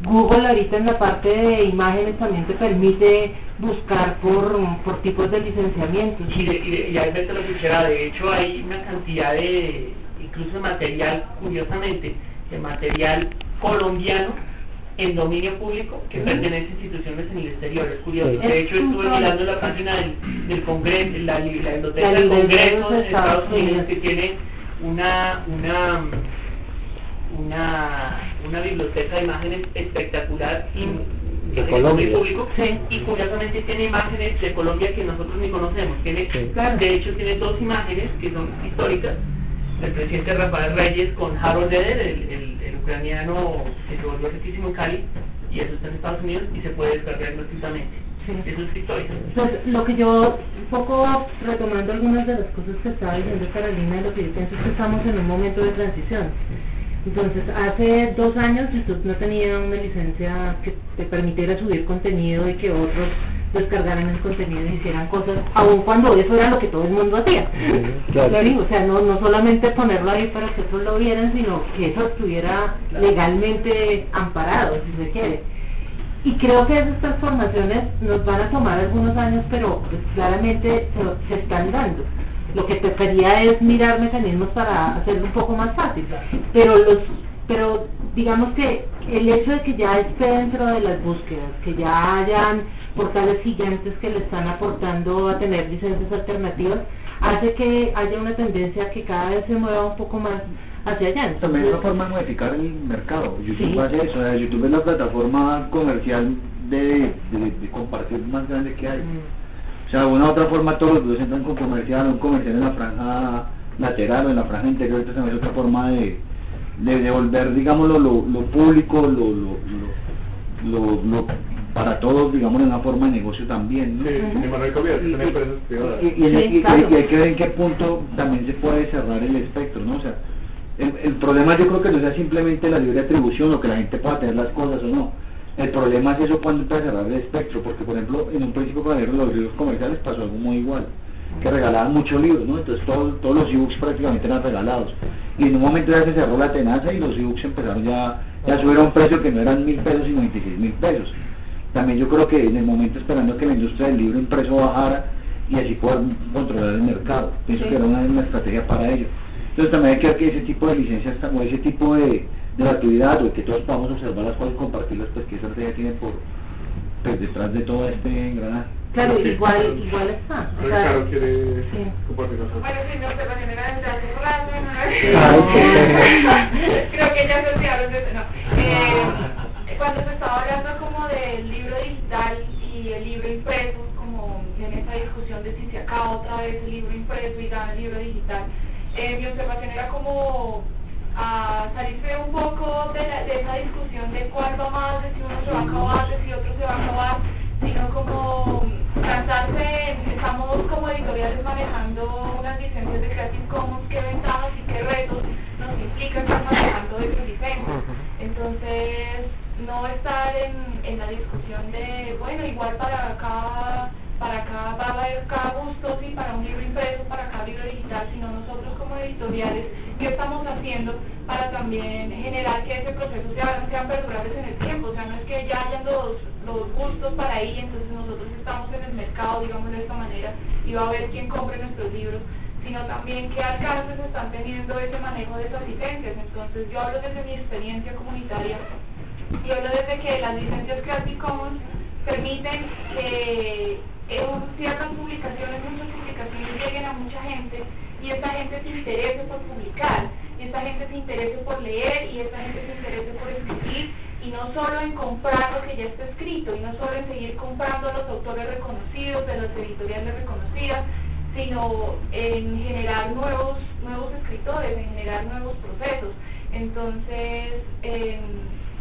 Google ahorita en la parte de imágenes también te permite buscar por, por tipos de licenciamientos. Y, de, y, de, y hay veces lo quisiera, de hecho hay una cantidad de, incluso de material, curiosamente, de material colombiano en dominio público que pertenece a instituciones en el exterior, es curioso. Sí. De hecho estuve mirando la página del, del Congreso, la, la biblioteca del Congreso de Estados Unidos que tiene una, una, una, una biblioteca de imágenes espectacular y De Colombia. público y curiosamente tiene imágenes de Colombia que nosotros ni conocemos. Tiene, Sí. De hecho tiene dos imágenes que son históricas del presidente Rafael Reyes con Harold Deder, el, el, el ucraniano que se volvió riquísimo en Cali y eso está en Estados Unidos y se puede descargar gratuitamente. Eso es histórico. Pues lo que yo, un poco retomando algunas de las cosas que estaba diciendo Carolina, lo que yo pienso es que estamos en un momento de transición. Entonces, hace dos años YouTube no tenía una licencia que te permitiera subir contenido y que otros descargaran el contenido y hicieran cosas, aun cuando eso era lo que todo el mundo hacía. claro. O sea, no, no solamente ponerlo ahí para que otros lo vieran, sino que eso estuviera legalmente amparado, si se quiere. Y creo que esas transformaciones nos van a tomar algunos años, pero pues, claramente se, se están dando. Lo que tocaría es mirar mecanismos para hacerlo un poco más fácil. Pero los pero digamos que el hecho de que ya esté dentro de las búsquedas, que ya hayan portales gigantes que le están aportando a tener licencias alternativas, hace que haya una tendencia que cada vez se mueva un poco más hacia allá. También es una forma de modificar el mercado. YouTube Sí. hace eso. o sea, YouTube es la plataforma comercial de, de, de compartir más grande que hay. O sea, de una u otra forma todos los videos entran con comercial, un comercial en la franja lateral o en la franja interior, entonces también es otra forma de, de devolver, digámoslo, lo, lo público, lo, lo, lo, lo, lo- para todos, digamos, en una forma de negocio también. ¿no? Sí, y hay que ver en qué punto también se puede cerrar el espectro, ¿no? O sea, el, el problema yo creo que no sea simplemente la libre atribución o que la gente pueda tener las cosas o no. El problema es eso cuando empieza a cerrar el espectro, porque por ejemplo, en un principio para leer los libros comerciales pasó algo muy igual, que regalaban muchos libros, ¿no? Entonces todos, todos los ebooks prácticamente eran regalados. Y en un momento ya se cerró la tenaza y los ebooks empezaron ya, ya subieron un precio que no eran mil pesos sino 26 mil pesos. También yo creo que en el momento esperando que la industria del libro impreso bajara y así poder controlar el mercado. Pienso que era una, una estrategia para ello. Entonces también hay que ver que ese tipo de licencias o ese tipo de gratuidad o que todos podamos observar las cosas y compartirlas, pues qué estrategia tiene por pues, detrás de todo este engranaje. claro, Sí. igual, igual está. O que sea, Caro quiere sí. compartir nosotros. Bueno, sí, mi observación era desde hace un rato, ¿no? Ay, qué pena. Creo que ya se olvidaron de eso, no. Eh, cuando se estaba hablando como del libro digital y el libro impreso, como en esa discusión de si se acaba otra vez el libro impreso y gana el libro digital, eh, mi observación era como a salirse un poco de, la- de esa discusión de cuál va más, de si uno se va a acabar, de si otro se va a acabar, sino como cansarse, en- estamos como editoriales manejando unas licencias de Creative Commons, qué ventajas y qué retos nos implica estar manejando esas licencias. Entonces, no estar en, en la discusión de, bueno, igual para cada, para cada, va a haber cada gusto, sí, para un libro impreso, para cada libro digital, sino nosotros como editoriales, ¿qué estamos haciendo para también generar que ese proceso sea, sean perdurables en el tiempo? O sea, no es que ya hayan los, los gustos para ahí, entonces nosotros estamos en el mercado, digamos de esta manera, y va a haber quien compre nuestros libros, sino también qué alcances están teniendo ese manejo de esas licencias. Entonces, yo hablo desde mi experiencia comunitaria y hablo desde que las licencias Creative Commons permiten que eh, ciertas publicaciones, muchas publicaciones lleguen a mucha gente y esta gente se interese por publicar, y esta gente se interese por leer, y esta gente se interese por escribir, y no solo en comprar lo que ya está escrito, y no solo en seguir comprando a los autores reconocidos, de las editoriales reconocidas, sino en generar nuevos, nuevos escritores, en generar nuevos procesos. Entonces, em,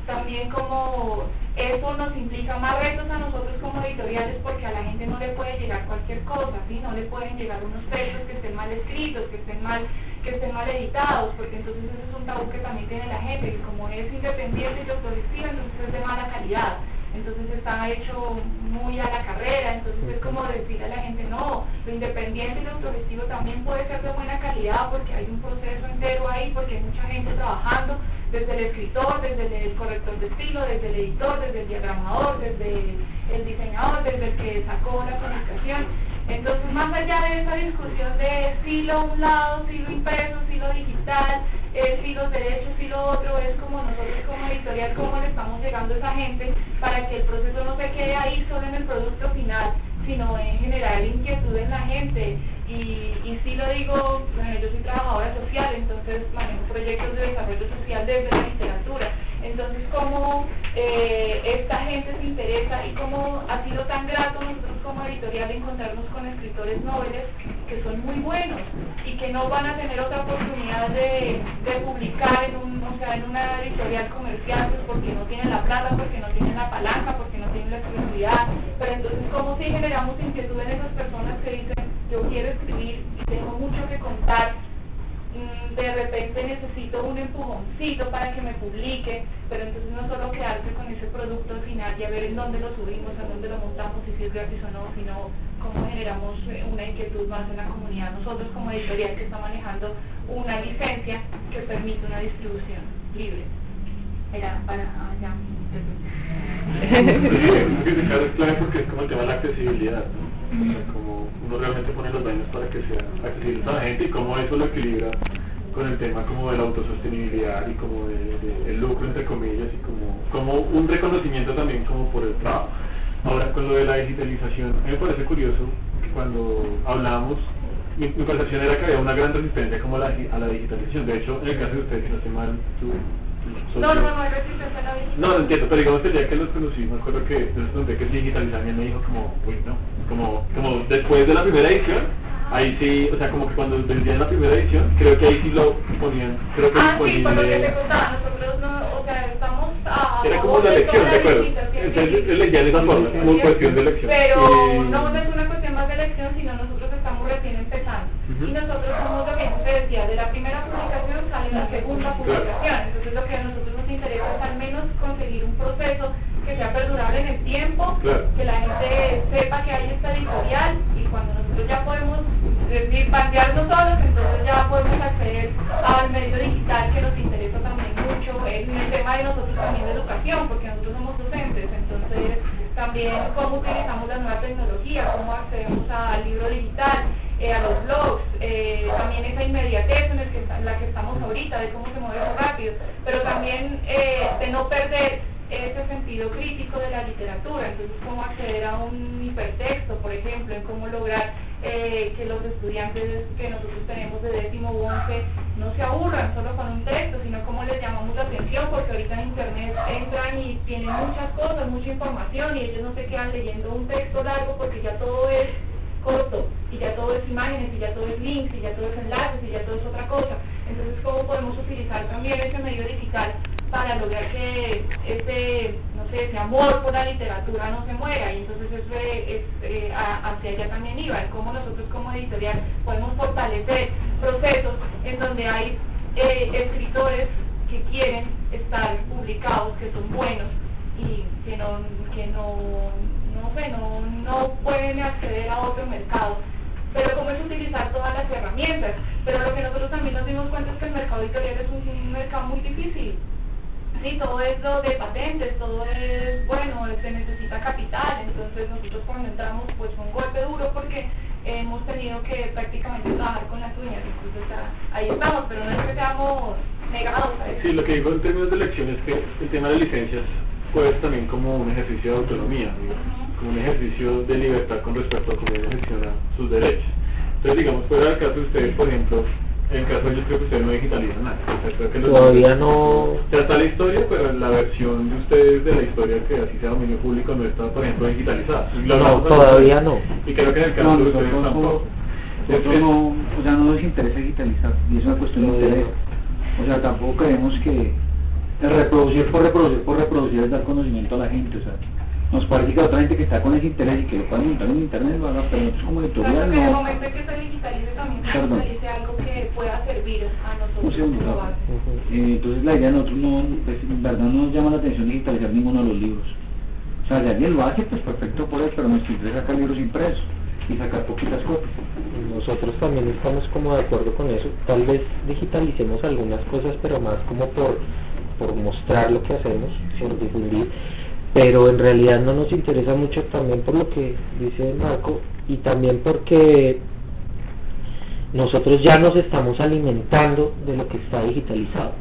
también como eso nos implica más retos a nosotros como editoriales porque a la gente no le puede llegar cualquier cosa, ¿sí? no le pueden llegar unos textos que estén mal escritos, que estén mal, que estén mal editados, porque entonces ese es un tabú que también tiene la gente, que como es independiente y autogestiva, entonces es de mala calidad, entonces está hecho muy a la carrera, entonces es como decirle a la gente, no, lo independiente y lo autogestivo también puede ser de buena calidad porque hay un proceso entero ahí, porque hay mucha gente trabajando, desde el escritor, desde el corrector de estilo, desde el editor, desde el diagramador, desde el diseñador, desde el que sacó la comunicación. Entonces, más allá de esa discusión de estilo a un lado, estilo impreso, estilo digital, eh, si los derechos y lo otro, es como nosotros como editorial, cómo le estamos llegando a esa gente para que el proceso no se quede ahí solo en el producto final, sino en generar inquietud en la gente, Y, y sí lo digo, bueno, yo soy trabajadora social, entonces manejo proyectos de desarrollo social desde la literatura. Entonces, cómo eh, esta gente se interesa y cómo ha sido tan grato nosotros como editorial encontrarnos con escritores nobles que son muy buenos y que no van a tener otra oportunidad de, de publicar en, un, o sea, en una editorial comercial pues porque no tienen la plata, porque no tienen la palanca, porque no tienen la exclusividad. Pero entonces, ¿cómo si generamos inquietud en esas personas que dicen, yo quiero escribir y tengo mucho que contar? Mm, de repente necesito un empujoncito para que me publique, pero entonces no solo quedarse con ese producto al final y a ver en dónde lo subimos, en dónde lo montamos, si es gratis o no, sino cómo generamos eh, una inquietud más en la comunidad. Nosotros como editorial que está manejando una licencia que permite una distribución libre. Era para allá. es clave porque es como el tema de la accesibilidad. Como uno realmente pone los daños para que sea accesible a la gente y cómo eso lo equilibra con el tema como de la autosostenibilidad y como de, de- el lucro entre comillas y como, como un reconocimiento también como por el trabajo. Ahora con lo de la digitalización, a mí me parece curioso que cuando hablábamos, mi, mi percepción era que había una gran resistencia como a la, a la digitalización. De hecho, en el caso de ustedes, si no estoy mal, tú- No, no, no, hay resistencia a la digitalización. no, lo entiendo, pero digamos que el día que los conocí, me acuerdo que les pregunté que y él me dijo como, uy, no, como, como después de la primera edición, ahí sí, o sea, como que cuando vendían la primera edición, creo que ahí sí lo ponían, creo que Ah, sí, por lo que te contaba, nosotros no, o sea, estamos a Era como la de elección, de acuerdo. Entonces, leía de esa forma, como cuestión de elección. Pero no, no es una cuestión más de elección, sino nosotros estamos recién empezando. Y nosotros somos lo que se decía, de la primera publicación sale la segunda publicación. Entonces lo que a nosotros nos interesa es al menos conseguir un proceso que sea perdurable en el tiempo, Claro. que la gente sepa que hay esta editorial y cuando nosotros ya podemos decir, bandearnos solos, entonces ya podemos acceder al medio digital que nos interesa también mucho, en el tema de nosotros también de educación, porque nosotros somos docentes, entonces también cómo utilizamos la nueva tecnología, cómo accedemos al libro digital, eh, a los blogs, eh, también esa inmediatez en, el que, la que estamos ahorita, de cómo se mueve eso rápido, pero también eh, de no perder ese sentido crítico de la literatura, entonces cómo acceder a un hipertexto, por ejemplo, en cómo lograr eh, que los estudiantes que nosotros tenemos de décimo u once no se aburran solo con un texto, sino cómo les llamamos la atención, porque ahorita en internet entran y tienen muchas cosas, mucha información y ellos no se quedan leyendo un texto largo porque ya todo es corto y ya todo es imágenes y ya todo es links y ya todo es enlaces y ya todo es otra cosa. Entonces, ¿cómo podemos utilizar también ese medio digital para lograr que ese, no sé, ese amor por la literatura no se muera? Y entonces eso es, eh, hacia allá también iba, en cómo nosotros como editorial podemos fortalecer procesos en donde hay eh, escritores que quieren estar publicados, que son buenos y que no, que no, no sé, no, no pueden acceder a otro mercado. Pero cómo es utilizar todas las herramientas. Pero lo que nosotros también nos dimos cuenta es que el mercado editorial es un, un mercado muy difícil. Sí, todo es lo de patentes, todo es, bueno, se necesita capital, entonces nosotros cuando entramos pues fue un golpe duro porque hemos tenido que prácticamente trabajar con las uñas, entonces ah, ahí estamos, pero no es que seamos negados a eso. Sí, lo que digo en términos de elección es que el tema de licencias puede ser también como un ejercicio de autonomía, como un ejercicio de libertad con respecto a cómo gestiona sus derechos. Entonces, digamos, fuera del caso de ustedes, por ejemplo, en el caso de ellos creo que ustedes no digitalizan nada. O sea, creo que los Todavía no- Ya está la historia, pero la versión de ustedes de la historia que así sea dominio público no está, por ejemplo, digitalizada. No, todavía no. Y creo que en el caso No, de ustedes tampoco. no, nosotros no, o sea, no nos interesa digitalizar, y es una cuestión de interés. O sea, tampoco creemos que el reproducir por reproducir por reproducir es dar conocimiento a la gente, o sea, nos parece que otra gente que está con ese interés y que lo pueden montar en internet lo haga, pero nosotros como Claro editorial que en el no. momento en que se digitalice también se digitalice algo que pueda servir a Un nosotros segundo, como Rafa. base. Eh, entonces la idea de nosotros no, pues, en verdad no nos llama la atención digitalizar ninguno de los libros. O sea, si alguien lo hace, pues perfecto por él, pero nuestro interés es sacar libros impresos y sacar poquitas copias. Nosotros también estamos como de acuerdo con eso. Tal vez digitalicemos algunas cosas, pero más como por, por mostrar lo que hacemos, por difundir. Pero en realidad no nos interesa mucho también por lo que dice Marco y también porque nosotros ya nos estamos alimentando de lo que está digitalizado.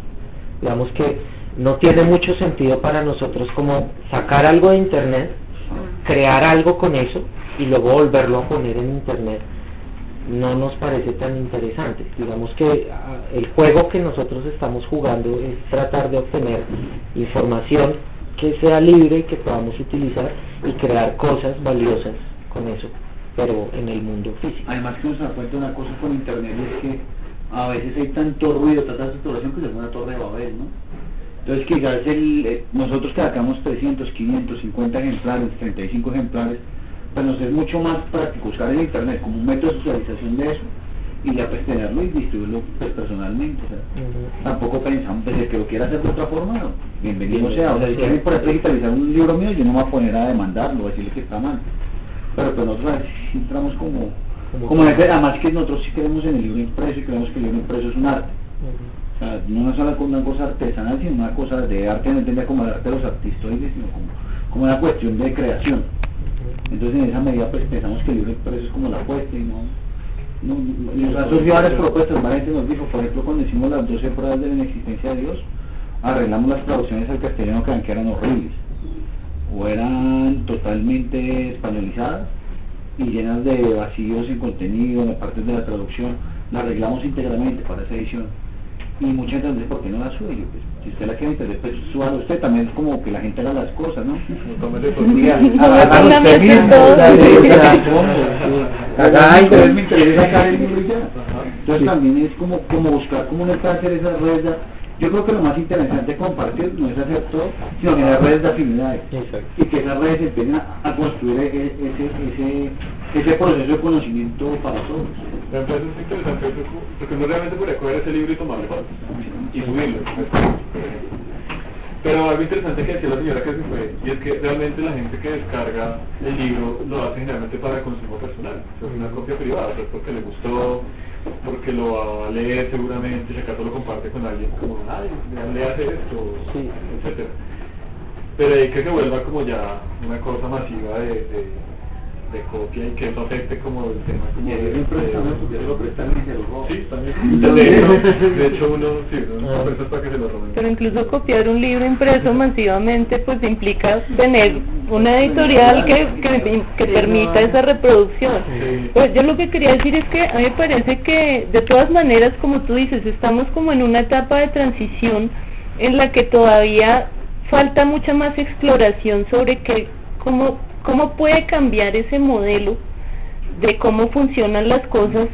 Digamos que no tiene mucho sentido para nosotros como sacar algo de internet, crear algo con eso y luego volverlo a poner en internet no nos parece tan interesante. Digamos que ah, el juego que nosotros estamos jugando es tratar de obtener información que sea libre, que podamos utilizar y crear cosas valiosas con eso, pero en el mundo físico. Además que nos da cuenta una cosa con internet y es que a veces hay tanto ruido, tanta saturación que se hace una torre de Babel, ¿no? Entonces quizás el, eh, nosotros que sacamos 300, 500, 50 ejemplares, 35 ejemplares, pues nos es mucho más práctico usar el internet como un método de socialización de eso y ya pues tenerlo y distribuirlo pues, personalmente. O sea, Tampoco pensamos, pues el que lo quiera hacer de otra forma, no, bienvenido sea. O sea, si quieren por ejemplo digitalizar un libro mío, yo no me voy a poner a demandarlo, a decirle que está mal. Pero pues nosotros entramos como, como, además que nosotros sí creemos en el libro impreso y creemos que el libro impreso es un arte. O sea, no es solo una cosa artesanal, sino una cosa de arte, no entendía como el arte de los artistoides, sino como, como una cuestión de creación. Entonces, en esa medida, pues pensamos que el libro impreso es como la apuesta y no. No, nos han surgido varias propuestas, gente nos dijo, por ejemplo, cuando hicimos las 12 pruebas de la inexistencia de Dios, arreglamos las traducciones al castellano que eran horribles, o eran totalmente españolizadas y llenas de vacíos en contenido, en partes de la traducción, la arreglamos íntegramente para esa edición y mucha gente dice, ¿por qué no la sube? Yo, pues, si usted la quiere entender, pues suba usted también es como que la gente haga las cosas, ¿no? Entonces también es como, como buscar cómo no hacer esas redes yo creo que lo más interesante de compartir no es hacer todo, sino generar redes de afinidades. Y que esas redes empiecen a, construir e, e, ese, ese, ese proceso de conocimiento para todos. Me parece interesante porque uno realmente podría coger ese libro y tomarlo y subirlo. Pero algo interesante que decía la señora que se fue, y es que realmente la gente que descarga el libro lo hace generalmente para consumo personal. es una copia privada, es porque le gustó, porque lo va a leer seguramente, si acaso lo comparte con alguien como, ay, le hace esto, sí. etcétera. Pero hay que se vuelva como ya una cosa masiva de, de, de copia y que eso afecte como el tema como de, de, de, lo prestan y se lo roban. Sí, también. De hecho, uno, sí, uno ah. para que se lo roben. Pero incluso copiar un libro impreso masivamente pues implica tener una editorial que, que, que permita esa reproducción. Pues yo lo que quería decir es que a mí me parece que de todas maneras, como tú dices, estamos como en una etapa de transición en la que todavía falta mucha más exploración sobre qué, cómo, cómo puede cambiar ese modelo de cómo funcionan las cosas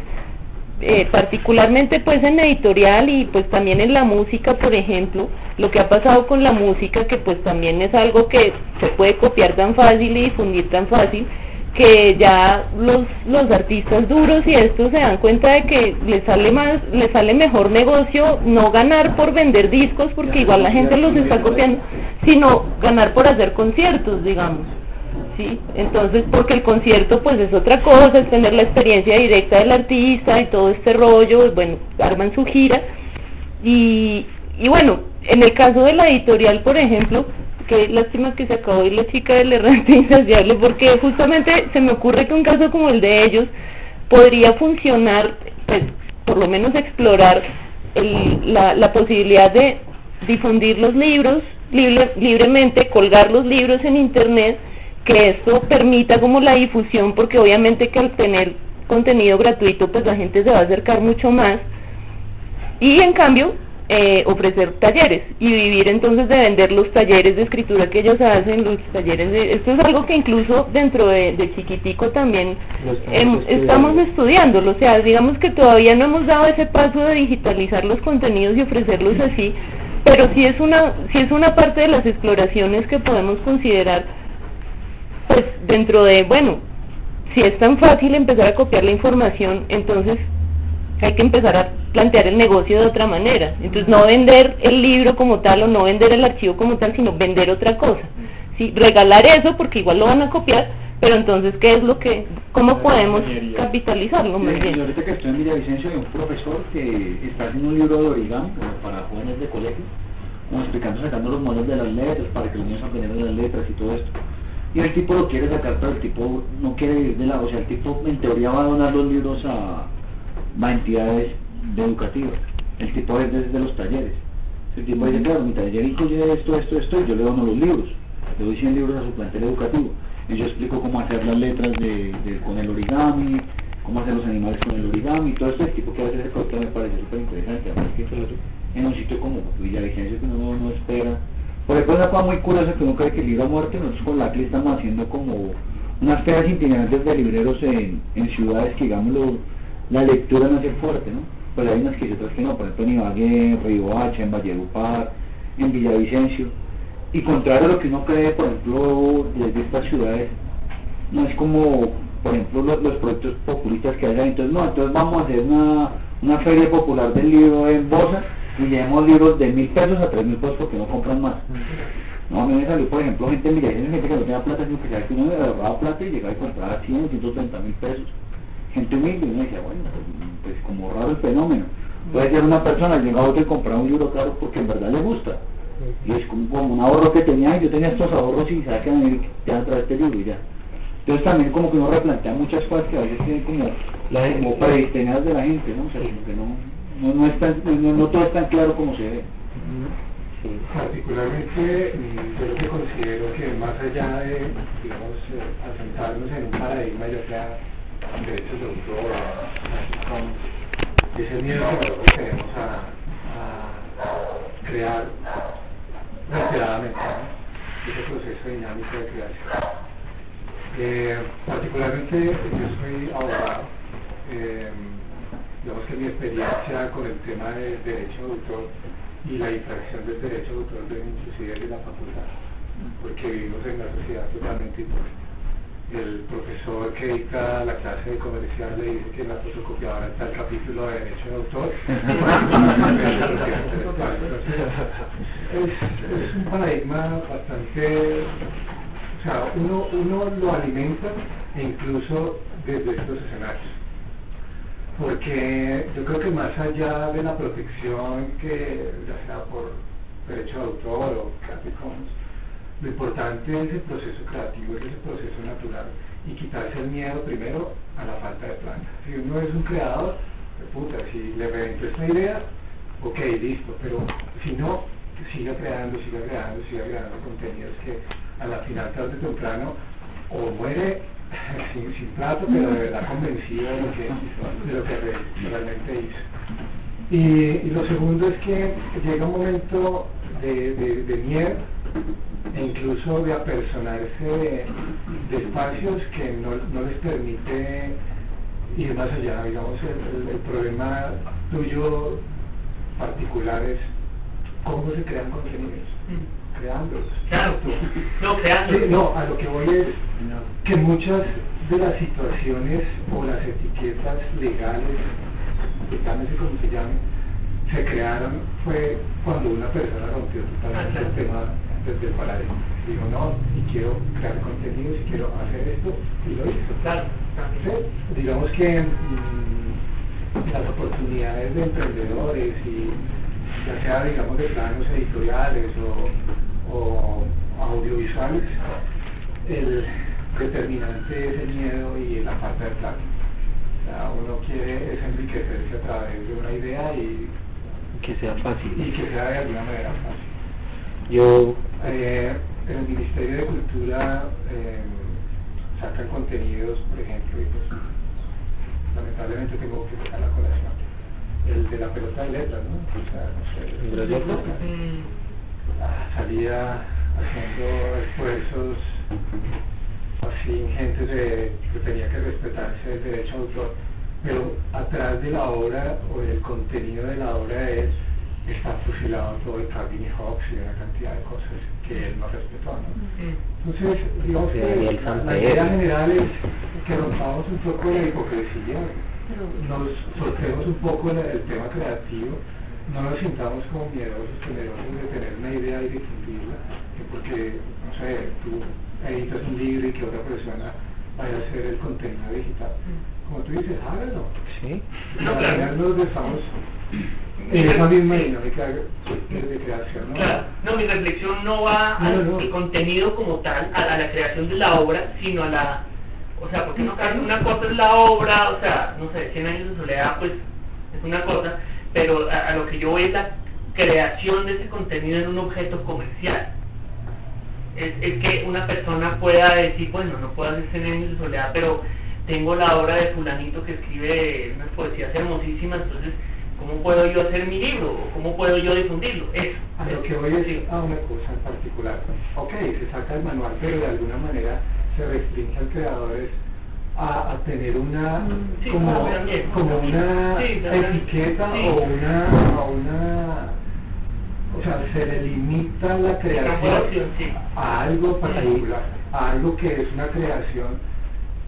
eh, particularmente pues en editorial y pues también en la música por ejemplo lo que ha pasado con la música que pues también es algo que se puede copiar tan fácil y difundir tan fácil que ya los los artistas duros y estos se dan cuenta de que les sale más les sale mejor negocio no ganar por vender discos porque igual la gente los está copiando sino ganar por hacer conciertos digamos ¿sí? Entonces, porque el concierto pues es otra cosa, es tener la experiencia directa del artista y todo este rollo, bueno, arman su gira y, y bueno, en el caso de la editorial, por ejemplo, que lástima que se acabó y la chica del errante insaciable, porque justamente se me ocurre que un caso como el de ellos podría funcionar, pues, por lo menos explorar el, la, la posibilidad de difundir los libros libre, libremente, colgar los libros en internet que esto permita como la difusión, porque obviamente que al tener contenido gratuito, pues la gente se va a acercar mucho más. Y en cambio, eh, ofrecer talleres y vivir entonces de vender los talleres de escritura que ellos hacen, los talleres de... Esto es algo que incluso dentro de, de Chiquitico también estamos estudiándolo, o sea, digamos que todavía no hemos dado ese paso de digitalizar los contenidos y ofrecerlos así, pero sí es una, sí es una parte de las exploraciones que podemos considerar pues dentro de, bueno, si es tan fácil empezar a copiar la información, entonces hay que empezar a plantear el negocio de otra manera. Entonces no vender el libro como tal o no vender el archivo como tal, sino vender otra cosa. Sí, regalar eso porque igual lo van a copiar, pero entonces qué es lo que, cómo podemos capitalizarlo más bien. ahorita que estoy en Villavicencio hay un profesor que está haciendo un libro de origami para jóvenes de colegio, como explicando, sacando los modelos de las letras para que los niños aprendan las letras y todo esto y el tipo lo quiere sacar, pero el tipo no quiere ir de la, o sea, el tipo en teoría va a donar los libros a, a entidades educativas, el tipo es desde los talleres, el tipo dice, claro, mi taller incluye esto, esto, esto, y yo le dono los libros, le doy 100 libros a su plantel educativo, y yo explico cómo hacer las letras de, con el origami, cómo hacer los animales con el origami, todo este tipo que a veces el producto me parece súper interesante, además que en un sitio como Villavicencio que uno no espera. Por ejemplo, una cosa muy curiosa que uno cree que libro muerte, nosotros con la que estamos haciendo como unas ferias itinerantes de libreros en, en ciudades que, digamos, la lectura no es fuerte, ¿no? Pues hay unas que otras que no, por ejemplo en Ibagué, en Río Hacha, en Valledupar, en Villavicencio. Y contrario a lo que uno cree, por ejemplo, desde estas ciudades, no es como, por ejemplo, los, los proyectos populistas que hay entonces no, entonces vamos a hacer una, una feria popular del libro en Bosa y llevemos libros de mil pesos a tres mil pesos porque no compran más. No, a mí me salió, por ejemplo, gente en Villavicencio, gente que no tenía plata, sino que sabía que uno le ahorraba plata y llegaba y compraba 100, 130 mil pesos. Gente humilde, y uno decía, bueno, pues, pues como raro el fenómeno. Puede ser una persona, llega a otro y comprar un libro caro porque en verdad le gusta. Y es como, un ahorro que tenía, y yo tenía estos ahorros y sabía que venir ya a través de este libro y ya. Entonces también como que uno replantea muchas cosas que a veces tienen como, como predestinadas de la gente, ¿no? O sea, como que no, no, no, es tan, no, no todo es tan claro como se ve. Particularmente, mm, yo lo que considero que más allá de, digamos, eh, asentarnos en un paradigma, ya sea derechos de autor, ese miedo que nosotros tenemos a, a crear reiteradamente, ¿no? ese proceso dinámico de creación. Eh, particularmente, yo soy abogado. Eh, digamos que mi experiencia con el tema del derecho de autor y la infracción del derecho de autor inclusive de la facultad, porque vivimos en una sociedad totalmente hipócrita. El profesor que dicta la clase de comercial le dice que en la fotocopiadora está el capítulo de derecho de autor. es, es un paradigma bastante, o sea, uno, uno lo alimenta incluso desde estos escenarios porque yo creo que más allá de la protección que ya sea por derecho de autor o Creative Commons, lo importante es el proceso creativo, es ese proceso natural y quitarse el miedo primero a la falta de plata. Si uno es un creador, puta, si le reventó esta idea, ok, listo, pero si no, siga creando, siga creando, siga creando contenidos que a la final, tarde o temprano, o muere sin, sin plato, pero de verdad convencido de lo que, de lo que realmente hizo. Y, y, lo segundo es que llega un momento de, de, de e incluso de apersonarse de, espacios que no, no les permite ir más allá. Digamos, el, el, el problema tuyo particular es cómo se crean contenidos creándolos. Claro, no, creándolos. Sí, no, a lo que voy es que muchas de las situaciones o las etiquetas legales, llámese como se llamen, se crearon fue cuando una persona rompió totalmente el tema desde el paradigma. Digo, no, y quiero crear contenidos, y quiero hacer esto, y lo hizo. Claro. ¿Sí? Digamos que mmm, las oportunidades de emprendedores y ya sea digamos de planos editoriales o, o audiovisuales, el determinante es el miedo y la falta de plata. O sea, uno quiere es enriquecerse a través de una idea y que sea fácil. Y que sea de alguna manera fácil. Yo eh, el Ministerio de Cultura eh, sacan contenidos, por ejemplo, y pues lamentablemente tengo que sacar la colación el de la pelota de letras, ¿no? O sea, no sé, salía haciendo esfuerzos así ingentes de que tenía que respetarse el derecho de autor, pero atrás de la obra o del contenido de la obra él está fusilado todo el Calvin y Hobbes y una cantidad de cosas que él no respetó, ¿no? Entonces, digamos que la, la idea general es que rompamos un poco la hipocresía nos soltemos un poco en el tema creativo, no nos sintamos como miedosos, temerosos de tener una idea y difundirla, que porque, no sé, tú editas un libro y que otra persona vaya a hacer el contenido digital. Como tú dices, hágalo. Sí. No, claro. nos estamos en esa misma dinámica de creación. ¿no? Claro. No, mi reflexión no va No, al no. al contenido como tal, a, a la creación de la obra, sino a la o sea, porque no, una cosa es la obra, o sea, no sé, 100 años de soledad, pues es una cosa, pero a, a lo que yo voy es la creación de ese contenido en un objeto comercial. Es, es que una persona pueda decir, bueno, no puedo hacer 100 años de soledad, pero tengo la obra de fulanito que escribe unas poesías hermosísimas, entonces, ¿cómo puedo yo hacer mi libro? ¿Cómo puedo yo difundirlo? Eso. A lo que voy es a una cosa en particular. Ok, se saca el manual, pero de alguna manera se restringe al creador es a, a tener una Sí, como, también. como una Sí, etiqueta Sí. o una o una o sea se le limita la creación a algo particular a algo que es una creación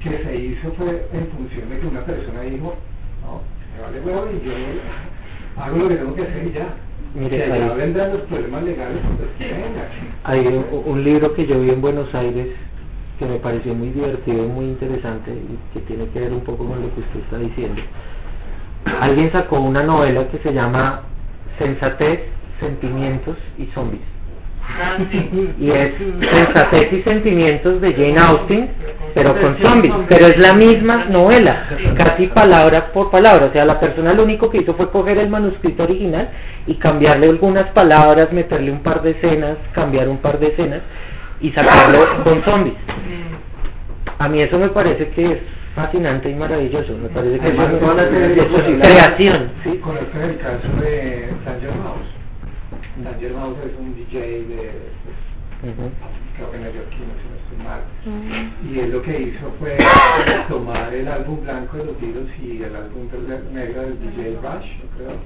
que se hizo fue en función de que una persona dijo no me vale huevo y yo hago lo que tengo que hacer y ya Mire, que ya vendrán los problemas legales pues que venga Hay un, un libro que yo vi en Buenos Aires que me pareció muy divertido y muy interesante y que tiene que ver un poco con lo que usted está diciendo. Alguien sacó una novela que se llama Sensatez, Sentimientos y Zombies. Ah, sí. Y es Sensatez y Sentimientos de Jane Austen, pero con zombies. Pero es la misma novela, casi palabra por palabra. O sea, la persona lo único que hizo fue coger el manuscrito original y cambiarle algunas palabras, meterle un par de escenas, cambiar un par de escenas y sacarlo con zombies. A mí eso me parece que es fascinante y maravilloso. Me parece que Además, es una posibilidades- creación. ¿sí? Conozco el caso de Danger Mouse. Danger Mouse es un DJ de, pues, creo que neoyorquino, si no estoy mal. Y él lo que hizo fue tomar el álbum blanco de los Beatles y el álbum negro del DJ Rush, yo creo,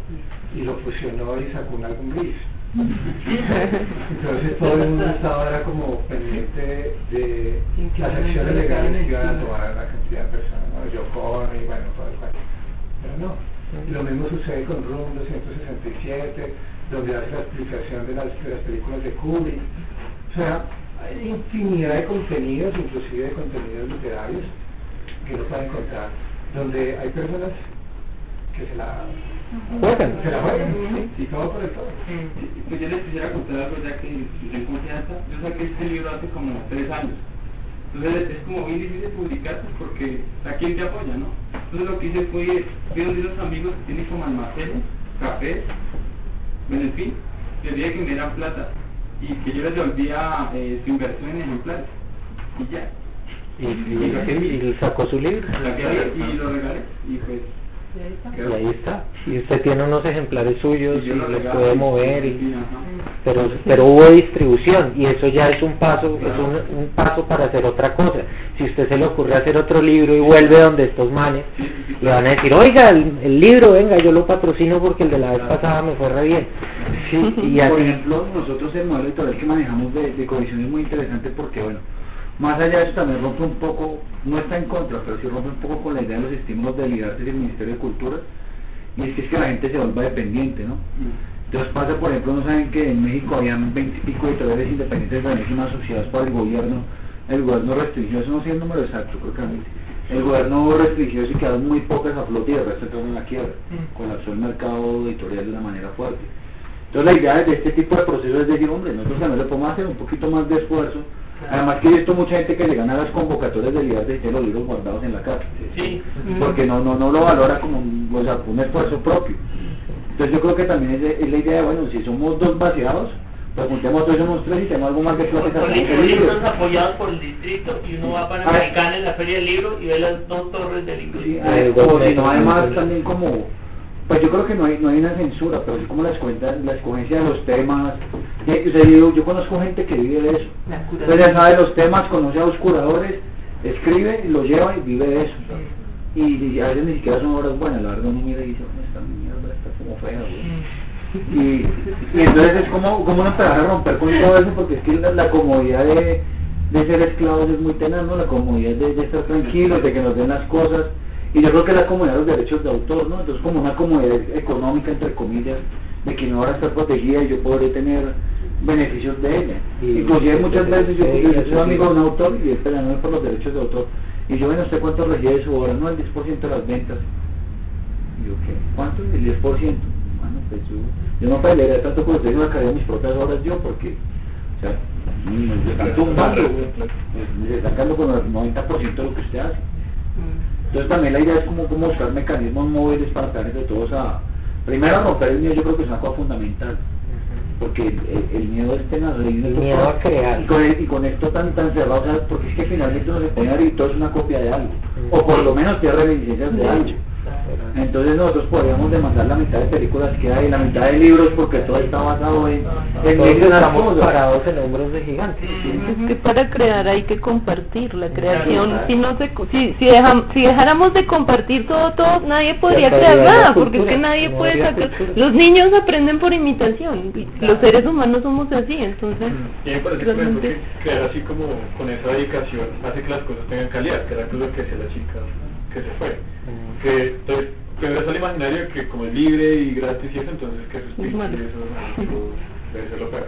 y lo fusionó y sacó un álbum gris. Entonces todo el mundo estaba ahora como pendiente de las acciones legales que iban a tomar la cantidad de personas, ¿no? Yoko Ono y bueno, todo el cuento. Pero no. Y lo mismo sucede con Room 267, donde hace la explicación de las, de las películas de Kubrick. O sea, hay infinidad de contenidos, inclusive de contenidos literarios, que uno puede encontrar, donde hay personas que se la Juegan. se la juegan, y todo por el todo. Pues yo les quisiera contar algo ya que en confianza. Yo saqué este libro hace como tres años. Entonces es como bien difícil publicar pues, porque a quién te apoya, ¿no? Entonces lo que hice fue, fui donde unos amigos que tienen como almacenes, cafés, bueno, en fin, les dije que me dieran plata y que yo les devolvía eh, su inversión en ejemplares. Y ya. Y, y- y sacó su libro. Y lo regalé y pues Y ahí está. Y usted tiene unos ejemplares suyos y los puede mover y pero pero hubo distribución y eso ya es un paso es un, un paso para hacer otra cosa. Si usted se le ocurre hacer otro libro y vuelve donde estos manes le van a decir oiga el, el libro venga yo lo patrocino porque el de la vez pasada me fue re bien sí y Por así ejemplo, nosotros el modelo editorial que manejamos de, de cohesión es muy interesante porque, bueno, más allá de eso también rompe un poco, no está en contra, pero sí rompe un poco con la idea de los estímulos del liderazgo del Ministerio de Cultura, y es que es que la gente se vuelva dependiente, ¿no? Entonces pasa, por ejemplo, no saben que en México habían 20 y pico editoriales independientes buenísimas asociadas por el gobierno, el gobierno restringió, eso no sé el número exacto, creo que eran 20. el gobierno restringió eso y quedaron muy pocas a flote y el resto entraron en la quiebra, colapsó el mercado editorial de una manera fuerte. Entonces la idea de este tipo de procesos es decir, hombre, nosotros también le podemos hacer un poquito más de esfuerzo. Además que he visto mucha gente que le gana las convocatorias de libertad y tiene los libros guardados en la casa. Sí. Porque no, no, no lo valora como un, o sea, un esfuerzo propio. Entonces yo creo que también es, de- es la idea de, bueno, si somos dos vaciados, pues juntemos todos somos tres y tenemos algo más de sacamos el libros libro. libros apoyados por el distrito y uno va a Panamericana en la Feria del Libro y ve las dos torres de libros. Sí, eh, o si no, además también como, pues yo creo que no hay, no hay una censura, pero sí como la, escuenta, la escogencia de los temas. O sea, yo, yo conozco gente que vive de eso. Entonces ya sabe los temas, conoce a los curadores, escribe, lo lleva y vive de eso. Y, y a veces ni siquiera son obras buenas, la verdad uno mira y dice, "Bueno, esta mierda está como fea, güey". Y, y entonces es como, como uno empezar a romper con todo eso, porque es que la, la comodidad de, de ser esclavos es muy tenaz, ¿no? La comodidad de, de estar tranquilos, de que nos den las cosas. Y yo creo que la comodidad de los derechos de autor, ¿no? Entonces como una comodidad económica, entre comillas, de que mi obra está protegida y yo podré tener beneficios de ella. Y- Inclusive y- muchas veces yo, soy amigo de un autor y él peleando por los derechos de autor. Y yo, bueno, ¿usted cuánto recibe de su obra? No, el 10% de las ventas. Y yo, ¿qué? ¿Cuánto? El 10%. Bueno, pues yo, yo no pelearía tanto por usted, yo sacaría mis propias obras yo, porque, o sea, me están tumbando, me están sacando con el 90% de lo que usted hace. Entonces también la idea es como, como buscar mecanismos móviles para pegar entre todos a, primero romper el miedo, yo creo que es una cosa fundamental. porque el, el- el miedo es tenaz. y El miedo a crear. Y con, y con esto tan, tan cerrado, o sea, porque es que finalmente uno se pone y todo es una copia de algo, o por lo menos tiene reminiscencias de algo. Entonces nosotros podríamos demandar la mitad de películas que hay, la mitad de libros, porque todo está basado en, en y una estamos parados en hombros de gigantes. Es que para crear hay que compartir la creación. Si no se, si si, dejam- si dejáramos de compartir todo, todo, nadie podría crear nada, porque es que nadie puede sacar. cultura. Los niños aprenden por imitación. y Los seres humanos somos así, entonces. Y a mí me parece, por ejemplo, realmente- que crear así como con esa dedicación hace que las cosas tengan calidad, que era lo que decía la chica que se fue. Que entonces, primero es el imaginario que como es libre y gratis y eso, entonces que eso es pinche eso debe ser lo peor.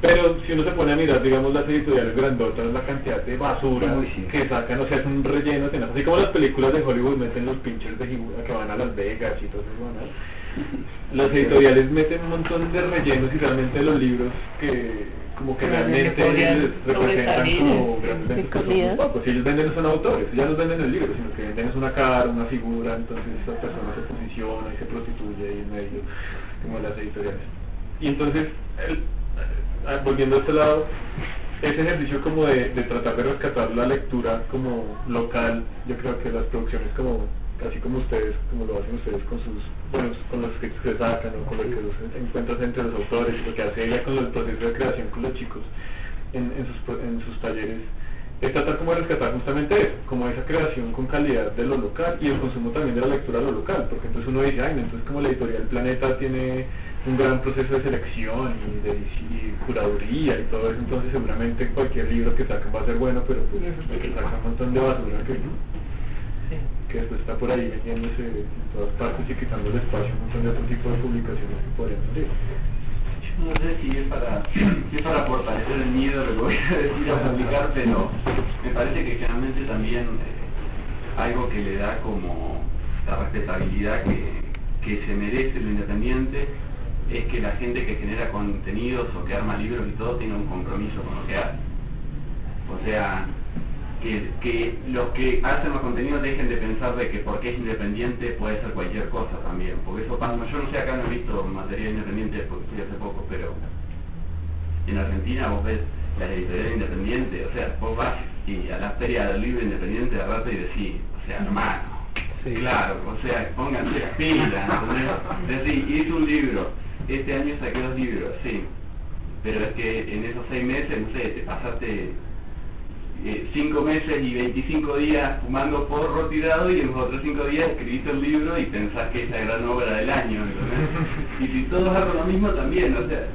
Pero si uno se pone a mirar, digamos, las editoriales grandotas, la cantidad de basura Uy, sí. que sacan, o sea, es un relleno, tenaz. así como las películas de Hollywood meten los pinches de figura que van a Las Vegas y todo eso, a- las editoriales meten un montón de rellenos y realmente los libros que como que Realmente podrían representan en ventas, pues ellos venden no son autores, ya no venden el libro, sino que venden es una cara, una figura, entonces esta persona se posiciona y se prostituye ahí en medio, como las editoriales. Y entonces, el- eh, volviendo a este lado, ese ejercicio como de, de tratar de rescatar la lectura como local, yo creo que las producciones como así como ustedes, como lo hacen ustedes con sus, bueno, con los escritos que sacan o con lo que los encuentras entre los autores y lo que hace ella con el proceso de creación con los chicos en, en, sus, en sus talleres, es tratar como de rescatar justamente eso, como esa creación con calidad de lo local y el consumo también de la lectura a lo local, porque entonces uno dice, ay, no, entonces como la editorial Planeta tiene un gran proceso de selección y de y curaduría y todo eso, entonces seguramente cualquier libro que sacan va a ser bueno, pero pues que sacan un montón de basura que, que después está por ahí metiéndose en todas partes y quitando el espacio a un montón de otro tipo de publicaciones que podrían salir. No sé si es para, si es para fortalecer el miedo lo que voy a decir a publicar, pero me parece que generalmente también eh, algo que le da como la respetabilidad que, que se merece lo independiente es que la gente que genera contenidos o que arma libros y todo tenga un compromiso con lo que hace. O sea, que, que los que hacen los contenidos dejen de pensar de que porque es independiente puede ser cualquier cosa también, porque eso pasa, yo no sé, acá no he visto material independiente porque fui hace poco, pero en Argentina vos ves las editoriales independientes, o sea, vos vas y a la feria del libro independiente de rato y decís, o sea, hermano, claro, o sea, pónganse las pilas, ¿entendés? Decís, hice un libro, este año saqué dos libros, sí, pero es que en esos seis meses, no sé, te pasaste eh, cinco meses y 25 días fumando porro tirado y en los otros cinco días escribiste el libro y pensás que es la gran obra del año. Y si todos hagan lo mismo también, o sea,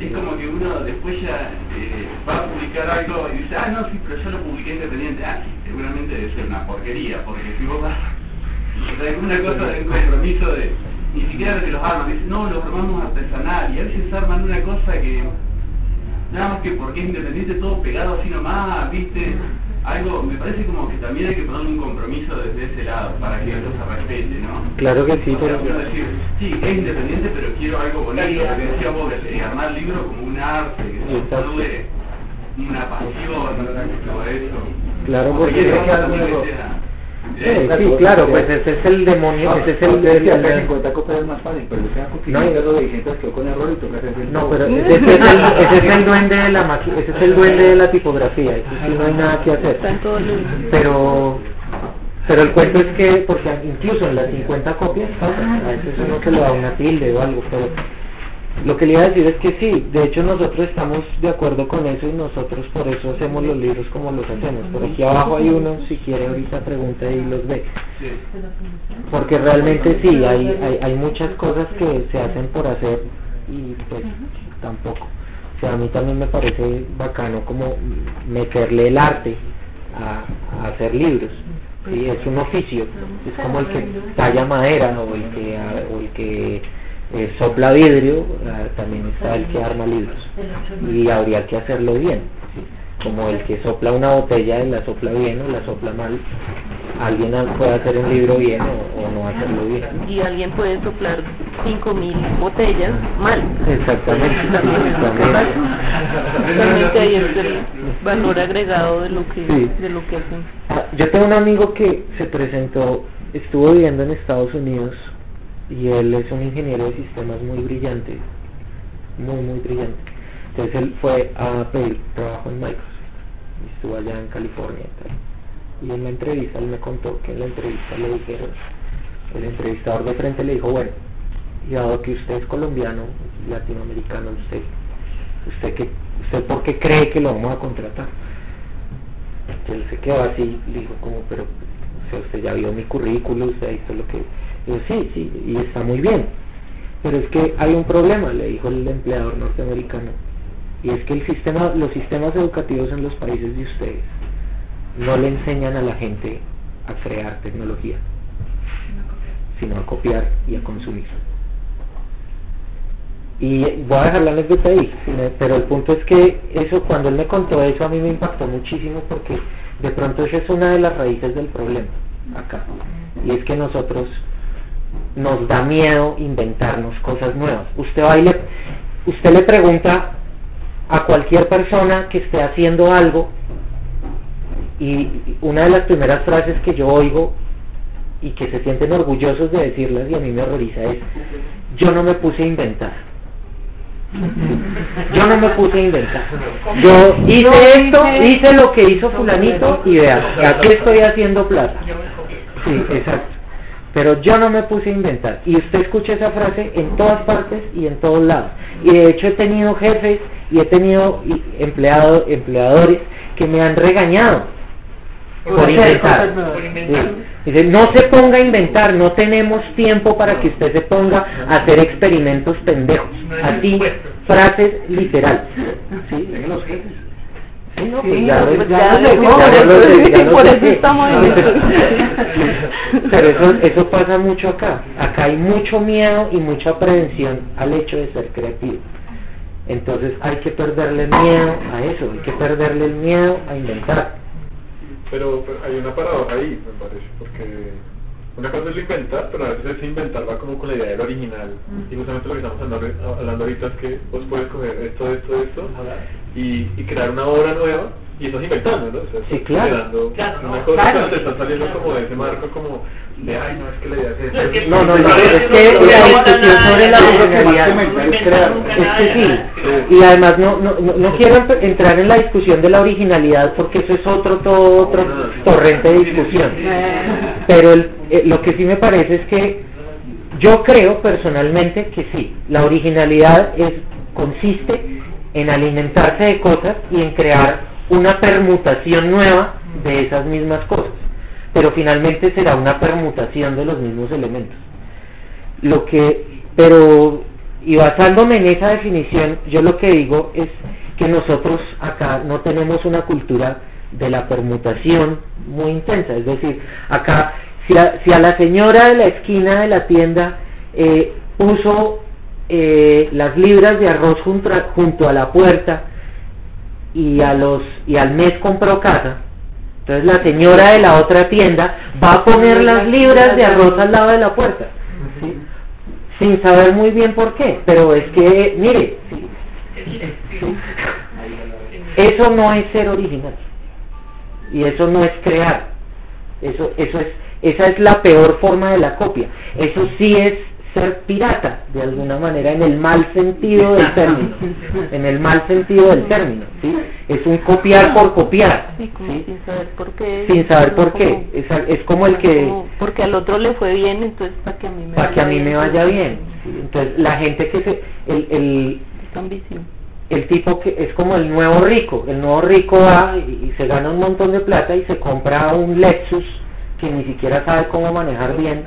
es como que uno después ya eh, va a publicar algo y dice, ah, no, sí, pero yo lo publiqué independiente, ah, sí, seguramente debe ser una porquería, porque si vos vas, o sea, es una cosa de un compromiso de, ni siquiera de los arman, dicen, no, los armamos artesanal, y a veces arman una cosa que, nada más que porque es independiente todo pegado así nomás, viste, algo, me parece como que también hay que poner un compromiso desde ese lado para que eso se respete, ¿no? Claro que sí, O sea, pero- uno decir, sí, es independiente, pero quiero algo bonito, lo que decía vos, eh, armar el libro como un arte, que se salude una pasión, todo eso. Claro, porque- Porque- Sí, sí, claro, pues ese es el demonio, ese es el... decía, el- 50 copias es más fácil, pero usted No, no, de 600 quedó con error y toca hacer el No, pero ese es el, ese es el duende de la maqui- ese es el duende de la tipografía, eso sí no hay nada que hacer. Pero pero el cuento es que, porque incluso en las 50 copias a veces uno que le da una tilde o algo, pero lo que le iba a decir es que sí, de hecho nosotros estamos de acuerdo con eso y nosotros por eso hacemos los libros como los hacemos. Por aquí abajo hay uno, si quiere ahorita pregunta y los ve. Porque realmente sí, hay, hay, hay muchas cosas que se hacen por hacer y pues tampoco. O sea, a mí también me parece bacano como meterle el arte a, hacer libros. Sí, es un oficio, es como el que talla madera o el que, o el que eh, sopla vidrio, ah, también está el que arma libros. Y habría que hacerlo bien. Como el que sopla una botella y la sopla bien o la sopla mal, alguien puede hacer un libro bien o, o no hacerlo bien. Y alguien puede soplar 5000 botellas mal. Exactamente, también. Realmente ahí es el valor agregado de lo que, Sí. de lo que hacen. Ah, yo tengo un amigo que se presentó, estuvo viviendo en Estados Unidos y él es un ingeniero de sistemas muy brillante muy, muy brillante. Entonces él fue a pedir trabajo en Microsoft, y estuvo allá en California y tal. Y en la entrevista él me contó que en la entrevista le dijeron, el entrevistador de frente le dijo, bueno, y dado que usted es colombiano, latinoamericano, usted, usted, que, usted por qué cree que lo vamos a contratar? Y él se quedó así, le dijo como, pero, o sea, usted ya vio mi currículum, usted visto lo que... Yo, sí, sí, y está muy bien. Pero es que hay un problema, le dijo el empleador norteamericano, y es que el sistema, los sistemas educativos en los países de ustedes no le enseñan a la gente a crear tecnología, sino a copiar y a consumir. Y voy a dejar la anécdota ahí, pero el punto es que eso, cuando él me contó eso, a mí me impactó muchísimo porque de pronto esa es una de las raíces del problema acá. Y es que nosotros nos da miedo inventarnos cosas nuevas. Usted va y le, usted le pregunta a cualquier persona que esté haciendo algo y una de las primeras frases que yo oigo y que se sienten orgullosos de decirlas y a mí me horroriza es yo no me puse a inventar yo no me puse a inventar. Yo hice esto hice lo que hizo fulanito y vea aquí estoy haciendo plata sí exacto pero yo no me puse a inventar y usted escucha esa frase en todas partes y en todos lados y de hecho he tenido jefes y he tenido empleados empleadores que me han regañado por inventar. Dice, no se ponga a inventar, no tenemos tiempo para que usted se ponga a hacer experimentos pendejos. Así, frases literales. ¿Sí? Sí, no, pues ya, ya, ya, por eso estamos Pero eso, eso pasa mucho acá. Acá hay mucho miedo y mucha prevención al hecho de ser creativo. Entonces hay que perderle miedo a eso, hay que perderle el miedo a inventar. Pero, hay una paradoja ahí, me parece, porque una cosa es inventar, pero a veces ese inventar va como con la idea del original. Y justamente lo que estamos hablando, hablando ahorita es que vos puedes coger esto, esto, esto, y, y crear una obra nueva y estás inventando, ¿no? O sea, sí, claro. claro una cosa claro. te está saliendo como de ese marco como de, ay, no, es que la idea es esa. No, no, no, es que la discusión sobre la originalidad es que sí. Y además no, no, no, quiero entrar en la discusión de la originalidad porque eso es otro, todo otro torrente de discusión. Pero el, eh, lo que sí me parece es que yo creo personalmente que sí, la originalidad es consiste en alimentarse de cosas y en crear una permutación nueva de esas mismas cosas, pero finalmente será una permutación de los mismos elementos. Lo que, pero, y basándome en esa definición, yo lo que digo es que nosotros acá no tenemos una cultura de la permutación muy intensa, es decir, acá si a, si a la señora de la esquina de la tienda eh, puso eh, las libras de arroz junto junto a la puerta y a los y al mes compró casa, entonces la señora de la otra tienda va a poner las libras de arroz al lado de la puerta, sin saber muy bien por qué, pero es que, mire, eso no es ser original. Y eso no es crear, eso, eso es, esa es la peor forma de la copia, eso sí es ser pirata, de alguna manera, en el mal sentido del término. En el mal sentido del término, ¿sí? Es un copiar por copiar. ¿sí? Sin saber por qué. Sin saber por qué. Es, es como el que... Porque al otro le fue bien, entonces para que a mí me para que a mí me vaya bien. Entonces, la gente que se... El, el, el tipo que es como el nuevo rico. El nuevo rico va y se gana un montón de plata y se compra un Lexus que ni siquiera sabe cómo manejar bien.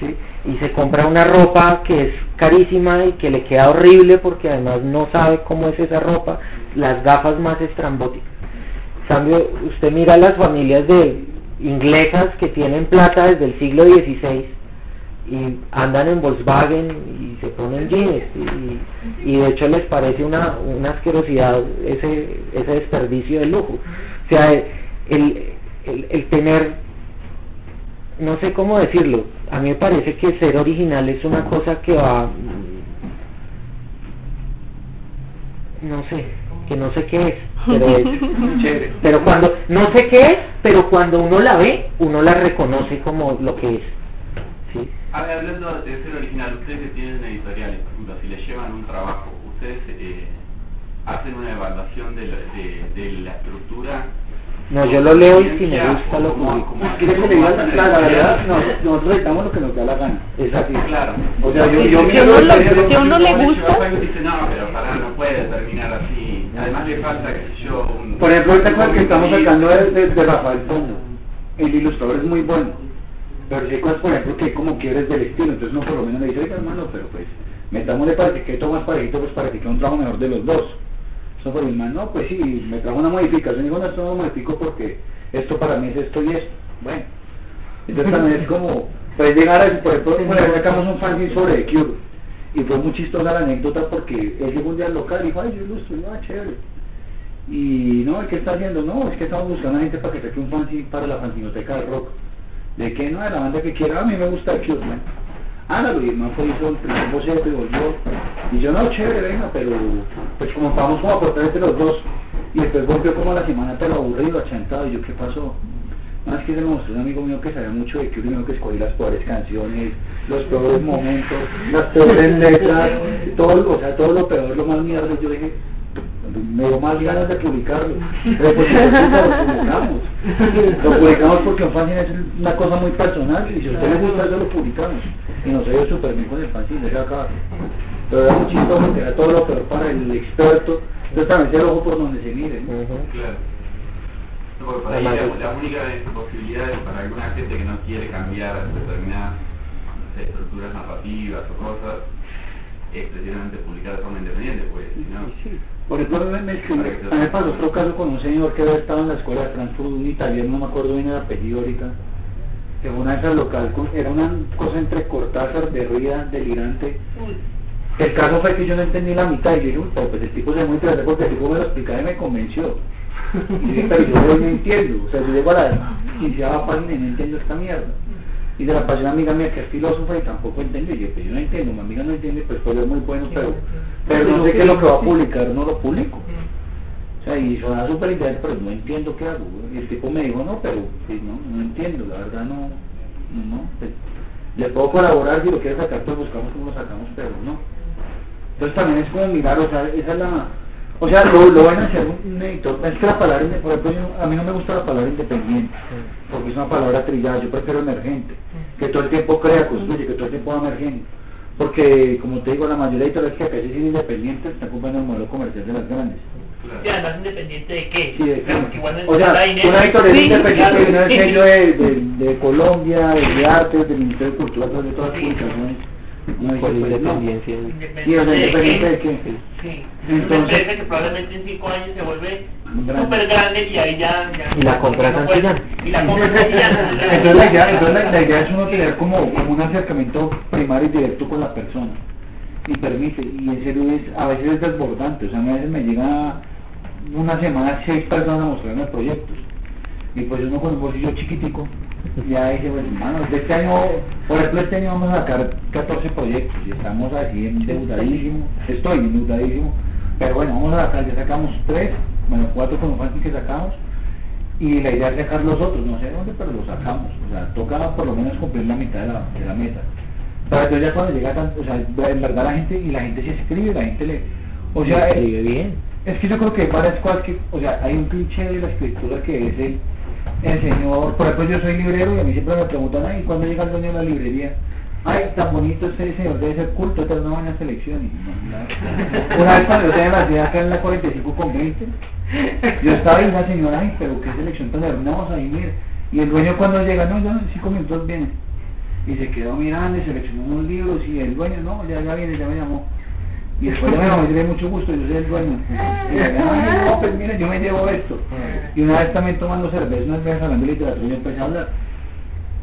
¿sí? Y se compra una ropa que es carísima y que le queda horrible porque además no sabe cómo es esa ropa, las gafas más estrambóticas. cambio, usted mira las familias de inglesas que tienen plata desde el siglo XVI y andan en Volkswagen y se ponen jeans y, y de hecho les parece una, una asquerosidad ese, ese desperdicio de lujo. O sea, el, el, el tener no sé cómo decirlo, a mí me parece que ser original es una cosa que va, no sé, que no sé qué es, pero es, pero cuando, no sé qué es, pero cuando uno la ve, uno la reconoce como lo que es. ¿sí? A ver, hablando de ser original, ustedes que tienen editoriales, por ejemplo, si les llevan un trabajo, ustedes eh, hacen una evaluación de la, de, de la estructura No, yo lo leo y si me gusta lo publico. ¿Quiere que le diga la, verdad? No, nosotros editamos lo que nos da la gana. Es así. Claro. O sea, yo, yo Si uno lo- si a uno le gusta- Dice, no, pero para no puede terminar así. Además le falta, qué sé yo, un... Por ejemplo, ahorita con el que estamos sacando es de, de Rafael Pombo. El ilustrador es muy bueno. Pero si hay cosas, por ejemplo, que como quiebres del estilo, entonces uno por lo menos le dice, oiga hermano, pero pues, metámosle para que quede todo más parejito, pues para que quede un trabajo mejor de los dos. Eso por man, no, pues sí, me trajo una modificación, digo, no, esto no lo modifico porque esto para mí es esto y esto. Bueno, entonces también es como, pues llegar a por ejemplo, vez sacamos un fanzine sobre Cure, y fue muy chistosa la anécdota porque él llegó un día al local y dijo, ay, yo ilustro, ah, chévere. Y no, ¿qué está haciendo? No, es que estamos buscando a gente para que saque un fanzine para la fanzinoteca de rock. ¿De qué? No, de la banda que quiera. A mí me gusta Cure, man. Hágalo, y el man fue hizo el primer boceto y volvió. Y yo, no, chévere, venga, pero pues como vamos como a aportar entre los dos. Y después volvió como a la semana, pero aburrido, achantado. Y yo, ¿qué pasó? Es que se me mostró un amigo mío que sabía mucho de me dijo que escogí las peores canciones, los peores momentos, las peores letras, todo, o sea, todo lo peor, lo más mierda. Yo dije, me dio más ganas de publicarlo. Pero pues lo publicamos. Lo publicamos porque un fanzine es una cosa muy personal y si a usted le gusta eso lo publicamos. Y nos ido súper bien con el fanzine, deja acá. Pero era muy chistoso porque era todo lo peor para el experto. Entonces también sea el ojo por donde se mire. ¿no? Claro. No, porque por ahí la, la única posibilidad es para alguna gente que no quiere cambiar determinadas no sé, estructuras narrativas o cosas, es precisamente publicar de forma independiente, pues si no... Por ejemplo, me, me, mí me pasó otro caso con un señor que había estado en la escuela de Frankfurt, un italiano, no me acuerdo bien el apellido ahorita, que fue una de esas local, era una cosa entre Cortázar, Derrida, delirante. El caso fue que yo no entendí la mitad y yo dije, "Uy, pero pues el tipo se muy interesante porque el tipo me lo explicaba y me convenció. Y dije, pero yo no entiendo, o sea, yo llego a la quinceava página y no entiendo esta mierda. Y de la pasé una amiga mía que es filósofa y tampoco entendió. Y yo, pues yo no entiendo, mi amiga no entiende, pues fue muy bueno, pero, pero no sé qué es lo que va a publicar, no lo publico. O sea, y sonaba súper interesante, pero no entiendo qué hago. Y el tipo me dijo, no, pero pues, no, no entiendo, la verdad no, no, no. pues, le puedo colaborar, si lo quieres sacar, pues buscamos cómo lo sacamos, pero no. Entonces también es como mirar, o sea, esa es la... O sea, lo, lo van a hacer un editor. Es que la palabra, por ejemplo, yo- a mí no me gusta la palabra independiente, porque es una palabra trillada, yo prefiero emergente, que todo el tiempo crea, construye, que todo el tiempo va emergente. Porque, como te digo, la mayoría de editores que acá se dicen independientes están comprando el modelo comercial de las grandes. Y además independiente de qué. Sí, de Claro, igualmente O sea, una editorial Sí, independiente claro. del sello de, de, de Colombia, de Artes, del Ministerio de Cultura, de todas las publicaciones. No, dice, Por pues, no. independencia. Sí, o sea, independiente de qué. Sí. Entonces- Una empresa que probablemente en cinco años se vuelve Grande. súper grande y ahí ya, ya Y la compra no Santillán. Y la compra Santillán. Entonces la idea, entonces la, la idea es uno tener como, como un acercamiento primario y directo con la persona y permite, y en serio es, a veces es desbordante, o sea, a veces me llega una semana seis personas a mostrarme proyectos y pues uno con un bolsillo chiquitico ya dice, pues hermano, de este año, por ejemplo este año vamos a sacar 14 proyectos y estamos así endeudadísimos, estoy endeudadísimo, pero bueno, vamos a sacar, ya sacamos tres, bueno, cuatro con los que sacamos y la idea es sacar los otros, no sé dónde, pero los sacamos. O sea, toca por lo menos cumplir la mitad de la, de la meta. Pero entonces ya cuando llega tan, o sea, en verdad la gente, y la gente se escribe, la gente le... O sea, escribe bien. es que yo creo que hay varias cosas que, o sea, hay un cliché de la escritura que es el, el señor, por ejemplo yo soy librero y a mí siempre me preguntan, ay, ¿cuándo llega el dueño de la librería? Ay, tan bonito este señor, debe ser culto, esta es una buena selección. Y no, nada. Una vez cuando yo tenía la ciudad acá en la 45 con 20, yo estaba y una señora, ay, pero qué selección tan hermosa, y mire. Y el dueño cuando llega, no, ya en cinco minutos viene. Y se quedó mirando y seleccionó unos libros y el dueño, no, ya, ya viene, ya me llamó. Y después ya me le mucho gusto, yo soy el dueño. Y dije, ay, no, pues mire, yo me llevo esto. Y una vez también tomando cerveza, unas veces hablando de literatura, yo empecé a hablar.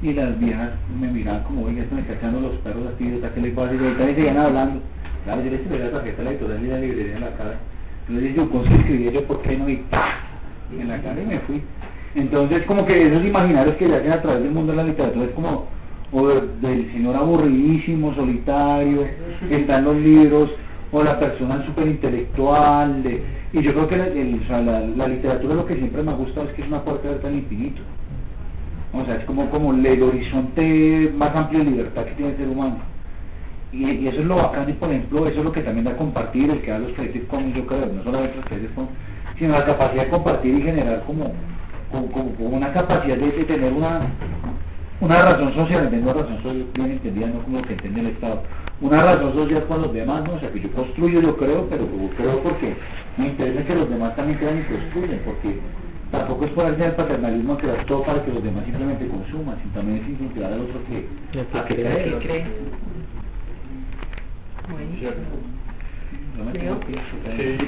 Y las viejas me miraban como, oye, esto me está echando los perros aquí, ¿hasta qué le pasa? Y ahorita me seguían hablando. Claro, yo le hice la tarjeta a la editorial y la librería en la cara. Entonces yo, ¿cómo se escribía yo? ¿Por qué no? Y ¡pah! en la cara y me fui. Entonces, como que esos imaginarios que le hacen a través del mundo de la literatura es como o del señor aburridísimo, solitario, que está en los libros, o la persona súper intelectual. y yo creo que la, literatura lo que siempre me ha gustado es que es una puerta abierta al infinito. O sea, es como, como el horizonte más amplio de libertad que tiene el ser humano. y, eso es lo bacán y por ejemplo eso es lo que también da compartir el que da los Creative Commons yo creo no solamente los Creative Commons sino la capacidad de compartir y generar como como, como, una capacidad de, tener una una razón social, entiendo razón social bien entendida, no como lo que entiende el Estado, una razón social con los demás, ¿no? O sea, que yo construyo, yo creo, pero yo creo porque me interesa que los demás también crean y construyen, porque tampoco es ponerse al paternalismo que das todo para que los demás simplemente consuman, sino también es incentivar al otro que, a que cree. que cree.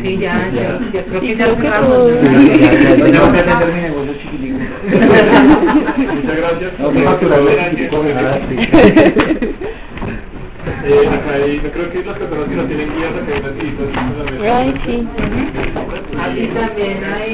Sí, ya, ya, ya. Creo que ya cerramos. Muchas gracias. Eh, yo creo que las personas que no tienen. Ay, sí. Aquí también hay...